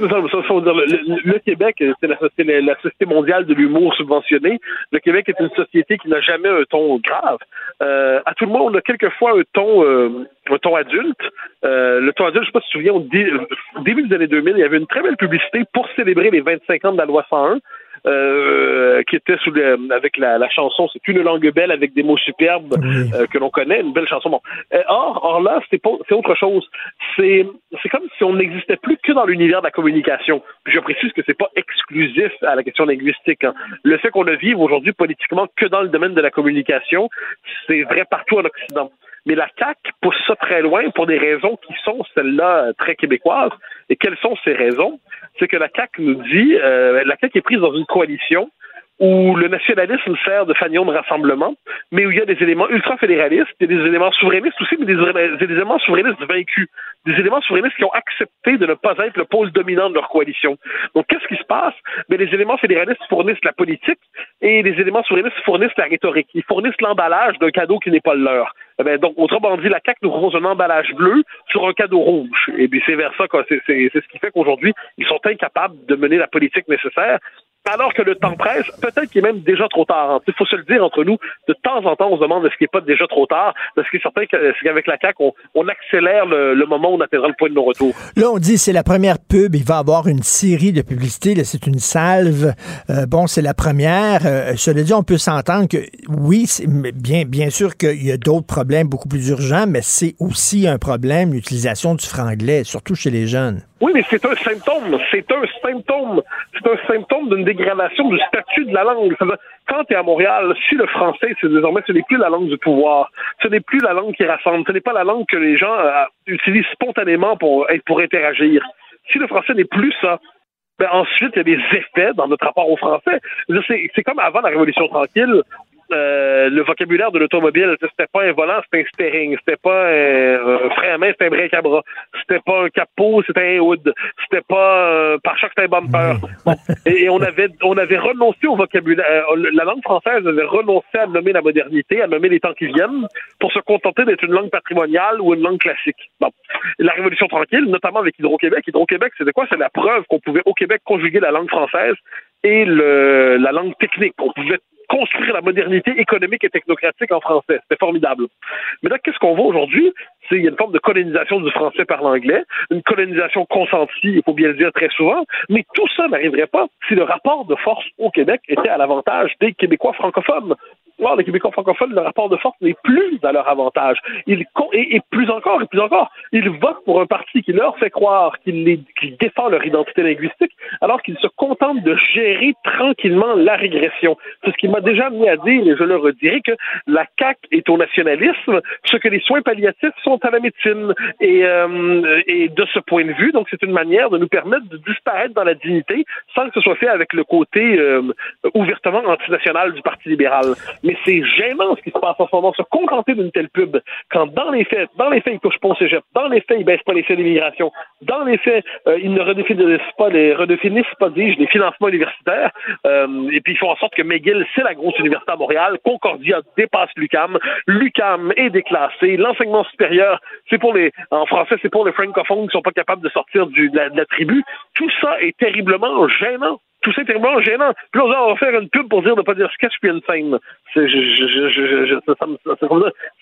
Ça, dire, le, Québec, c'est la, Société mondiale de l'humour subventionné. Le Québec est une société qui n'a jamais un ton grave. Euh, à tout le monde, on a quelquefois un ton, euh, un ton adulte. Euh, le ton adulte, je sais pas si tu te souviens, au début des années 2000, il y avait une très belle publicité pour célébrer les 25 ans de la loi 101. Euh, qui était sous le, avec la, la chanson C'est une langue belle avec des mots superbes euh, que l'on connaît, une belle chanson. Bon. Euh, or, or là, c'est autre chose. C'est c'est comme si on n'existait plus que dans l'univers de la communication. Puis je précise que c'est pas exclusif à la question linguistique. hein. Le fait qu'on ne vive aujourd'hui politiquement que dans le domaine de la communication, c'est vrai partout en Occident. Mais la CAQ pousse ça très loin pour des raisons qui sont celles-là euh, très québécoises. Et quelles sont ces raisons? C'est que la CAQ nous dit, euh, la CAQ est prise dans une coalition où le nationalisme sert de fanion de rassemblement, mais où il y a des éléments ultra-fédéralistes, il y a des éléments souverainistes aussi, mais des, des éléments souverainistes vaincus, des éléments souverainistes qui ont accepté de ne pas être le pôle dominant de leur coalition. Donc, qu'est-ce qui se passe? Mais les éléments fédéralistes fournissent la politique et les éléments souverainistes fournissent la rhétorique. Ils fournissent l'emballage d'un cadeau qui n'est pas le leur. Eh ben, donc, autrement dit, la CAQ nous propose un emballage bleu sur un cadeau rouge. Et c'est, c'est ce qui fait qu'aujourd'hui, ils sont incapables de mener la politique nécessaire. Alors que le temps presse, peut-être qu'il est même déjà trop tard. hein. Il faut se le dire entre nous. De temps en temps, on se demande est-ce qu'il n'est pas déjà trop tard. Parce qu'il est certain qu'avec la CAQ, on, accélère le, moment où on atteindra le point de non-retour. Là, on dit c'est la première pub. Il va avoir une série de publicités. C'est une salve. Euh, bon, c'est la première. Euh, cela dit, on peut s'entendre que oui, bien, bien sûr qu'il y a d'autres problèmes beaucoup plus urgents, mais c'est aussi un problème l'utilisation du franglais, surtout chez les jeunes. Oui, mais c'est un symptôme. C'est un symptôme. C'est un symptôme d'une dégradation du statut de la langue. Quand tu es à Montréal, si le français, c'est désormais, ce n'est plus la langue du pouvoir. Ce n'est plus la langue qui rassemble. Ce n'est pas la langue que les gens euh, utilisent spontanément pour, pour interagir. Si le français n'est plus ça, ben ensuite, il y a des effets dans notre rapport au français. C'est comme avant la Révolution tranquille. Euh, le vocabulaire de l'automobile, c'était pas un volant, c'était un steering, c'était pas un, un frein à main, c'était un break à bras, c'était pas un capot, c'était un hood, c'était pas un pare-choc, c'était un bumper. Bon. Et, et on avait on avait renoncé au vocabulaire. euh, La langue française avait renoncé à nommer la modernité, à nommer les temps qui viennent, pour se contenter d'être une langue patrimoniale ou une langue classique. Bon. La Révolution tranquille, notamment avec Hydro-Québec. Hydro-Québec, c'était quoi? C'est la preuve qu'on pouvait au Québec conjuguer la langue française et le, la langue technique. On pouvait construire la modernité économique et technocratique en français. C'était formidable. Mais là, qu'est-ce qu'on voit aujourd'hui? C'est il y a une forme de colonisation du français par l'anglais, une colonisation consentie, il faut bien le dire très souvent, mais tout ça n'arriverait pas si le rapport de force au Québec était à l'avantage des Québécois francophones. Les Québécois francophones, le rapport de force n'est plus à leur avantage. Ils, et, plus encore, et plus encore, ils votent pour un parti qui leur fait croire qu'il qu défend leur identité linguistique, alors qu'ils se contentent de gérer tranquillement la régression. C'est ce qui m'a déjà amené à dire, et je le redirai, que la CAQ est au nationalisme, ce que les soins palliatifs sont à la médecine. Et, euh, et de ce point de vue, donc c'est une manière de nous permettre de disparaître dans la dignité sans que ce soit fait avec le côté euh, ouvertement antinational du Parti libéral. C'est gênant ce qui se passe en ce moment, se contenter d'une telle pub, quand dans les faits, dans les faits, ils touchent pas au cégep, dans les faits, ils baissent pas les faits d'immigration, dans les faits, euh, ils ne redéfinissent pas les redéfinissent pas, dis-je, les financements universitaires, euh, et puis ils font en sorte que McGill, c'est la grosse université à Montréal, Concordia dépasse l'UCAM, l'UCAM est déclassé, l'enseignement supérieur, c'est pour les, en français, c'est pour les francophones qui sont pas capables de sortir de la tribu. Tout ça est terriblement gênant tout ça est terriblement gênant. Puis là, on va faire une pub pour dire de ne pas dire sketch puis une scène. Je, je, je, ça,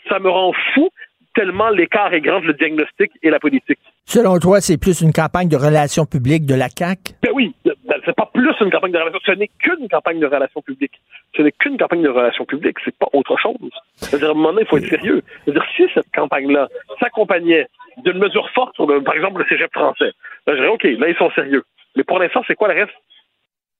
ça, me rend fou tellement l'écart est grand entre le diagnostic et la politique. Selon toi, c'est plus une campagne de relations publiques de la CAQ? Ben oui, ben, c'est pas plus une campagne de relations, ce n'est qu'une campagne de relations publiques. Ce n'est qu'une campagne de relations publiques, c'est pas autre chose. C'est-à-dire, à un moment donné, il faut être sérieux. C'est-à-dire, si cette campagne-là s'accompagnait d'une mesure forte sur, le, par exemple, le cégep français, ben, je dirais, OK, là, ils sont sérieux. Mais pour l'instant, c'est quoi le reste?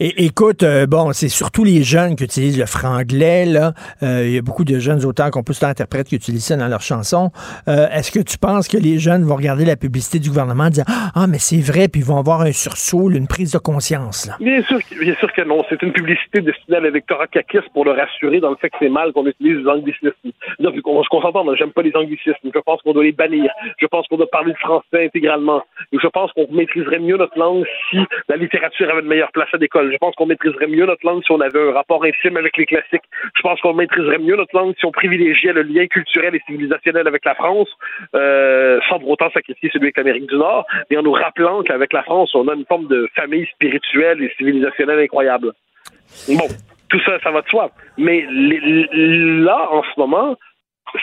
Et, écoute, euh, bon, c'est surtout les jeunes qui utilisent le franglais. Là, euh, il y a beaucoup de jeunes auteurs, compositeurs, interprètes qui utilisent ça dans leurs chansons. Euh, Est-ce que tu penses que les jeunes vont regarder la publicité du gouvernement et dire ah mais c'est vrai, puis ils vont avoir un sursaut, une prise de conscience là. Bien sûr, bien sûr que non. C'est une publicité destinée à l'électorat caquiste pour le rassurer dans le fait que c'est mal qu'on utilise les anglicismes. Donc, on se concentre, j'aime pas les anglicismes. Je pense qu'on doit les bannir. Je pense qu'on doit parler le français intégralement. Je pense qu'on maîtriserait mieux notre langue si la littérature avait une meilleure place à l'école. Je pense qu'on maîtriserait mieux notre langue si on avait un rapport intime avec les classiques. Je pense qu'on maîtriserait mieux notre langue si on privilégiait le lien culturel et civilisationnel avec la France, euh, sans pour autant sacrifier celui avec l'Amérique du Nord, et en nous rappelant qu'avec la France, on a une forme de famille spirituelle et civilisationnelle incroyable. Bon, tout ça, ça va de soi. Mais là, en ce moment,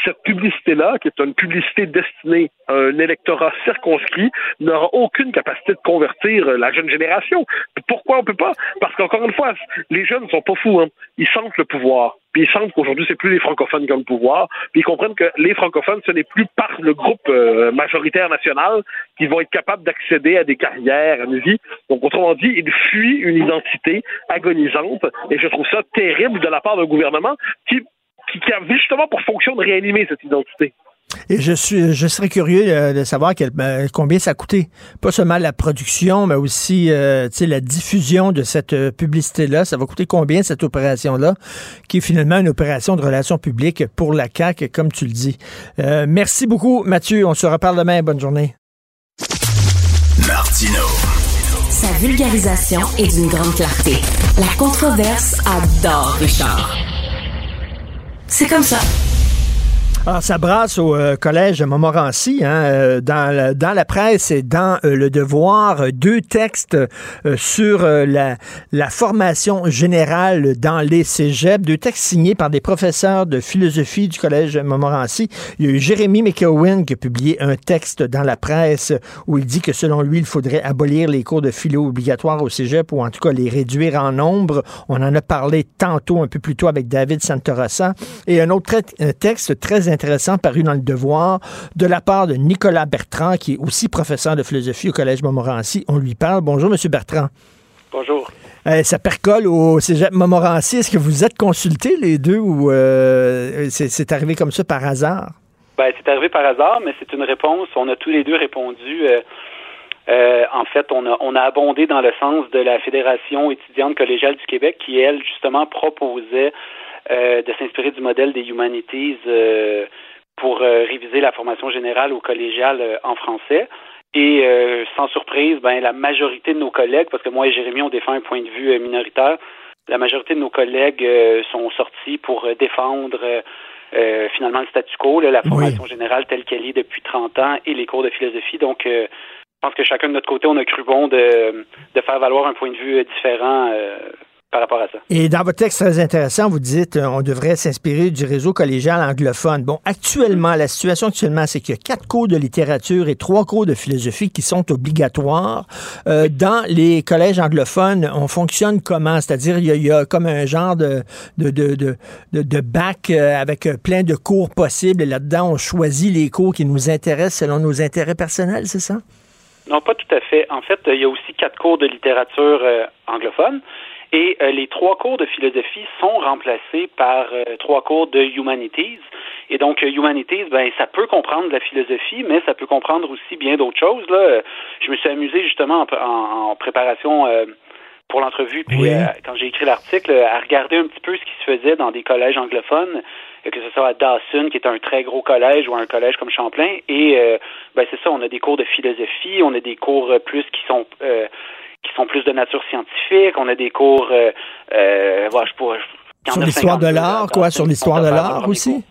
cette publicité-là, qui est une publicité destinée à un électorat circonscrit, n'aura aucune capacité de convertir la jeune génération. Pourquoi on peut pas? Parce qu'encore une fois, les jeunes ne sont pas fous. Hein. Ils sentent le pouvoir. Puis ils sentent qu'aujourd'hui, c'est plus les francophones qui ont le pouvoir. Puis ils comprennent que les francophones, ce n'est plus par le groupe euh, majoritaire national qui vont être capables d'accéder à des carrières, à une vie. Donc, autrement dit, ils fuient une identité agonisante. Et je trouve ça terrible de la part d'un gouvernement qui qui, qui avait justement pour fonction de réanimer cette identité. Et je suis, je serais curieux euh, de savoir quel, euh, combien ça a coûté. Pas seulement la production, mais aussi euh, la diffusion de cette euh, publicité-là. Ça va coûter combien cette opération-là, qui est finalement une opération de relations publiques pour la CAQ, comme tu le dis. Euh, merci beaucoup, Mathieu. On se reparle demain. Bonne journée. Martino. Sa vulgarisation est d'une grande clarté. La controverse adore Richard. C'est comme ça. Alors, ça brasse au euh, collège Montmorency, hein, euh, dans, la, dans la presse et dans euh, le devoir, euh, deux textes sur la, la formation générale dans les cégeps, deux textes signés par des professeurs de philosophie du collège Montmorency. Il y a eu Jérémy McEwen qui a publié un texte dans la presse où il dit que selon lui, il faudrait abolir les cours de philo obligatoires au cégep ou en tout cas les réduire en nombre. On en a parlé tantôt, un peu plus tôt avec David Santorossa. Et un autre un texte très intéressant paru dans le Devoir de la part de Nicolas Bertrand, qui est aussi professeur de philosophie au Collège Montmorency. On lui parle. Bonjour, Monsieur Bertrand. Bonjour. Euh, ça percole au Cégep Montmorency. Est-ce que vous êtes consultés les deux ou euh, c'est arrivé comme ça par hasard? Ben, c'est arrivé par hasard, mais c'est une réponse. On a tous les deux répondu. Euh, en fait, on a, on a abondé dans le sens de la Fédération étudiante collégiale du Québec qui, elle, justement, proposait de s'inspirer du modèle des Humanities euh, pour euh, réviser la formation générale au collégial euh, en français. Et euh, sans surprise, ben, la majorité de nos collègues, parce que moi et Jérémy, on défend un point de vue minoritaire, la majorité de nos collègues sont sortis pour défendre finalement le statu quo, là, la formation oui. générale telle qu'elle est depuis 30 ans et les cours de philosophie. Donc, je pense que chacun de notre côté, on a cru bon de, de faire valoir un point de vue différent par rapport à ça. Et dans votre texte très intéressant, vous dites euh, on devrait s'inspirer du réseau collégial anglophone. Bon, actuellement, la situation actuellement, c'est qu'il y a quatre cours de littérature et trois cours de philosophie qui sont obligatoires. Euh, dans les collèges anglophones, on fonctionne comment? C'est-à-dire, il, y a comme un genre de, de, de, de, de bac euh, avec plein de cours possibles. Et là-dedans, on choisit les cours qui nous intéressent selon nos intérêts personnels, c'est ça? Non, pas tout à fait. En fait, il y a aussi quatre cours de littérature anglophone. Et euh, les trois cours de philosophie sont remplacés par euh, trois cours de humanities. Et donc, euh, humanities, ben, ça peut comprendre de la philosophie, mais ça peut comprendre aussi bien d'autres choses. Là. Je me suis amusé justement en, en préparation pour l'entrevue, puis quand j'ai écrit l'article, à regarder un petit peu ce qui se faisait dans des collèges anglophones, que ce soit à Dawson, qui est un très gros collège, ou un collège comme Champlain. Et ben, c'est ça, on a des cours de philosophie, on a des cours plus qui sont qui sont plus de nature scientifique. On a des cours, euh, euh, voilà, je pourrais, sur l'histoire de l'art, quoi, sur l'histoire de l'art aussi?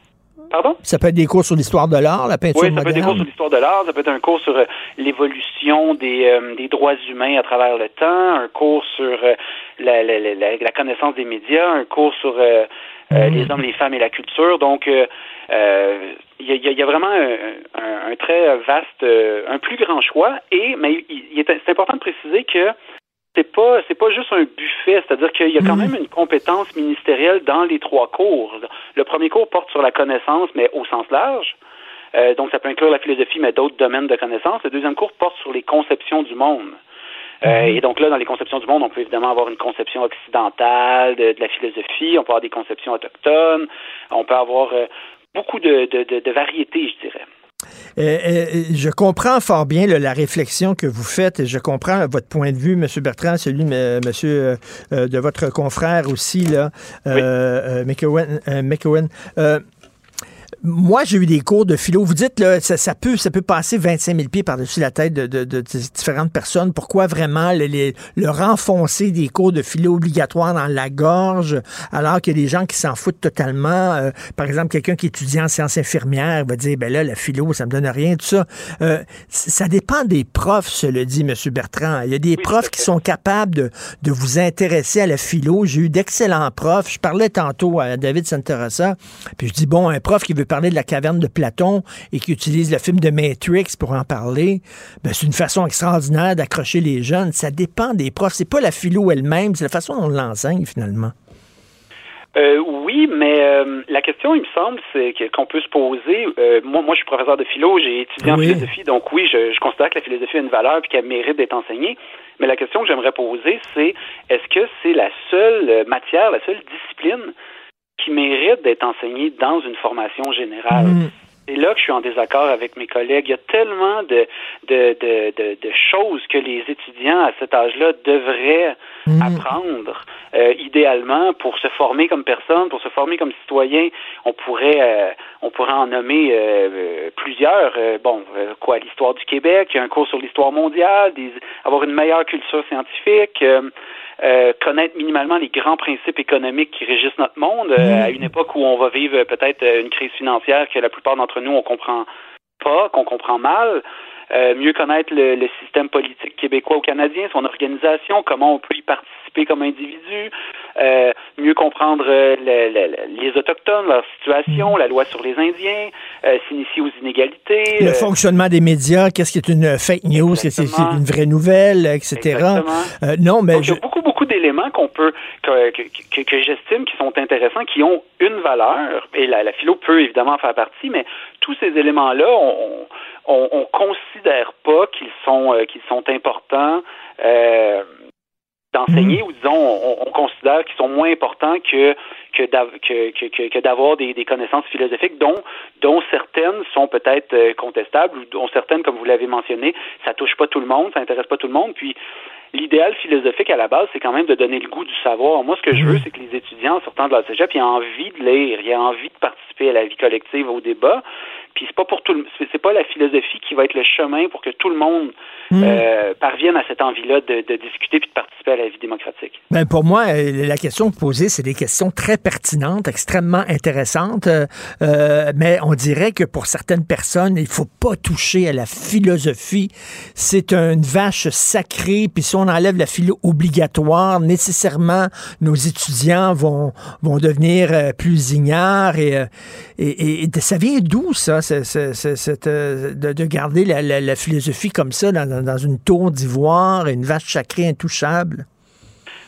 Pardon? Ça peut être des cours sur l'histoire de l'art, la peinture Oui, ça peut être des cours sur l'histoire de l'art, ça peut être un cours sur euh, l'évolution des, euh, des droits humains à travers le temps, un cours sur euh, la, la, la, la, connaissance des médias, un cours sur mm. les hommes, les femmes et la culture. Donc, il y, a, y, a, vraiment un, un, très vaste, un plus grand choix. Et mais c'est important de préciser que c'est pas c'est pas juste un buffet, c'est-à-dire qu'il y a quand mhm. même une compétence ministérielle dans les trois cours. Le premier cours porte sur la connaissance, mais au sens large. Euh, donc ça peut inclure la philosophie, mais d'autres domaines de connaissance. Le deuxième cours porte sur les conceptions du monde. Euh, mhm. et donc là, dans les conceptions du monde, on peut évidemment avoir une conception occidentale de, la philosophie, on peut avoir des conceptions autochtones, on peut avoir euh, beaucoup de, de, de, de variétés, je dirais. Euh, euh, je comprends fort bien la réflexion que vous faites et je comprends votre point de vue, M. Bertrand, celui monsieur, euh, de votre confrère aussi, là, oui. McEwen moi, j'ai eu des cours de philo. Vous dites, là, ça, ça peut, ça peut passer 25 000 pieds par-dessus la tête de, de, de, différentes personnes. Pourquoi vraiment le, le, renfoncer des cours de philo obligatoires dans la gorge, alors qu'il y a des gens qui s'en foutent totalement? Euh, par exemple, quelqu'un qui étudie en sciences infirmières va dire, ben là, la philo, ça me donne rien, tout ça. Euh, ça dépend des profs, cela dit, M. Bertrand. Il y a des profs qui sont capables de, de vous intéresser à la philo. J'ai eu d'excellents profs. Je parlais tantôt à David Santerossa, puis je dis, bon, un prof qui veut parler de la caverne de Platon et qui utilise le film de Matrix pour en parler, ben, c'est une façon extraordinaire d'accrocher les jeunes. Ça dépend des profs. C'est pas la philo elle-même, c'est la façon dont on l'enseigne finalement. Euh, oui, mais euh, la question, il me semble, c'est qu'on peut se poser. Euh, moi, moi, je suis professeur de philo, j'ai étudié en philosophie, donc oui, je, je, considère que la philosophie a une valeur et qu'elle mérite d'être enseignée. Mais la question que j'aimerais poser, c'est est-ce que c'est la seule matière, la seule discipline qui mérite d'être enseigné dans une formation générale. Mm. C'est là que je suis en désaccord avec mes collègues. Il y a tellement de, de, de, de, choses que les étudiants à cet âge-là devraient mm. apprendre, euh, idéalement, pour se former comme personne, pour se former comme citoyen. On pourrait, euh, on pourrait en nommer euh, plusieurs. bon, quoi, l'histoire du Québec, un cours sur l'histoire mondiale, des, avoir une meilleure culture scientifique. Euh, connaître minimalement les grands principes économiques qui régissent notre monde euh, mm. à une époque où on va vivre peut-être une crise financière que la plupart d'entre nous on comprend pas, qu'on comprend mal. Mieux connaître le, le, système politique québécois ou canadien, son organisation, comment on peut y participer comme individu, euh, mieux comprendre euh, les Autochtones, leur situation, la loi sur les Indiens, euh, s'initier aux inégalités. Le fonctionnement des médias, qu'est-ce qui est une fake news, qu'est-ce qui est une vraie nouvelle, etc. non, mais il y a beaucoup, beaucoup d'éléments qu'on peut, que, que, que j'estime qui sont intéressants, qui ont une valeur, et la, la philo peut évidemment faire partie, mais tous ces éléments-là, on, on, on, considère pas qu'ils sont qu'ils sont importants. Euh, d'enseigner mhm. ou disons on, considère qu'ils sont moins importants que que que, d'avoir des, des, connaissances philosophiques dont dont certaines sont peut-être euh, contestables ou dont certaines comme vous l'avez mentionné ça touche pas tout le monde ça intéresse pas tout le monde puis l'idéal philosophique à la base c'est quand même de donner le goût du savoir moi ce que je veux mhm. c'est que les étudiants sortant de la cégep aient envie de lire ils aient envie de participer à la vie collective au débat puis c'est pas pour tout le, c'est, pas la philosophie qui va être le chemin pour que tout le monde Mm. euh, parvienne à cette envie-là de, de discuter puis de participer à la vie démocratique. Ben pour moi, euh, la question que vous posez, c'est des questions très pertinentes, extrêmement intéressantes, euh, euh, mais on dirait que pour certaines personnes, il faut pas toucher à la philosophie. C'est une vache sacrée, puis si on enlève la philo obligatoire, nécessairement, nos étudiants vont, vont devenir euh, plus ignares. Et, et, et ça vient d'où, ça, euh, de, de garder la, philosophie comme ça dans, une tour d'ivoire, une vache sacrée intouchable?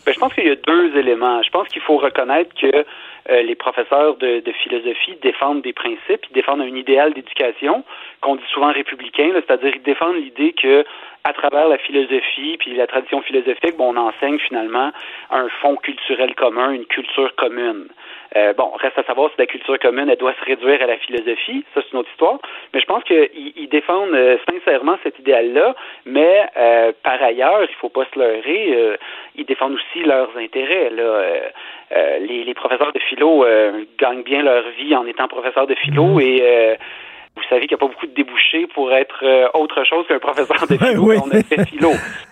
Ben, je pense qu'il y a deux éléments. Je pense qu'il faut reconnaître que euh, les professeurs de, philosophie défendent des principes, ils défendent un idéal d'éducation qu'on dit souvent républicain, c'est-à-dire ils défendent l'idée que à travers la philosophie puis la tradition philosophique, bon, on enseigne finalement un fond culturel commun, une culture commune. Euh, bon, reste à savoir si la culture commune, elle doit se réduire à la philosophie. Ça, c'est une autre histoire. Mais je pense qu'ils ils défendent euh, sincèrement cet idéal-là. Mais euh, par ailleurs, il faut pas se leurrer, euh, ils défendent aussi leurs intérêts. Là. Euh, euh, les, les professeurs de philo euh, gagnent bien leur vie en étant professeurs de philo et euh, vous savez qu'il n'y a pas beaucoup de débouchés pour être euh, autre chose qu'un professeur de philo oui. quand on a fait philo.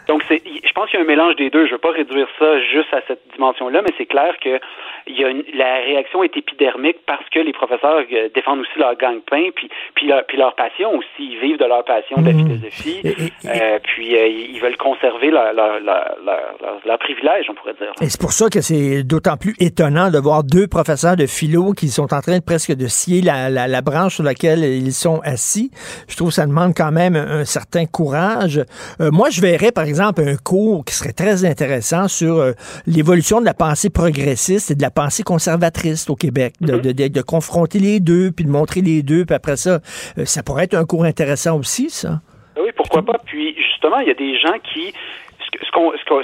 Donc, c'est, je pense qu'il y a un mélange des deux. Je ne veux pas réduire ça juste à cette dimension-là, mais c'est clair que il y a une, la réaction est épidermique parce que les professeurs euh, défendent aussi leur gagne-pain, puis, puis, leur, puis leur passion aussi. Ils vivent de leur passion de la philosophie, euh, puis ils veulent conserver leur, leur, leur, leur, leur- leur privilège, on pourrait dire. Et c'est pour ça que c'est d'autant plus étonnant de voir deux professeurs de philo qui sont en train de presque de scier la, la, la branche sur laquelle ils sont assis. Je trouve que ça demande quand même un, un certain courage. Euh, moi, je verrais, par exemple, un cours qui serait très intéressant sur euh, l'évolution de la pensée progressiste et de la pensée conservatrice au Québec, de, de, de- de confronter les deux, puis de montrer les deux, puis après ça, euh, ça pourrait être un cours intéressant aussi, ça. Oui, pourquoi pas? Puis justement, il y a des gens qui ce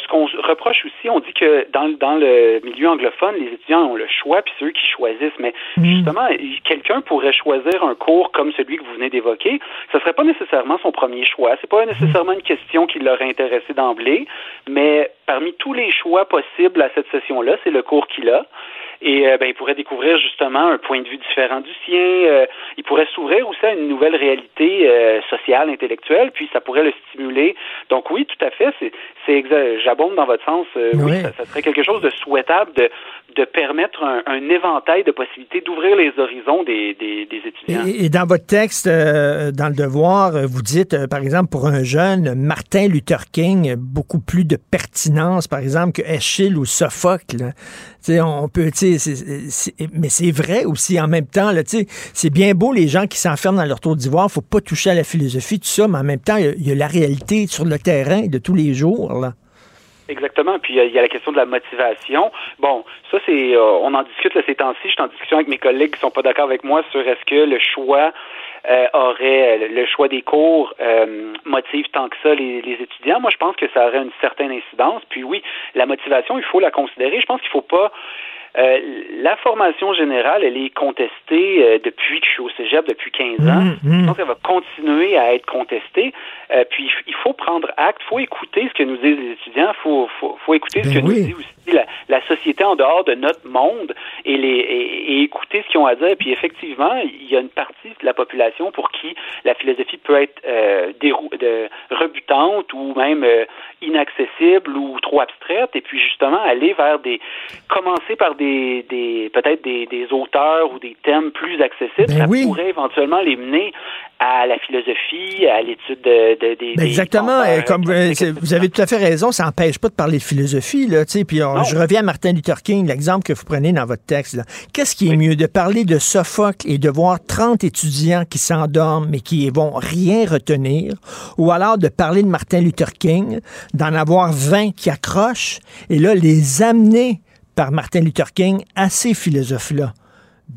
qu'on reproche aussi, on dit que dans, le- dans le milieu anglophone, les étudiants ont le choix, puis c'est eux qui choisissent. Mais justement, quelqu'un pourrait choisir un cours comme celui que vous venez d'évoquer. Ce serait pas nécessairement son premier choix. C'est pas nécessairement une question qui l'aurait intéressé d'emblée, mais parmi tous les choix possibles à cette session-là, c'est le cours qu'il a. Et euh, ben, il pourrait découvrir justement un point de vue différent du sien. Euh, il pourrait s'ouvrir aussi à une nouvelle réalité euh, sociale, intellectuelle, puis ça pourrait le stimuler. Donc oui, tout à fait, c'est, c'est j'abonde dans votre sens. Euh, Oui, Oui. ça, ça serait quelque chose de souhaitable de, de permettre un, un éventail de possibilités, d'ouvrir les horizons des, des, des étudiants. Et, et dans votre texte, euh, dans le devoir, euh, vous dites, euh, par exemple, pour un jeune, Martin Luther King, beaucoup plus de pertinence, par exemple, que Eschyle ou Sophocle. Tu sais, on peut, tu sais, c'est- c'est- mais c'est vrai aussi en même temps. C'est bien beau les gens qui s'enferment dans leur tour d'ivoire, faut pas toucher à la philosophie, tout ça, mais en même temps, il y y, a la réalité sur le terrain de tous les jours. Là. Exactement. Puis euh, il y a la question de la motivation. Bon, ça c'est, euh, on en discute là, ces temps-ci. Je suis en discussion avec mes collègues qui sont pas d'accord avec moi sur est-ce que le choix euh, aurait le choix des cours motive tant que ça les, les étudiants. Moi, je pense que ça aurait une certaine incidence. Puis oui, la motivation, il faut la considérer. Je pense qu'il faut pas euh, la formation générale, elle est contestée euh, depuis que je suis au cégep, depuis 15 ans. Je pense qu'elle va continuer à être contestée. Euh, puis il faut prendre acte, il faut écouter ce que nous disent les étudiants, il faut, faut, faut écouter ce Ben que oui. nous dit aussi la, la société en dehors de notre monde et, les, et, et écouter ce qu'ils ont à dire. Puis effectivement, il y a une partie de la population pour qui la philosophie peut être de, rebutante ou même inaccessible ou trop abstraite. Et puis justement, aller vers des... commencer par des, des peut-être des, des auteurs ou des thèmes plus accessibles, Ben ça oui. pourrait éventuellement les mener à la philosophie, à l'étude de, de- des... Ben des exactement. euh, Comme euh, vous avez tout à fait raison, ça n'empêche pas de parler de philosophie. Là, tu sais, puis on- je reviens à Martin Luther King, l'exemple que vous prenez dans votre texte. Qu'est-ce qui est mieux, de parler de Sophocle et de voir 30 étudiants qui s'endorment mais qui vont rien retenir, ou alors de parler de Martin Luther King, d'en avoir 20 qui accrochent, et là, les amener par Martin Luther King à ces philosophes-là.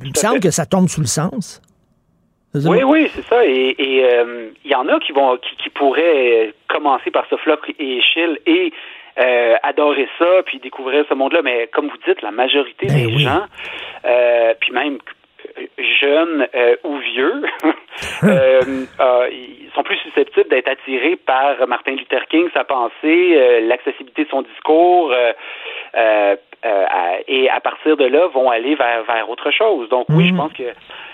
Il me semble que ça tombe sous le sens. Oui, oui, c'est ça. Et et, euh, il y en a qui vont qui, qui pourraient commencer par Sophocle et Échille et euh, adorer ça, puis découvrir ce monde-là. Mais comme vous dites, la majorité Ben des gens, euh, puis même jeunes euh, ou vieux, euh, euh, ils sont plus susceptibles d'être attirés par Martin Luther King, sa pensée, l'accessibilité de son discours, euh, euh, et à partir de là, vont aller vers, vers autre chose. Donc oui, je pense que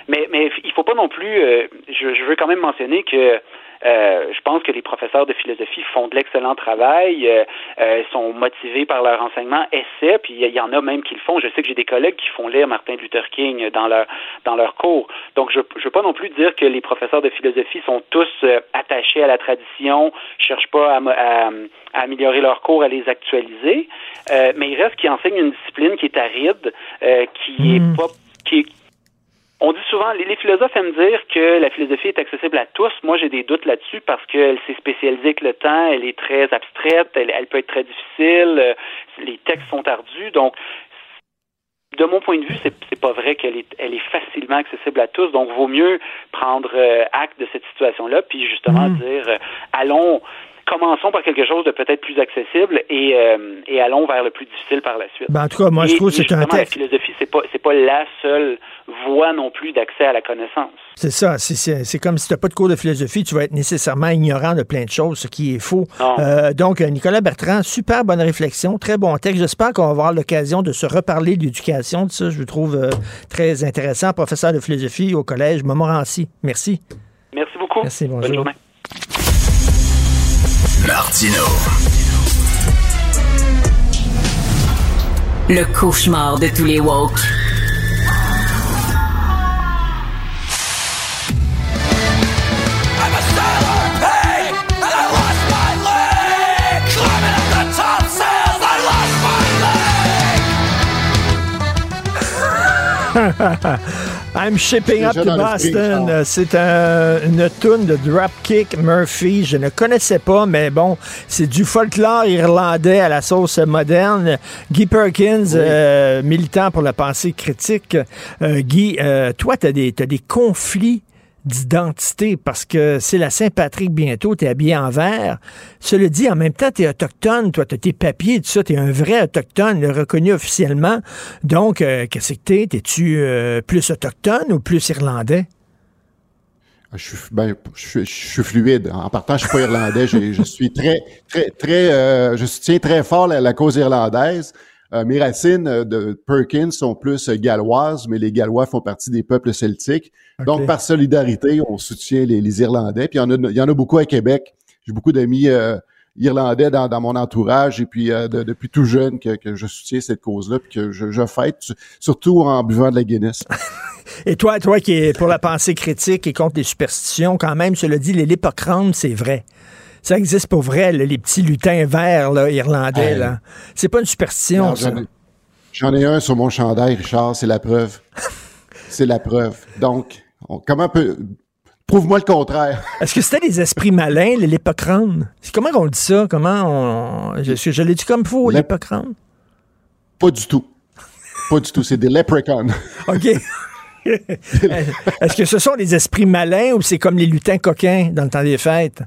Mais, mais il faut pas non plus. euh, je, je veux quand même mentionner que euh, je pense que les professeurs de philosophie font de l'excellent travail, euh, euh, sont motivés par leur enseignement, essaient, puis il y en a même qui le font. Je sais que j'ai des collègues qui font lire Martin Luther King dans leur dans leur cours. Donc je je veux pas non plus dire que les professeurs de philosophie sont tous euh, attachés à la tradition, cherchent pas à, à- à améliorer leurs cours, à les actualiser, euh, mais il reste qu'ils enseignent une discipline qui est aride, euh, qui est pas qui on dit souvent, les, les philosophes aiment dire que la philosophie est accessible à tous. Moi, j'ai des doutes là-dessus parce qu'elle s'est spécialisée avec le temps, elle est très abstraite, elle, elle peut être très difficile, euh, les textes sont ardus. Donc, de mon point de vue, c'est c'est pas vrai qu'elle est, elle est facilement accessible à tous. Donc, vaut mieux prendre euh, acte de cette situation-là, puis justement dire, euh, allons, commençons par quelque chose de peut-être plus accessible et, euh, et allons vers le plus difficile par la suite. Ben, en tout cas, moi, je trouve que c'est un justement, La texte. philosophie, c'est pas, pas la seule voie non plus d'accès à la connaissance. C'est ça. c'est- comme si tu n'as pas de cours de philosophie, tu vas être nécessairement ignorant de plein de choses, ce qui est faux. Euh, donc, euh, Nicolas Bertrand, super bonne réflexion, très bon texte. J'espère qu'on va avoir l'occasion de se reparler de l'éducation. de Ça, je le trouve euh, très intéressant. Professeur de philosophie au collège Montmorency. Merci. Merci beaucoup. Merci, bonjour. Bonne journée. Martino. Le cauchemar de tous les woke. I'm shipping up to Boston. C'est un- une tune de Dropkick Murphy. Je ne connaissais pas, mais bon, c'est du folklore irlandais à la sauce moderne. Guy Perkins, euh, militant pour la pensée critique. Euh, Guy, euh, toi, tu as des, t'as des conflits d'identité parce que c'est la Saint-Patrick bientôt, tu es habillé en vert. Cela dit, en même temps, tu es autochtone, toi, tu as tes papiers, tout ça, tu es un vrai autochtone, reconnu officiellement. Donc, euh, qu'est-ce que t'es? T'es-tu euh, plus autochtone ou plus irlandais? Je suis, ben, je, suis- fluide. En partant, je suis pas irlandais. Je, suis très, très, très, euh, je soutiens très fort la cause irlandaise. Euh, mes racines euh, de Perkins sont plus euh, galloises, mais les Gallois font partie des peuples celtiques. Donc, par solidarité, on soutient les, les Irlandais. Puis il y en a, il y en a beaucoup à Québec. J'ai beaucoup d'amis euh, irlandais dans, dans mon entourage et puis euh, de- depuis tout jeune que, que je soutiens cette cause-là puis que je, je fête, surtout en buvant de la Guinness. Et toi, toi qui es pour la pensée critique et contre les superstitions, quand même, cela dit, les c'est vrai. Ça existe pour vrai, là, les petits lutins verts là, irlandais. Hey. là. C'est pas une superstition. J'en ai, un sur mon chandail, Richard, c'est la preuve. c'est la preuve. Donc, on- comment peut... Prouve-moi le contraire. Est-ce que c'était des esprits malins, les Comment on dit ça? Comment on... Je, je l'ai dit comme faux, l'hippocrane? Pas du tout. Pas du tout. C'est des leprechauns. OK. Est-ce que ce sont des esprits malins ou c'est comme les lutins coquins dans le temps des fêtes?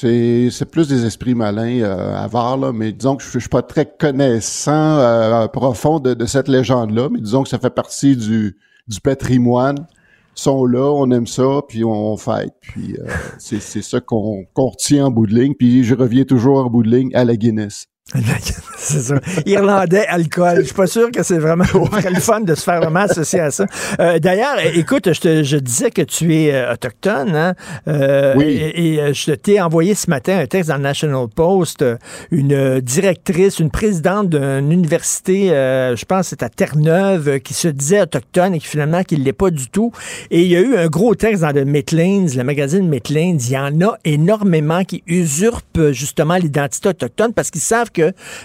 C'est, plus des esprits malins euh, avares, là, mais disons que je, je suis pas très connaissant euh, profond de, cette légende-là, mais disons que ça fait partie du, du patrimoine. Ils sont là, on aime ça, puis on fête. Puis euh, c'est, ça qu'on, qu'on retient en bout de ligne. Puis je reviens toujours en bout de ligne à la Guinness. C'est ça. Irlandais, alcool. Je suis pas sûr que c'est vraiment très le fun de se faire vraiment associer à ça. Euh, D'ailleurs, écoute, je, te, je disais que tu es euh, autochtone, hein? Euh, Oui. Et, et, euh, je t'ai envoyé ce matin un texte dans le National Post. Une directrice, une présidente d'une université, euh, je pense c'est à Terre-Neuve, qui se disait autochtone et qui finalement qui ne l'est pas du tout. Et il y a eu un gros texte dans le Midlands, le magazine Midlands. Il y en a énormément qui usurpent justement l'identité autochtone parce qu'ils savent que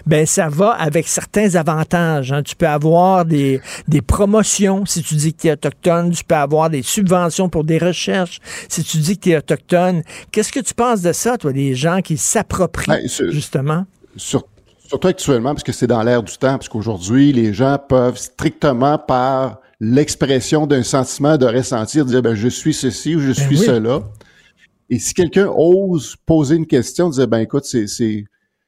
ben ça va avec certains avantages. hein. Tu peux avoir des, des promotions si tu dis que tu es autochtone. Tu peux avoir des subventions pour des recherches si tu dis que tu es autochtone. Qu'est-ce que tu penses de ça, toi, des gens qui s'approprient Ben, c'est- justement? Sur- surtout actuellement, parce que c'est dans l'air du temps, parce qu'aujourd'hui, les gens peuvent strictement par l'expression d'un sentiment de ressentir, dire ben, je suis ceci ou je suis oui. cela. Et si quelqu'un ose poser une question, dire ben écoute, c'est c'est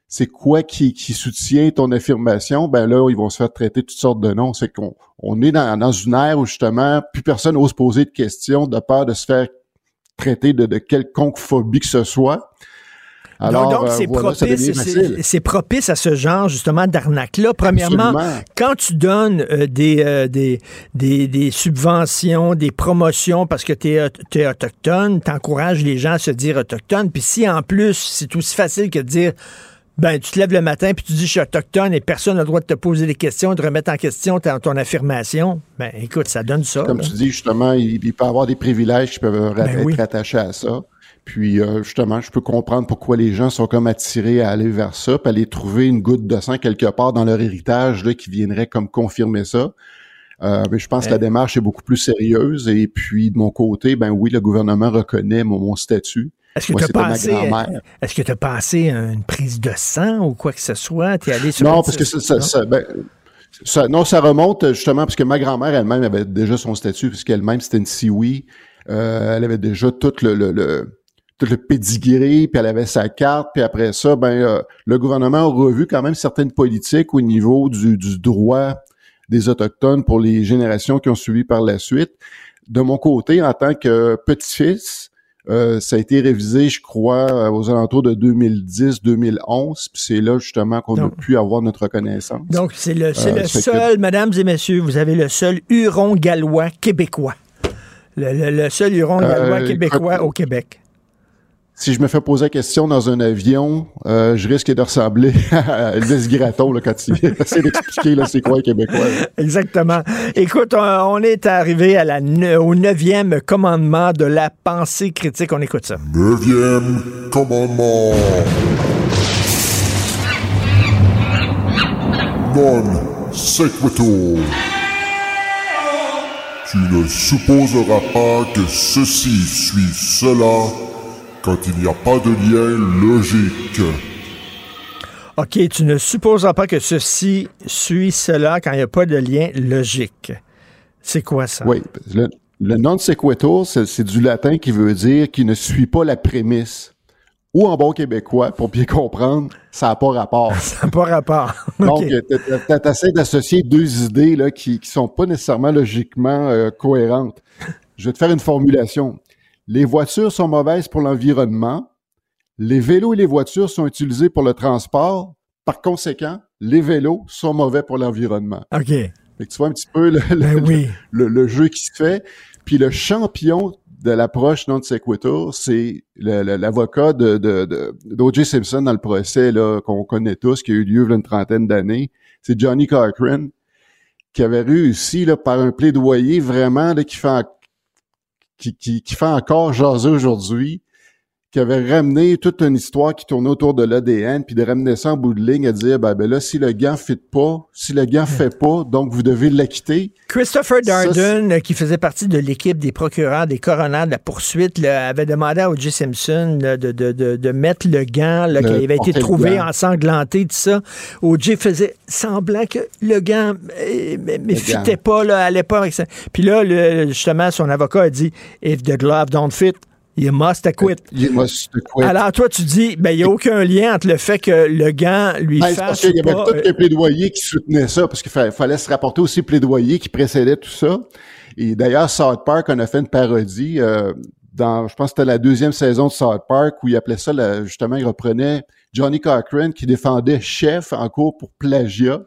c'est quoi qui, qui soutient ton affirmation, ben là, ils vont se faire traiter toutes sortes de noms. C'est qu'on on est dans, dans une ère où justement, plus personne ose poser de questions de peur de se faire traiter de, de quelconque phobie que ce soit. Alors, donc, euh, c'est voilà, propice, à ce genre justement d'arnaque-là. Premièrement, Absolument. quand tu donnes euh, des, euh, des, des, des subventions, des promotions parce que tu es, autochtone, tu encourages les gens à se dire autochtone. Puis si en plus, c'est aussi facile que de dire ben, tu te lèves le matin puis tu dis je suis autochtone et personne n'a le droit de te poser des questions, de remettre en question ta- ton affirmation. Ben, écoute, ça donne ça. Comme là. tu dis, justement, il, il peut y avoir des privilèges qui peuvent Ben être oui. attachés à ça. Puis, euh, justement, je peux comprendre pourquoi les gens sont comme attirés à aller vers ça, puis aller trouver une goutte de sang quelque part dans leur héritage là, qui viendrait comme confirmer ça. Euh, mais je pense que la Ouais. démarche est beaucoup plus sérieuse. Et puis, de mon côté, ben oui, le gouvernement reconnaît mon, mon statut. Est-ce que tu as pensé, grand-mère. est-ce que tu as pensé à une prise de sang ou quoi que ce soit? Allé sur Non, parce que ça, ça, ça- ben, ça- non, ça remonte euh, justement parce que ma grand-mère elle-même avait déjà son statut, puisqu'elle-même c'était une Siwi. Euh, elle avait déjà tout le, le, le- tout le pedigree, puis elle avait sa carte, puis après ça, ben euh, le gouvernement a revu quand même certaines politiques au niveau du, du droit des autochtones pour les générations qui ont suivi par la suite. De mon côté, en tant que petit-fils, euh, ça a été révisé, je crois, euh, aux alentours de 2010-2011, puis c'est là justement qu'on a pu avoir notre reconnaissance. Donc, c'est le, c'est Euh, le fait que- seul, mesdames et messieurs, vous avez le seul Huron gallois québécois. Le, le- le seul Huron gallois québécois au Québec. Si je me fais poser la question dans un avion, euh, je risque de ressembler à Elvis Gratton là, quand il essaie d'expliquer là, c'est quoi un Québécois. là. Exactement. Écoute, on, on est arrivé à la, au neuvième commandement de la pensée critique. On écoute ça. Neuvième commandement. Non sequitur. Tu ne supposeras pas que ceci suit cela quand il n'y a pas de lien logique. OK, tu ne supposeras pas que ceci suit cela quand il n'y a pas de lien logique. C'est quoi ça? Oui, le, le non sequitur, c'est du latin qui veut dire qui ne suit pas la prémisse. Ou en bon québécois, pour bien comprendre, ça n'a pas rapport. Ça n'a pas rapport. Donc, tu essaies d'associer deux idées là, qui ne sont pas nécessairement logiquement euh, cohérentes. Je vais te faire une formulation. Les voitures sont mauvaises pour l'environnement. Les vélos et les voitures sont utilisés pour le transport. Par conséquent, les vélos sont mauvais pour l'environnement. OK. Fait que tu vois un petit peu le, le- Ben oui. le- le jeu qui se fait. Puis le champion de l'approche non sequitur, c'est l'avocat de, de, de- d'O.J. Simpson dans le procès là, qu'on connaît tous, qui a eu lieu il y a une trentaine d'années. C'est Johnny Cochran qui avait réussi là, par un plaidoyer vraiment là, qui fait en- qui, qui, qui fait encore jaser aujourd'hui, qui avait ramené toute une histoire qui tournait autour de l'ADN, puis de ramener ça en bout de ligne à dire, ben, ben là, si le gant fit pas, si le gant fait pas, donc vous devez l'acquitter. Christopher Darden, euh, qui faisait partie de l'équipe des procureurs, des coroners de la poursuite, là, avait demandé à O.J. Simpson là, de, de, de, de mettre le gant qui avait été trouvé gant. ensanglanté, tout ça. O.J. faisait semblant que le gant euh, mais Le fitait gant. pas là, à l'époque. Puis là, le- justement, son avocat a dit « If the glove don't fit, you must acquit ». Il must quit. Alors toi, tu dis, ben il n'y a aucun lien entre le fait que le gant lui Ben, c'est parce fasse qu'il y avait tout euh, les plaidoyer qui soutenait ça, parce qu'il fa- fallait se rapporter aussi le plaidoyer qui précédait tout ça. Et d'ailleurs, South Park en a fait une parodie euh, dans, je pense que c'était la deuxième saison de South Park, où il appelait ça, la- justement, il reprenait Johnny Cochran qui défendait Chef en cours pour plagiat.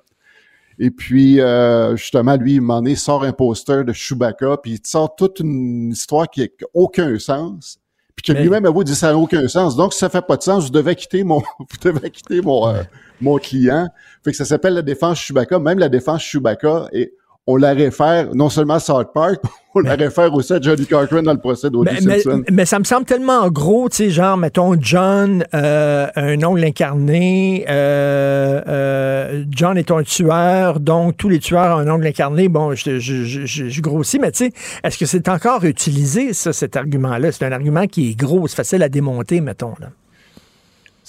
Et puis, euh, justement, lui, il m'en est sort un poster de Chewbacca, puis il sort toute une histoire qui n'a aucun sens. Puis que Mais- lui-même avoue dit ça n'a aucun sens. Donc, si ça fait pas de sens, vous devez quitter mon, vous devez quitter mon, euh, mon client. Fait que ça s'appelle la défense Chewbacca. Même la défense Chewbacca, et on la réfère non seulement à South Park, on la réfère aussi à Johnny Cochran dans le procès d'O.J. Mais, Simpson. mais ça me semble tellement gros, tu sais, genre, mettons, John, euh, un ongle incarné, euh, euh, John est un tueur, donc tous les tueurs ont un ongle incarné. Bon, je, je- je grossis, mais tu sais, est-ce que c'est encore utilisé, ça, cet argument-là? C'est un argument qui est gros, c'est facile à démonter, mettons. Là.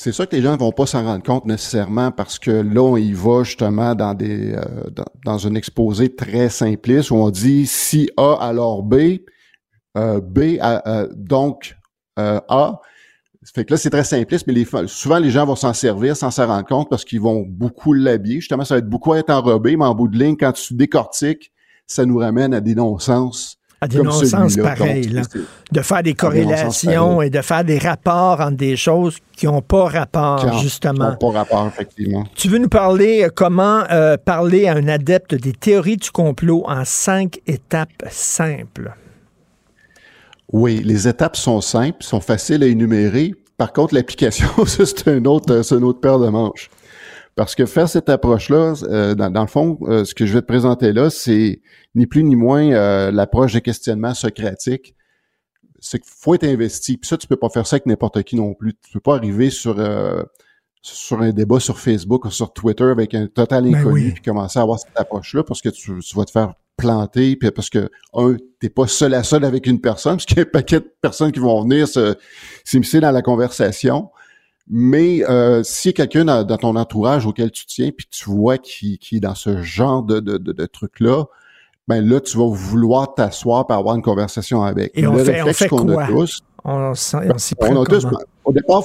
C'est ça que les gens vont pas s'en rendre compte nécessairement parce que là, on y va justement dans des euh, dans, un exposé très simpliste où on dit si A alors B, euh, B euh, donc A. Fait que là, c'est très simpliste, mais souvent les gens vont s'en servir sans s'en rendre compte parce qu'ils vont beaucoup l'habiller. Justement, ça va être beaucoup à être enrobé, mais en bout de ligne, quand tu décortiques, ça nous ramène à des non-sens À des non-sens pareils, Donc, là. c'est- De faire des corrélations et de faire des rapports entre des choses qui n'ont pas rapport, justement. qui ont pas rapport, effectivement. Tu veux nous parler euh, comment euh, parler à un adepte des théories du complot en cinq étapes simples? Oui, les étapes sont simples, sont faciles à énumérer. Par contre, l'application, c'est un autre, c'est une autre paire de manches. Parce que faire cette approche-là, euh, dans, dans le fond, euh, ce que je vais te présenter là, c'est ni plus ni moins euh, l'approche des questionnements socratiques. C'est qu'il faut être investi. Puis ça, tu peux pas faire ça avec n'importe qui non plus. Tu peux pas arriver sur euh, sur un débat sur Facebook ou sur Twitter avec un total Ben inconnu oui. puis commencer à avoir cette approche-là parce que tu, tu vas te faire planter puis parce que un t'es pas seul à seul avec une personne parce qu'il y a un paquet de personnes qui vont venir s'immiscer dans la conversation mais euh, si y a quelqu'un dans, dans ton entourage auquel tu tiens puis tu vois qui, qui est dans ce genre de, de, de, de truc là ben là tu vas vouloir t'asseoir pour avoir une conversation avec Et on Le fait, on réflexe fait qu'on a tous, On, s'y prend on a tous, au départ,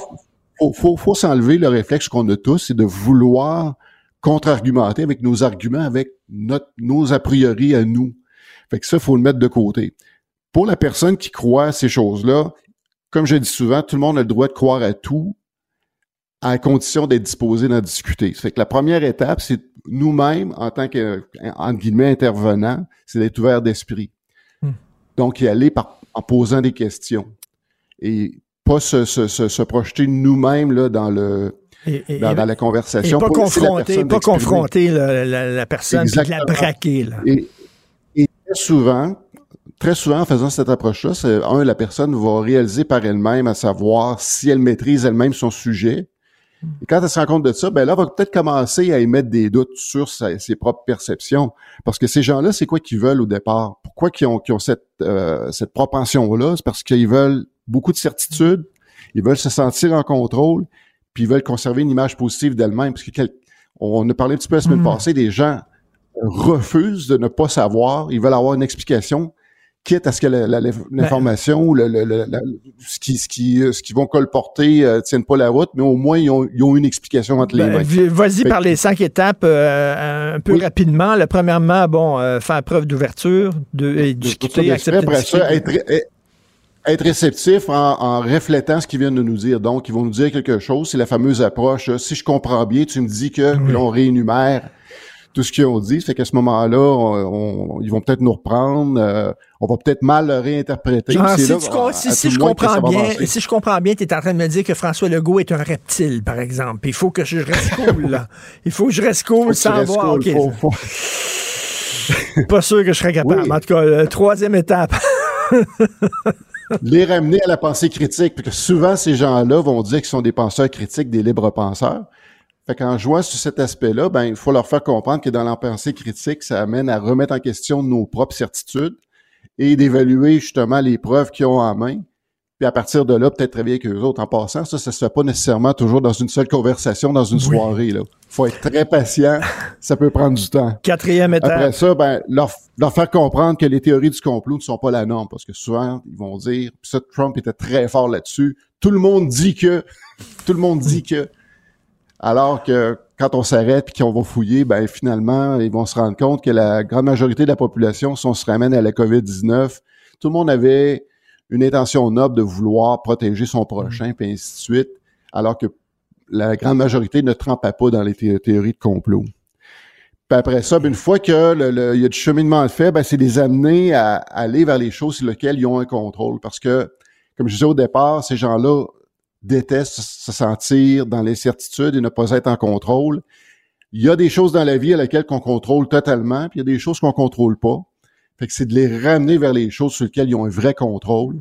faut, faut, faut s'enlever le réflexe qu'on a tous, c'est de vouloir contre-argumenter avec nos arguments, avec notre, nos a priori à nous. Fait que ça, faut le mettre de côté. Pour la personne qui croit à ces choses-là, comme je dis souvent, tout le monde a le droit de croire à tout, à condition d'être disposé d'en discuter. Ça fait que la première étape, c'est nous-mêmes, en tant que, entre guillemets, intervenants, c'est d'être ouvert d'esprit. Hmm. Donc, y aller par, en posant des questions. Et pas se, se, se, se projeter nous-mêmes là, dans le Et- et- dans, dans la Et conversation. pas laisser la confronter, pas confronter la, la- la personne de la braquer. Là. Et, et très souvent, très souvent, en faisant cette approche-là, c'est un, la personne va réaliser par elle-même à savoir si elle maîtrise elle-même son sujet. Et quand elle se rend compte de ça, ben là, elle va peut-être commencer à émettre des doutes sur sa- ses propres perceptions. Parce que ces gens-là, c'est quoi qu'ils veulent au départ? Pourquoi qu'ils ont, cette, euh, cette propension-là? C'est parce qu'ils veulent beaucoup de certitude, ils veulent se sentir en contrôle, puis ils veulent conserver une image positive d'elle-même. Parce que quel- on a parlé un petit peu la semaine Mhm. passée, des gens refusent de ne pas savoir, ils veulent avoir une explication, quitte à ce que la- la- l'information ou le, le- le- la- ce qui ce qui ce qu'ils vont colporter euh, tienne pas la route, mais au moins ils ont, ils ont une explication entre les Ben, mains. Vas-y par les cinq étapes euh, un peu rapidement. Là, premièrement, bon, euh, faire preuve d'ouverture, de, et discuter, accepter après ça, être, être- être réceptif en, en reflétant ce qu'ils viennent de nous dire. Donc, ils vont nous dire quelque chose. C'est la fameuse approche. là. Si je comprends bien, tu me dis que puis là, on réénumère tout ce qu'ils ont dit. Fait qu'à ce moment-là, on- on- ils vont peut-être nous reprendre. euh, on va peut-être mal le réinterpréter. Genre, si, là, tu à- com- à si, tout si le je comprends bien, si je comprends bien, tu es en train de me dire que François Legault est un reptile, par exemple. Il faut que je reste cool, là. Il faut que je reste cool sans voir. cool, OK. faut- faut- Pas sûr que je serais capable. Oui. En tout cas, euh, troisième étape. les ramener à la pensée critique, parce que souvent ces gens-là vont dire qu'ils sont des penseurs critiques, des libres penseurs. Fait qu'en jouant sur cet aspect-là, ben il faut leur faire comprendre que dans la pensée critique, ça amène à remettre en question nos propres certitudes et d'évaluer justement les preuves qu'ils ont en main. Puis à partir de là, peut-être travailler avec eux autres. En passant, ça, ça se fait pas nécessairement toujours dans une seule conversation, dans une soirée. Là, faut être très patient. ça peut prendre du temps. Quatrième étape. Après ça, ben, leur, leur faire comprendre que les théories du complot ne sont pas la norme, parce que souvent, ils vont dire, puis ça, Trump était très fort là-dessus, tout le monde dit que, tout le monde dit que, alors que quand on s'arrête et qu'on va fouiller, ben finalement, ils vont se rendre compte que la grande majorité de la population, si on se ramène à la COVID-19, tout le monde avait une intention noble de vouloir protéger son prochain, puis ainsi de suite, alors que la grande majorité ne trempait pas dans les thé- théories de complot. Puis après ça, ben, une fois que le- le- il y a du cheminement fait, ben, c'est les amener à, à aller vers les choses sur lesquelles ils ont un contrôle. Parce que, comme je disais au départ, ces gens-là détestent se sentir dans l'incertitude et ne pas être en contrôle. Il y a des choses dans la vie à laquelle qu'on contrôle totalement, puis il y a des choses qu'on contrôle pas. Fait que c'est de les ramener vers les choses sur lesquelles ils ont un vrai contrôle.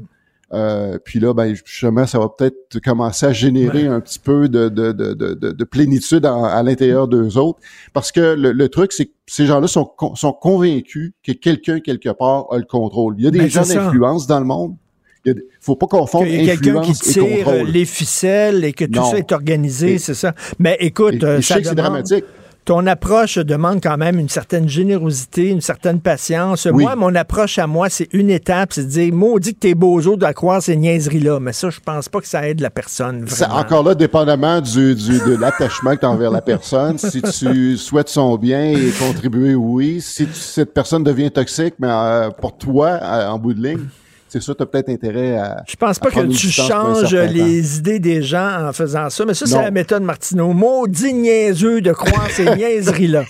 Euh, puis là, ben, justement, ça va peut-être commencer à générer un petit peu de, de, de, de, de- de plénitude en- à l'intérieur d'eux autres. Parce que le, le truc, c'est que ces gens-là sont, con- sont convaincus que quelqu'un, quelque part, a le contrôle. Il y a des Ben, gens d'influence dans le monde. Il faut pas confondre Qu'il y a quelqu'un qui tire contrôle. les ficelles et que tout Non. ça est organisé, c'est ça. Mais écoute, Et- euh, et ça demande- dramatique. ton approche demande quand même une certaine générosité, une certaine patience. Oui. Moi, mon approche à moi, c'est une étape, c'est de dire, maudit que t'es bozo de croire ces niaiseries-là. Mais ça, je pense pas que ça aide la personne. Ça, encore là, dépendamment du, du- de l'attachement que tu as envers la personne. Si tu souhaites son bien et contribuer, oui. Si tu- cette personne devient toxique, mais euh, pour toi, euh, en bout de ligne, c'est sûr, tu as peut-être intérêt à. Je pense pas que tu changes les idées des gens en faisant ça, mais ça, c'est la méthode Martineau. Maudit niaiseux de croire ces niaiseries-là.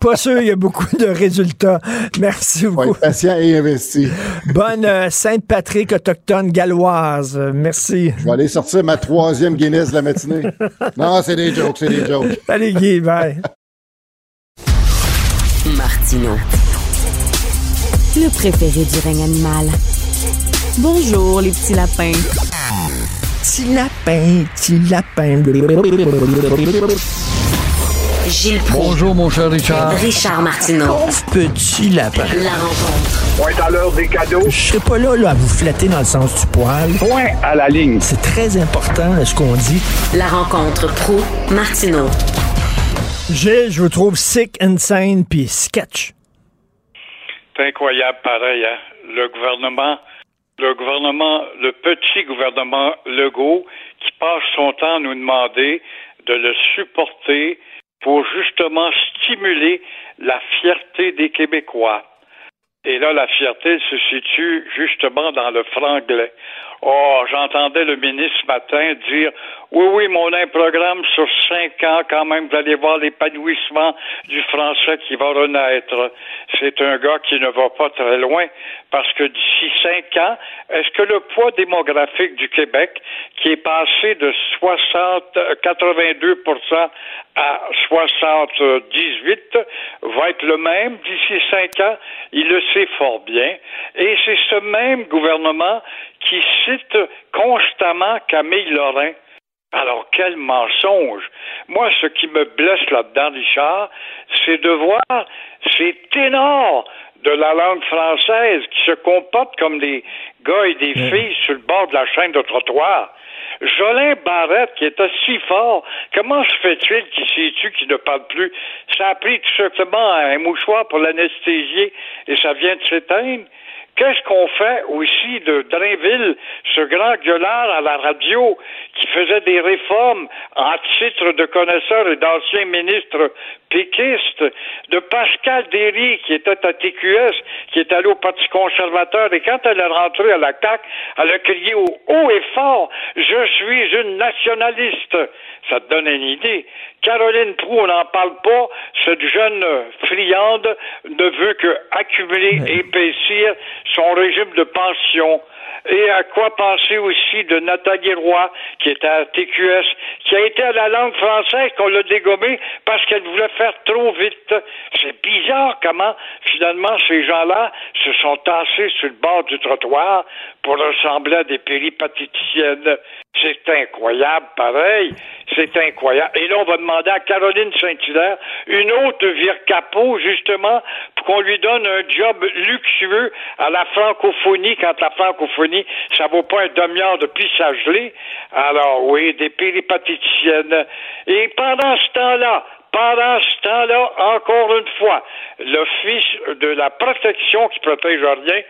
Pas sûr, il y a beaucoup de résultats. Merci beaucoup. patient et investi. Bonne euh, Sainte-Patrick autochtone galloise. Merci. Je vais aller sortir ma troisième Guinness de la matinée. non, c'est des jokes, c'est des jokes. Allez, Guy, bye. Martino. Le préféré du règne animal. Bonjour, les petits lapins. Petit lapin, petit lapin. Gilles Proulx. Bonjour, mon cher Richard. Richard Martineau. Pauvre petit lapin. La rencontre. Point à l'heure des cadeaux. Je serai pas là, là à vous flatter dans le sens du poil. Point à la ligne. C'est très important ce qu'on dit. La rencontre pro Martineau. Gilles, je vous trouve sick, insane, puis sketch. C'est incroyable, pareil. Hein? Le gouvernement, le gouvernement, le petit gouvernement Legault, qui passe son temps à nous demander de le supporter pour justement stimuler la fierté des Québécois. Et là, la fierté se situe justement dans le franglais. Oh, j'entendais le ministre ce matin dire Oui, oui, mon un programme sur cinq ans, quand même, vous allez voir l'épanouissement du français qui va renaître. C'est un gars qui ne va pas très loin parce que d'ici cinq ans, est-ce que le poids démographique du Québec, qui est passé de 60, 82% à 78, va être le même d'ici cinq ans? Il le sait fort bien. Et c'est ce même gouvernement qui cite constamment Camille Lorrain. Alors, quel mensonge! Moi, ce qui me blesse là-dedans, Richard, c'est de voir ces ténors de la langue française qui se comportent comme des gars et des filles sur le bord de la chaîne de trottoir. Jolin Barrette, qui était si fort, comment se fait-il qu'il s'est tu qui ne parle plus? Ça a pris tout simplement un mouchoir pour l'anesthésier et ça vient de s'éteindre? Qu'est-ce qu'on fait aussi de Drainville, ce grand gueulard à la radio qui faisait des réformes en titre de connaisseur et d'ancien ministre péquiste, de Pascal Derry qui était à TQS, qui est allé au Parti conservateur et quand elle est rentrée à la CAQ, elle a crié au haut et fort Je suis une nationaliste. Ça te donne une idée. Caroline Proux, on n'en parle pas. Cette jeune friande ne veut que accumuler et épaissir son régime de pension. Et à quoi penser aussi de Nathalie Roy, qui était à TQS, qui a été à la langue française, qu'on l'a dégommée parce qu'elle voulait faire trop vite. C'est bizarre comment, finalement, ces gens-là se sont tassés sur le bord du trottoir pour ressembler à des péripatéticiennes. C'est incroyable, pareil. C'est incroyable. Et là, on va demander à Caroline Saint-Hilaire une autre vire capot, justement, pour qu'on lui donne un job luxueux à la francophonie, quand la francophonie, ça vaut pas un demi-heure de à geler. Alors, oui, des péripatéticiennes. Et pendant ce temps-là, pendant ce temps-là, encore une fois, l'Office de la protection qui protège rien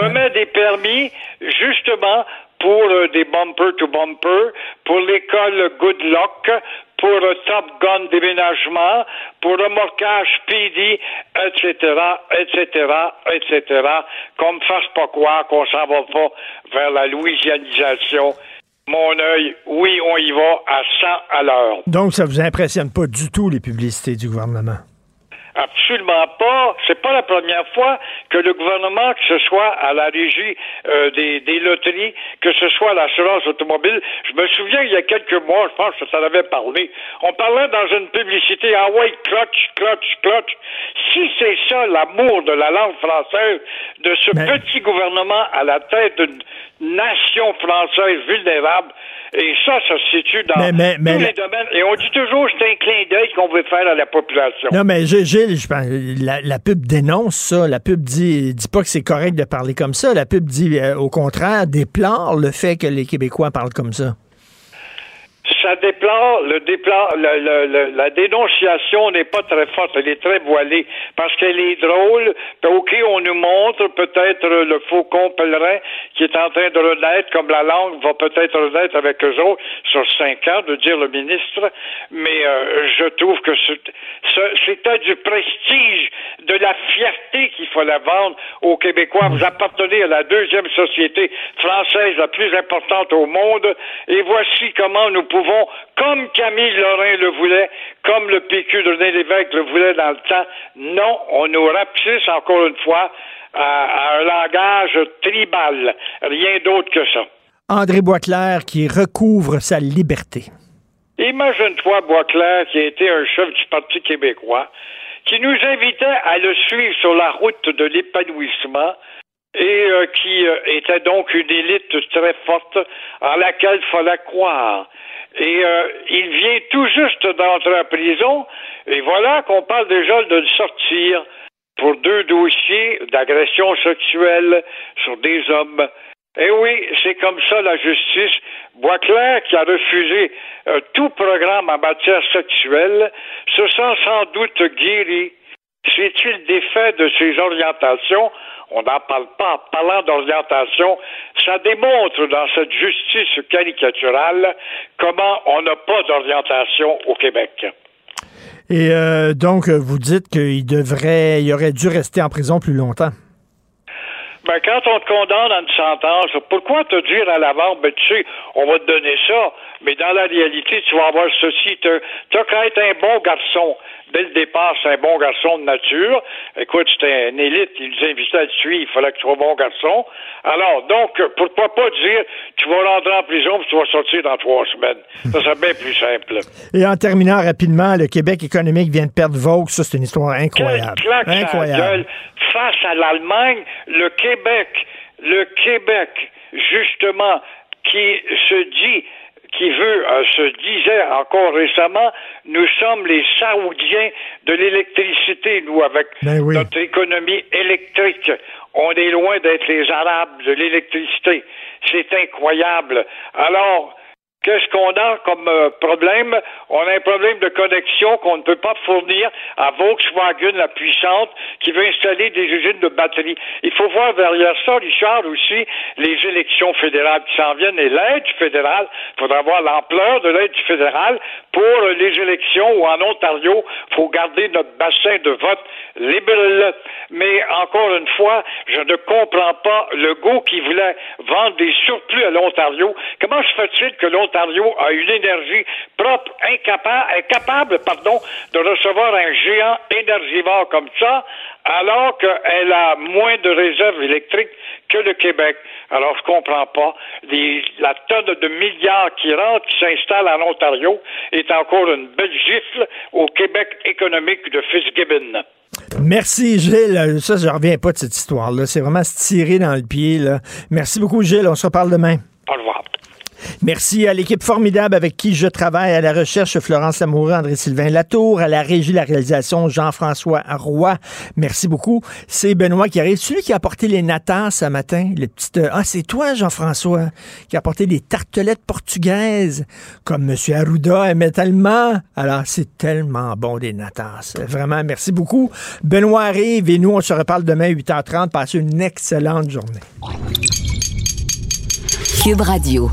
remet des permis justement pour euh, des bumper to bumper, pour l'école Good Luck, pour Top Gun déménagement, pour remorquage PD, etc., etc., etc., qu'on me fasse pas croire qu'on s'en va pas vers la louisianisation. Mon œil, oui, on y va à 100 à l'heure. Donc, ça vous impressionne pas du tout, les publicités du gouvernement? Absolument pas. C'est pas la première fois que le gouvernement, que ce soit à la régie euh, des, des loteries, que ce soit à l'assurance automobile, je me souviens il y a quelques mois, je pense que ça en avait parlé, on parlait dans une publicité, ah ouais, clutch, clutch, clutch. Si c'est ça l'amour de la langue française, de ce petit gouvernement à la tête d'une nation française vulnérable, et ça, ça se situe dans Mais- mais- mais tous les domaines. Et on dit toujours, c'est un clin d'œil qu'on veut faire à la population. Non, mais Gilles, La pub dénonce ça. La pub dit, dit pas que c'est correct de parler comme ça. La pub dit, euh, au contraire, déplore le fait que les Québécois parlent comme ça. Le la dénonciation n'est pas très forte, elle est très voilée, parce qu'elle est drôle. OK, on nous montre peut-être le faucon pèlerin qui est en train de renaître, comme la langue va peut-être renaître avec eux autres sur cinq ans, de dire le ministre. Mais euh, je trouve que c'était du prestige, de la fierté qu'il fallait vendre aux Québécois. Vous appartenez à la deuxième société française la plus importante au monde, et voici comment nous pouvons, comme Camille Lorrain le voulait, comme le PQ de René Lévesque le voulait dans le temps, non, on nous rapetisse encore une fois à, à un langage tribal, rien d'autre que ça. André Boisclair qui recouvre sa liberté. Imagine-toi, Boisclair, qui a été un chef du Parti québécois, qui nous invitait à le suivre sur la route de l'épanouissement et euh, qui euh, était donc une élite très forte en laquelle il fallait croire. Et euh, il vient tout juste d'entrer en prison, et voilà qu'on parle déjà de le sortir pour deux dossiers d'agression sexuelle sur des hommes. Eh oui, c'est comme ça la justice. Boisclair, qui a refusé euh, tout programme en matière sexuelle, se sent sans doute guéri. C'est-il défait de ses orientations? On n'en parle pas en parlant d'orientation. Ça démontre dans cette justice caricaturale comment on n'a pas d'orientation au Québec. Et euh, donc, vous dites qu'il devrait, il aurait dû rester en prison plus longtemps. Ben, quand on te condamne à une sentence, pourquoi te dire à l'avant, ben, tu sais, on va te donner ça, mais dans la réalité, tu vas avoir ceci. Tu as qu'à être un bon garçon. Dès le départ, c'est un bon garçon de nature. Écoute, c'était une élite, ils nous invitaient à le suivre, il fallait que tu sois bon garçon. Alors, donc, pourquoi pas dire, tu vas rentrer en prison puis tu vas sortir dans trois semaines. Ça serait bien plus simple. Et en terminant rapidement, le Québec économique vient de perdre Vaux. Ça, c'est une histoire incroyable. Claque incroyable. Face à l'Allemagne, le Québec, le Québec, justement, qui se dit qui veut, euh, se disait encore récemment, nous sommes les Saoudiens de l'électricité, nous, avec Ben oui. notre économie électrique. On est loin d'être les Arabes de l'électricité. C'est incroyable. Alors, Qu'est-ce qu'on a comme euh, problème? On a un problème de connexion qu'on ne peut pas fournir à Volkswagen, la puissante, qui veut installer des usines de batteries. Il faut voir derrière ça, Richard, aussi, les élections fédérales qui s'en viennent et l'aide fédérale. Il faudra voir l'ampleur de l'aide fédérale pour les élections où en Ontario, il faut garder notre bassin de vote libéral. Mais encore une fois, je ne comprends pas le goût qui voulait vendre des surplus à l'Ontario. Comment se fait-il que l'Ontario a une énergie propre, incapable, incapable pardon, de recevoir un géant énergivore comme ça, alors qu'elle a moins de réserves électriques que le Québec. Alors, je comprends pas. Les- la tonne de milliards qui rentre, qui s'installe en Ontario, est encore une belle gifle au Québec économique de Fitzgibbon. Merci, Gilles. Ça, je reviens pas de cette histoire-là. C'est vraiment se tirer dans le pied. Là. Merci beaucoup, Gilles. On se reparle demain. Au revoir. Merci à l'équipe formidable avec qui je travaille, à la recherche Florence Lamoureux, André-Sylvain Latour, à la régie, la réalisation Jean-François Roy. Merci beaucoup. C'est Benoît qui arrive. Celui qui a apporté les natas ce matin, le petit... Ah, c'est toi, Jean-François, qui a apporté des tartelettes portugaises, comme M. Arruda aimait tellement. Alors, c'est tellement bon, des natas. Vraiment, merci beaucoup. Benoît arrive et nous, on se reparle demain, 8h30. Passez une excellente journée. Cube Radio.